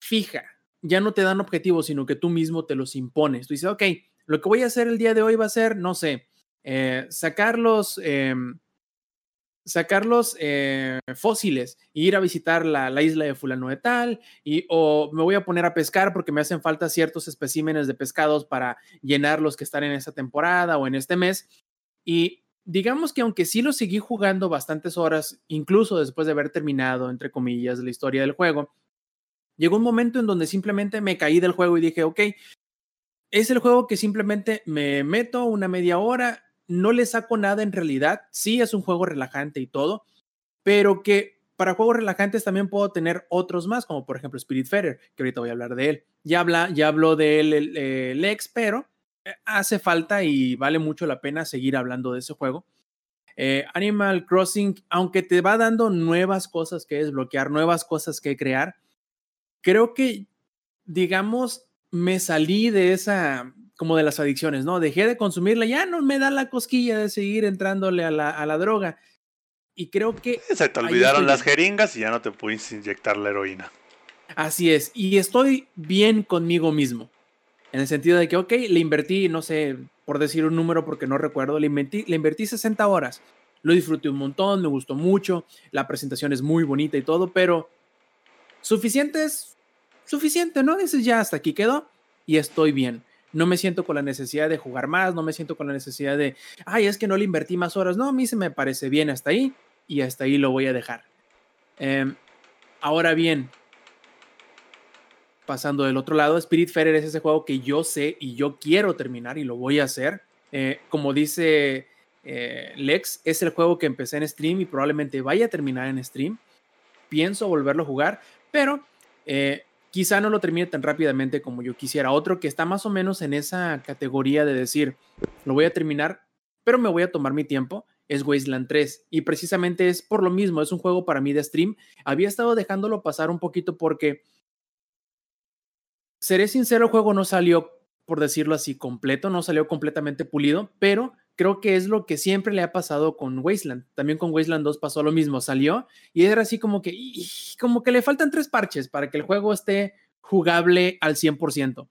fija. Ya no te dan objetivos, sino que tú mismo te los impones. Tú dices, ok, lo que voy a hacer el día de hoy va a ser, no sé, eh, em, sacar los eh, fósiles e ir a visitar la, isla de fulano de tal, y, o me voy a poner a pescar porque me hacen falta ciertos especímenes de pescados para llenar los que están en esta temporada o en este mes. Y digamos que aunque sí lo seguí jugando bastantes horas, incluso después de haber terminado, entre comillas, la historia del juego, llegó un momento en donde simplemente me caí del juego y dije, ok, es el juego que simplemente me meto una media hora, no le saco nada en realidad. Sí, es un juego relajante y todo, pero que para juegos relajantes también puedo tener otros más, como por ejemplo Spirit Spiritfarer, que ahorita voy a hablar de él. Ya, habla, ya habló de él el, Lex, pero eh, hace falta y vale mucho la pena seguir hablando de ese juego. Eh, Animal Crossing, aunque te va dando nuevas cosas que desbloquear, nuevas cosas que crear, creo que, digamos, me salí de esa, como de las adicciones, ¿no? Dejé de consumirla, ya no me da la cosquilla de seguir entrándole a la, a la droga. Y creo que... <laughs> Se te olvidaron las jeringas y ya no te puedes inyectar la heroína. Así es, y estoy bien conmigo mismo. En el sentido de que, ok, le invertí, no sé, por decir un número porque no recuerdo, le invertí, le invertí 60 horas. Lo disfruté un montón, me gustó mucho, la presentación es muy bonita y todo, pero suficiente es suficiente, ¿no? Dices, ya hasta aquí quedó y estoy bien no me siento con la necesidad de jugar más, no me siento con la necesidad de, ay, es que no le invertí más horas. No, a mí se me parece bien hasta ahí y hasta ahí lo voy a dejar. Em, ahora bien, pasando del otro lado, Spirit Spiritfarer es ese juego que yo sé y yo quiero terminar y lo voy a hacer. Eh, como dice eh, Lex, es el juego que empecé en stream y probablemente vaya a terminar en stream. Pienso volverlo a jugar, pero eh, quizá no lo termine tan rápidamente como yo quisiera. Otro que está más o menos en esa categoría de decir, lo voy a terminar, pero me voy a tomar mi tiempo, es Wasteland 3. Y precisamente es por lo mismo, es un juego para mí de stream. Había estado dejándolo pasar un poquito porque, seré sincero, el juego no salió, por decirlo así, completo, no salió completamente pulido, pero creo que es lo que siempre le ha pasado con Wasteland. También con Wasteland 2 pasó lo mismo, salió y era así como que, como que le faltan tres parches para que el juego esté jugable al 100%.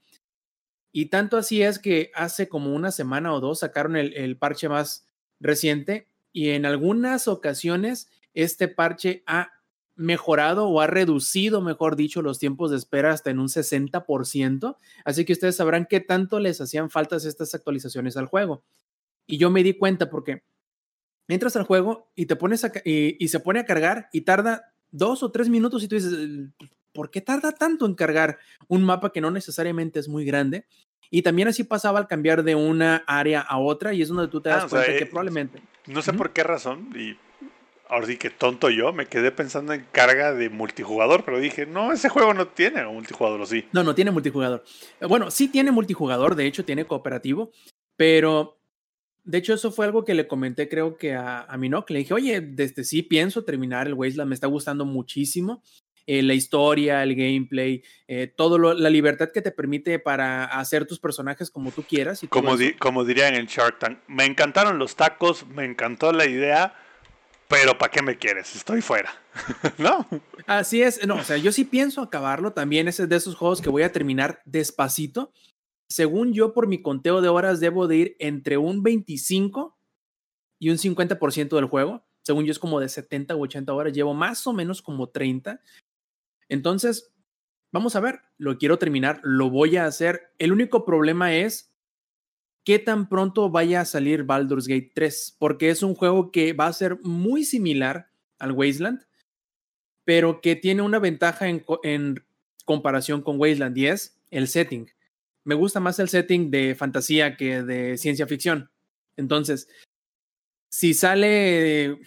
Y tanto así es que hace como una semana o dos sacaron el, parche más reciente y en algunas ocasiones este parche ha mejorado o ha reducido, mejor dicho, los tiempos de espera hasta en un 60%. Así que ustedes sabrán qué tanto les hacían faltas estas actualizaciones al juego. Y yo me di cuenta porque entras al juego y te pones a, y, y, se pone a cargar y tarda dos o tres minutos y tú dices, ¿por qué tarda tanto en cargar un mapa que no necesariamente es muy grande? Y también así pasaba al cambiar de una área a otra y es donde tú te das ah, cuenta que eh, probablemente... No sé por qué razón y ahora sí que tonto yo, me quedé pensando en carga de multijugador, pero dije, no, ese juego no tiene multijugador, ¿o sí? No, no tiene multijugador. Bueno, sí tiene multijugador, de hecho tiene cooperativo, pero de hecho, eso fue algo que le comenté, creo que a, a no, que le dije, oye, desde sí pienso terminar el Wasteland, me está gustando muchísimo. Eh, la historia, el gameplay, eh, todo la libertad que te permite para hacer tus personajes como tú quieras. Y como, como dirían en Shark Tank, me encantaron los tacos, me encantó la idea, pero ¿para qué me quieres? Estoy fuera. <laughs> ¿No? Así es, no, o sea, yo sí pienso acabarlo, también es de esos juegos que voy a terminar despacito según yo, por mi conteo de horas, debo de ir entre un 25 y un 50% del juego. Según yo, es como de 70 u 80 horas. Llevo más o menos como 30. Entonces, vamos a ver. Lo quiero terminar, lo voy a hacer. El único problema es qué tan pronto vaya a salir Baldur's Gate 3, porque es un juego que va a ser muy similar al Wasteland, pero que tiene una ventaja en, en comparación con Wasteland y es el setting me gusta más el setting de fantasía que de ciencia ficción. Entonces, si sale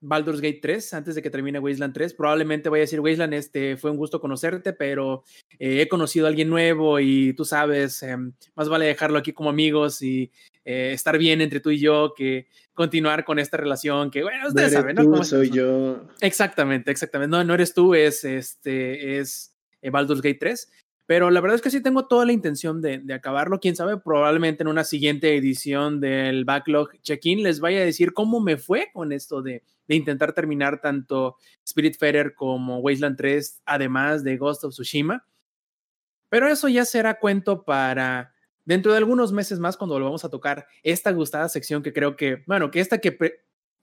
Baldur's Gate 3 antes de que termine Wasteland 3, probablemente voy a decir, Wasteland, este, fue un gusto conocerte, pero eh, he conocido a alguien nuevo y tú sabes, em, más vale dejarlo aquí como amigos y eh, estar bien entre tú y yo que continuar con esta relación que, bueno, ustedes saben, ¿no? soy yo. Exactamente, exactamente. No, no eres tú, es, este, es eh, Baldur's Gate 3. Pero la verdad es que sí tengo toda la intención de, acabarlo. Quién sabe, probablemente en una siguiente edición del Backlog Check-in les vaya a decir cómo me fue con esto de, intentar terminar tanto Spirit Spiritfarer como Wasteland 3, además de Ghost of Tsushima. Pero eso ya será cuento para dentro de algunos meses más cuando volvamos a tocar esta gustada sección que creo que, bueno, que esta que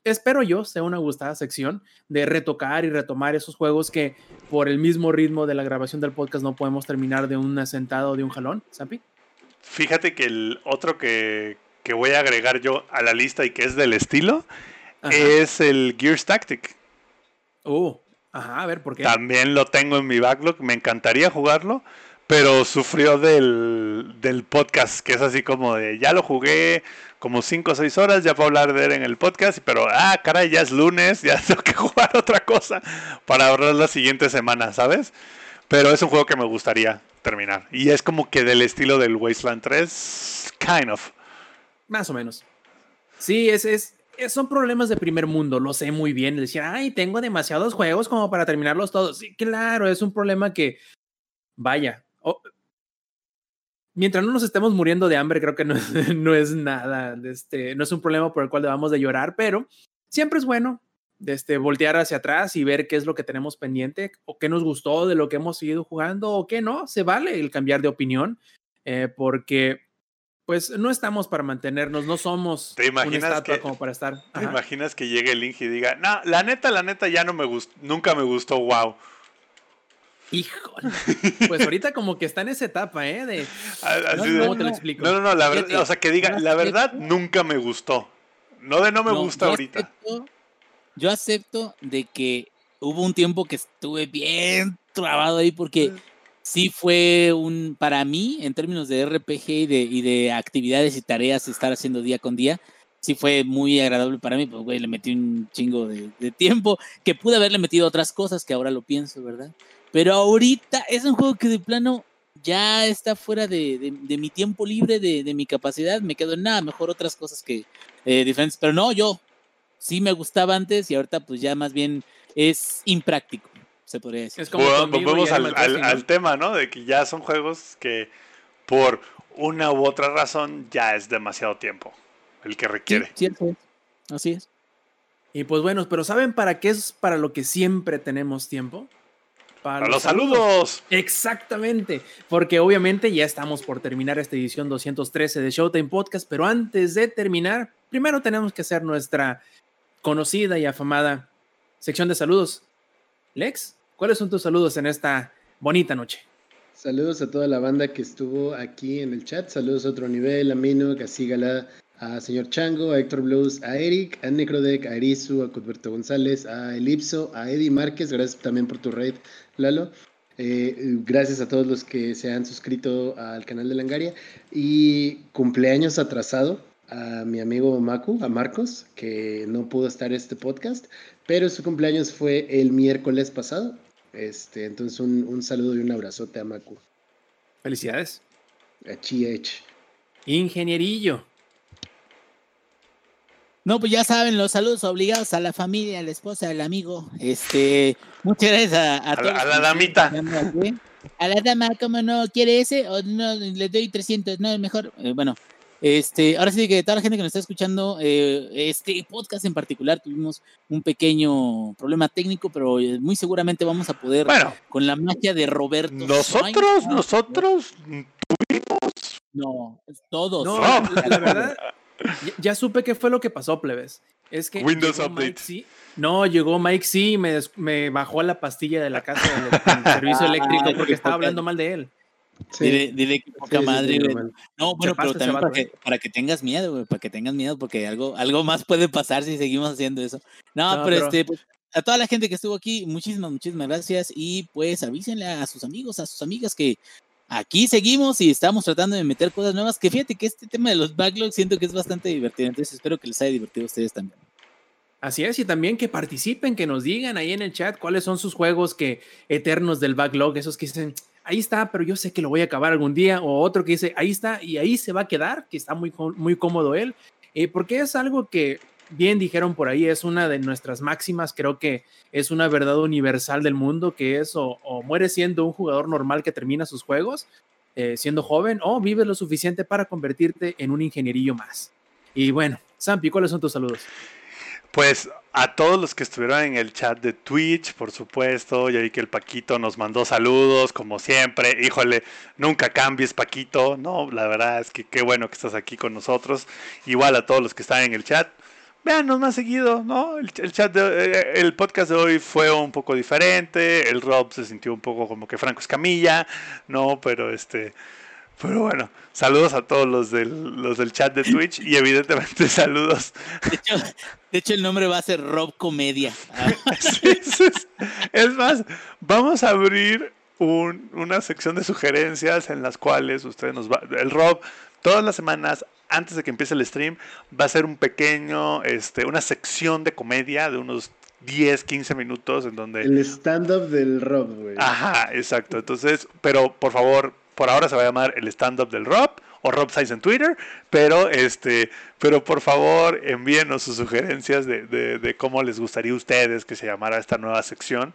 espero yo sea una gustada sección de retocar y retomar esos juegos que por el mismo ritmo de la grabación del podcast no podemos terminar de un asentado o de un jalón, ¿Sampi? Fíjate que el otro que, voy a agregar yo a la lista y que es del estilo es el Gears Tactic. Oh, ajá, a ver, ¿por qué? También lo tengo en mi backlog, me encantaría jugarlo, pero sufrió del, del podcast, que es así como de, ya lo jugué, como 5 o 6 horas ya puedo hablar de él en el podcast, pero ah, caray, ya es lunes, ya <laughs> tengo que jugar otra cosa para ahorrar la siguiente semana, ¿sabes? Pero es un juego que me gustaría terminar. Y es como que del estilo del Wasteland 3, kind of. Más o menos. Sí, es, es, son problemas de primer mundo, lo sé muy bien. Decir, ay, tengo demasiados juegos como para terminarlos todos. Sí, claro, es un problema que, vaya, mientras no nos estemos muriendo de hambre, creo que no es, <laughs> no es nada, este, no es un problema por el cual debamos de llorar, pero siempre es bueno este, voltear hacia atrás y ver qué es lo que tenemos pendiente o qué nos gustó de lo que hemos seguido jugando o qué no. Se vale el cambiar de opinión eh, porque pues no estamos para mantenernos, no somos ¿Te imaginas una estatua como para estar. ¿Te imaginas que llegue el Link y diga, no, la neta, la neta ya no me gustó, nunca me gustó, wow. Híjole. Pues ahorita como que está en esa etapa, ¿eh? De, ¿Cómo te lo explico? No, no, no, la verdad, o sea, que diga, la verdad nunca me gustó. No de no me gusta ahorita. yo acepto de que hubo un tiempo que estuve bien trabado ahí porque sí fue un, para mí, en términos de RPG y de, y de actividades y tareas estar haciendo día con día, sí fue muy agradable para mí, pues, güey, le metí un chingo de, de, tiempo, que pude haberle metido otras cosas que ahora lo pienso, ¿verdad? Pero ahorita es un juego que de plano ya está fuera de, mi tiempo libre, de, mi capacidad. Me quedo en nada, mejor otras cosas que eh, diferentes. Pero no, yo sí me gustaba antes y ahorita pues ya más bien es impráctico, se podría decir. Es como volvemos al, tema, ¿no? De que ya son juegos que por una u otra razón ya es demasiado tiempo el que requiere. Sí, Así es. Y pues bueno, pero ¿saben para qué es para lo que siempre tenemos tiempo? Para, los saludos. Exactamente, porque obviamente ya estamos por terminar esta edición 213 de Showtime Podcast, pero antes de terminar, primero tenemos que hacer nuestra conocida y afamada sección de saludos. Lex, ¿cuáles son tus saludos en esta bonita noche? Saludos a toda la banda que estuvo aquí en el chat. Saludos a otro nivel, a Mino, Casigala, a señor Chango, a Héctor Blues, a Eric, a Necrodec, a Erizu, a Cuthberto González, a Elipso, a Eddie Márquez, gracias también por tu raid, Lalo. Eh, gracias a todos los que se han suscrito al canal de Langaria. Y cumpleaños atrasado a mi amigo Macu, a Marcos, que no pudo estar este podcast, pero su cumpleaños fue el miércoles pasado. Este, entonces un, un saludo y un abrazote a Macu. Felicidades. A Chiech. Ingenierillo. No, pues ya saben, los saludos obligados a la familia, a la esposa, al amigo. Este, muchas gracias a, a, A todos la, a la damita. A la dama, ¿cómo no? ¿Quiere ese? O no, le doy 300, no, mejor. Eh, bueno, este, ahora sí que toda la gente que nos está escuchando, eh, este podcast en particular, tuvimos un pequeño problema técnico, pero eh, muy seguramente vamos a poder, Bueno, con la magia de Roberto. nosotros, Sainz, nosotros No, todos. No, No. la, la verdad, ya, ya supe qué fue lo que pasó, plebes. Es que Windows Update. C. No, llegó Mike C y me, me bajó la pastilla de la casa del, del servicio <laughs> eléctrico Ay, porque estaba hablando mal de él. Sí, Dile, dile que poca sí, sí, madre, sí. No, bueno, pasa pero también para que, para que tengas miedo, güey, para que tengas miedo, porque algo, algo más puede pasar si seguimos haciendo eso. No, No, pero, pero- este, pues, a toda la gente que estuvo aquí, muchísimas, muchísimas gracias. Y pues avísenle a sus amigos, a sus amigas que aquí seguimos y estamos tratando de meter cosas nuevas. Que fíjate que este tema de los backlogs siento que es bastante divertido. Entonces espero que les haya divertido a ustedes también. Así es, y también que participen, que nos digan ahí en el chat cuáles son sus juegos que eternos del backlog, esos que dicen, ahí está, pero yo sé que lo voy a acabar algún día, o otro que dice, ahí está, y ahí se va a quedar, que está muy, muy cómodo él, eh, porque es algo que, bien dijeron por ahí, es una de nuestras máximas, creo que es una verdad universal del mundo, que es o, o mueres siendo un jugador normal que termina sus juegos, eh, siendo joven, o vives lo suficiente para convertirte en un ingenierillo más. Y bueno, Sampi, ¿cuáles son tus saludos? Pues a todos los que estuvieron en el chat de Twitch, por supuesto, ya vi que el Paquito nos mandó saludos, como siempre. Híjole, nunca cambies, Paquito. No, la verdad es que qué bueno que estás aquí con nosotros. Igual a todos los que están en el chat. Véanos más seguido, ¿no? El, el chat de, eh, el podcast de hoy fue un poco diferente. El Rob se sintió un poco como que Franco Escamilla, ¿no? Pero este. Pero bueno, saludos a todos los del, los del chat de Twitch y evidentemente <laughs> saludos De hecho, de hecho, el nombre va a ser Rob Comedia. Ah, <laughs> Sí, sí, sí. Es más, vamos a abrir un- una sección de sugerencias en las cuales usted nos va. El Rob, todas las semanas, antes de que empiece el stream, va a ser un pequeño, este, una sección de comedia de unos 10, 15 minutos en donde. El stand-up del Rob, güey. Ajá, exacto. Entonces, pero por favor, por ahora se va a llamar el stand-up del Rob o Rob Size en Twitter, pero este, pero por favor envíenos sus sugerencias de, de- de cómo les gustaría a ustedes que se llamara esta nueva sección.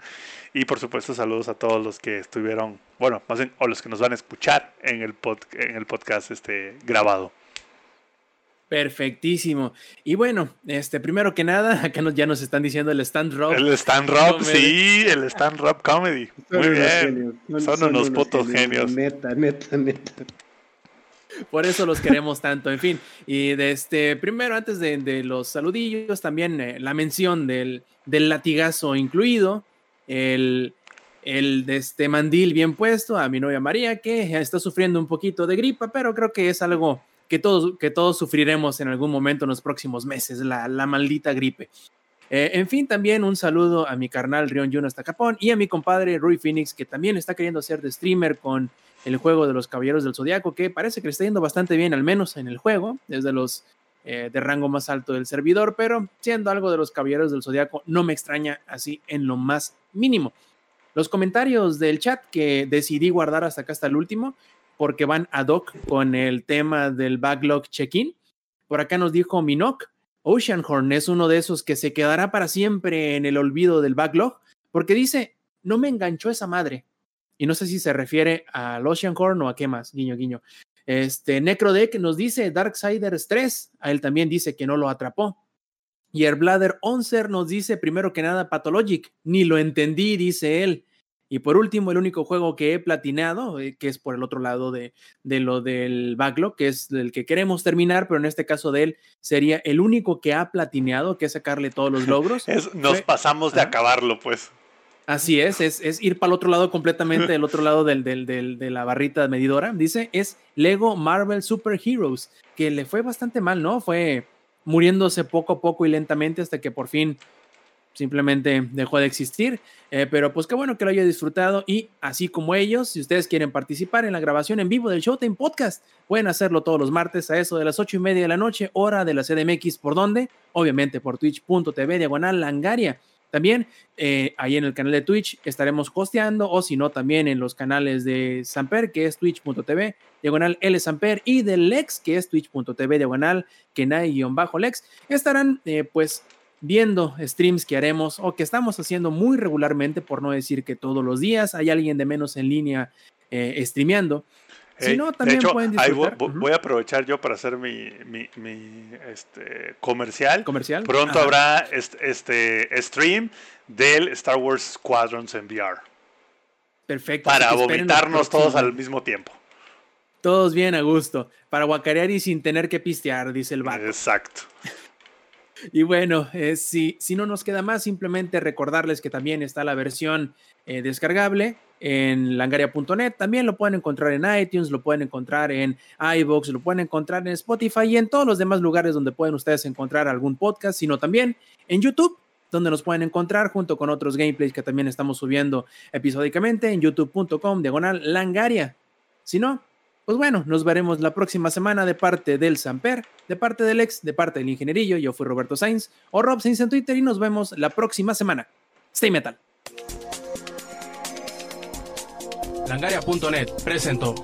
Y por supuesto, saludos a todos los que estuvieron, bueno, más bien, o los que nos van a escuchar en el, pod- en el podcast este, grabado. Perfectísimo. Y bueno, este, primero que nada, <laughs> acá nos, ya nos están diciendo el stand rob. El stand Rob, Comedy. sí, el stand Rob Comedy. Son Muy bien. genios, Son unos putos genios. Neta, neta, neta. Por eso los queremos tanto. En fin, y de este, primero, antes de, de los saludillos, también eh, la mención del, del latigazo incluido, el, el de este mandil bien puesto a mi novia María, que está sufriendo un poquito de gripa, pero creo que es algo que todos, que todos sufriremos en algún momento en los próximos meses, la, la maldita gripe. Eh, en fin, también un saludo a mi carnal Rion Juno hasta Capón y a mi compadre Rui Phoenix, que también está queriendo ser de streamer con el juego de los Caballeros del Zodiaco, que parece que le está yendo bastante bien, al menos en el juego, desde los eh, de rango más alto del servidor, pero siendo algo de los Caballeros del Zodiaco, no me extraña así en lo más mínimo. Los comentarios del chat que decidí guardar hasta acá hasta el último, porque van ad hoc con el tema del backlog check-in. Por acá nos dijo Minok, Oceanhorn es uno de esos que se quedará para siempre en el olvido del backlog, porque dice, no me enganchó esa madre. Y no sé si se refiere al Oceanhorn o a qué más, guiño, guiño. Este, Necrodeck nos dice Darksiders 3, a él también dice que no lo atrapó. Y Erblader Oncer nos dice, primero que nada, Pathologic, ni lo entendí, dice él. Y por último, el único juego que he platinado, eh, que es por el otro lado de, de lo del backlog, que es el que queremos terminar, pero en este caso de él sería el único que ha platineado, que es sacarle todos los logros. <laughs> Es- nos Fue- pasamos de acabarlo, pues. Así es, es, ir para el otro lado completamente, el otro lado del, de la barrita medidora. Dice, es Lego Marvel Super Heroes, que le fue bastante mal, ¿no? Fue muriéndose poco a poco y lentamente hasta que por fin simplemente dejó de existir. Eh, pero pues qué bueno que lo haya disfrutado y así como ellos, si ustedes quieren participar en la grabación en vivo del Showtime Podcast, pueden hacerlo todos los martes a eso de las ocho y media de la noche, hora de la CDMX. ¿Por dónde? Obviamente por twitch.tv diagonal langaria. También eh, ahí en el canal de Twitch estaremos hosteando o si no también en los canales de Samper que es twitch.tv diagonal L Samper y de Lex que es twitch.tv diagonal Kenai-Lex estarán eh, pues viendo streams que haremos o que estamos haciendo muy regularmente por no decir que todos los días hay alguien de menos en línea eh, streameando si no, también pueden disfrutar. voy, a aprovechar yo para hacer mi, mi, este, comercial. Comercial. Pronto habrá este, stream del Star Wars Squadrons en VR. Perfecto. Para vomitarnos todos al mismo tiempo. Todos bien a gusto. Para guacarear y sin tener que pistear, dice el vato. Exacto. Y bueno, eh, si, si, no nos queda más, simplemente recordarles que también está la versión eh, descargable en langaria.net. También lo pueden encontrar en iTunes, lo pueden encontrar en iBox, lo pueden encontrar en Spotify y en todos los demás lugares donde pueden ustedes encontrar algún podcast, sino también en YouTube donde nos pueden encontrar junto con otros gameplays que también estamos subiendo episódicamente en youtube.com diagonal langaria. Si no, pues bueno, nos veremos la próxima semana de parte del Samper, de parte del ex, de parte del ingenierillo. Yo fui Roberto Sainz o Rob Sainz en Twitter y nos vemos la próxima semana. Stay metal. Langaria.net presentó.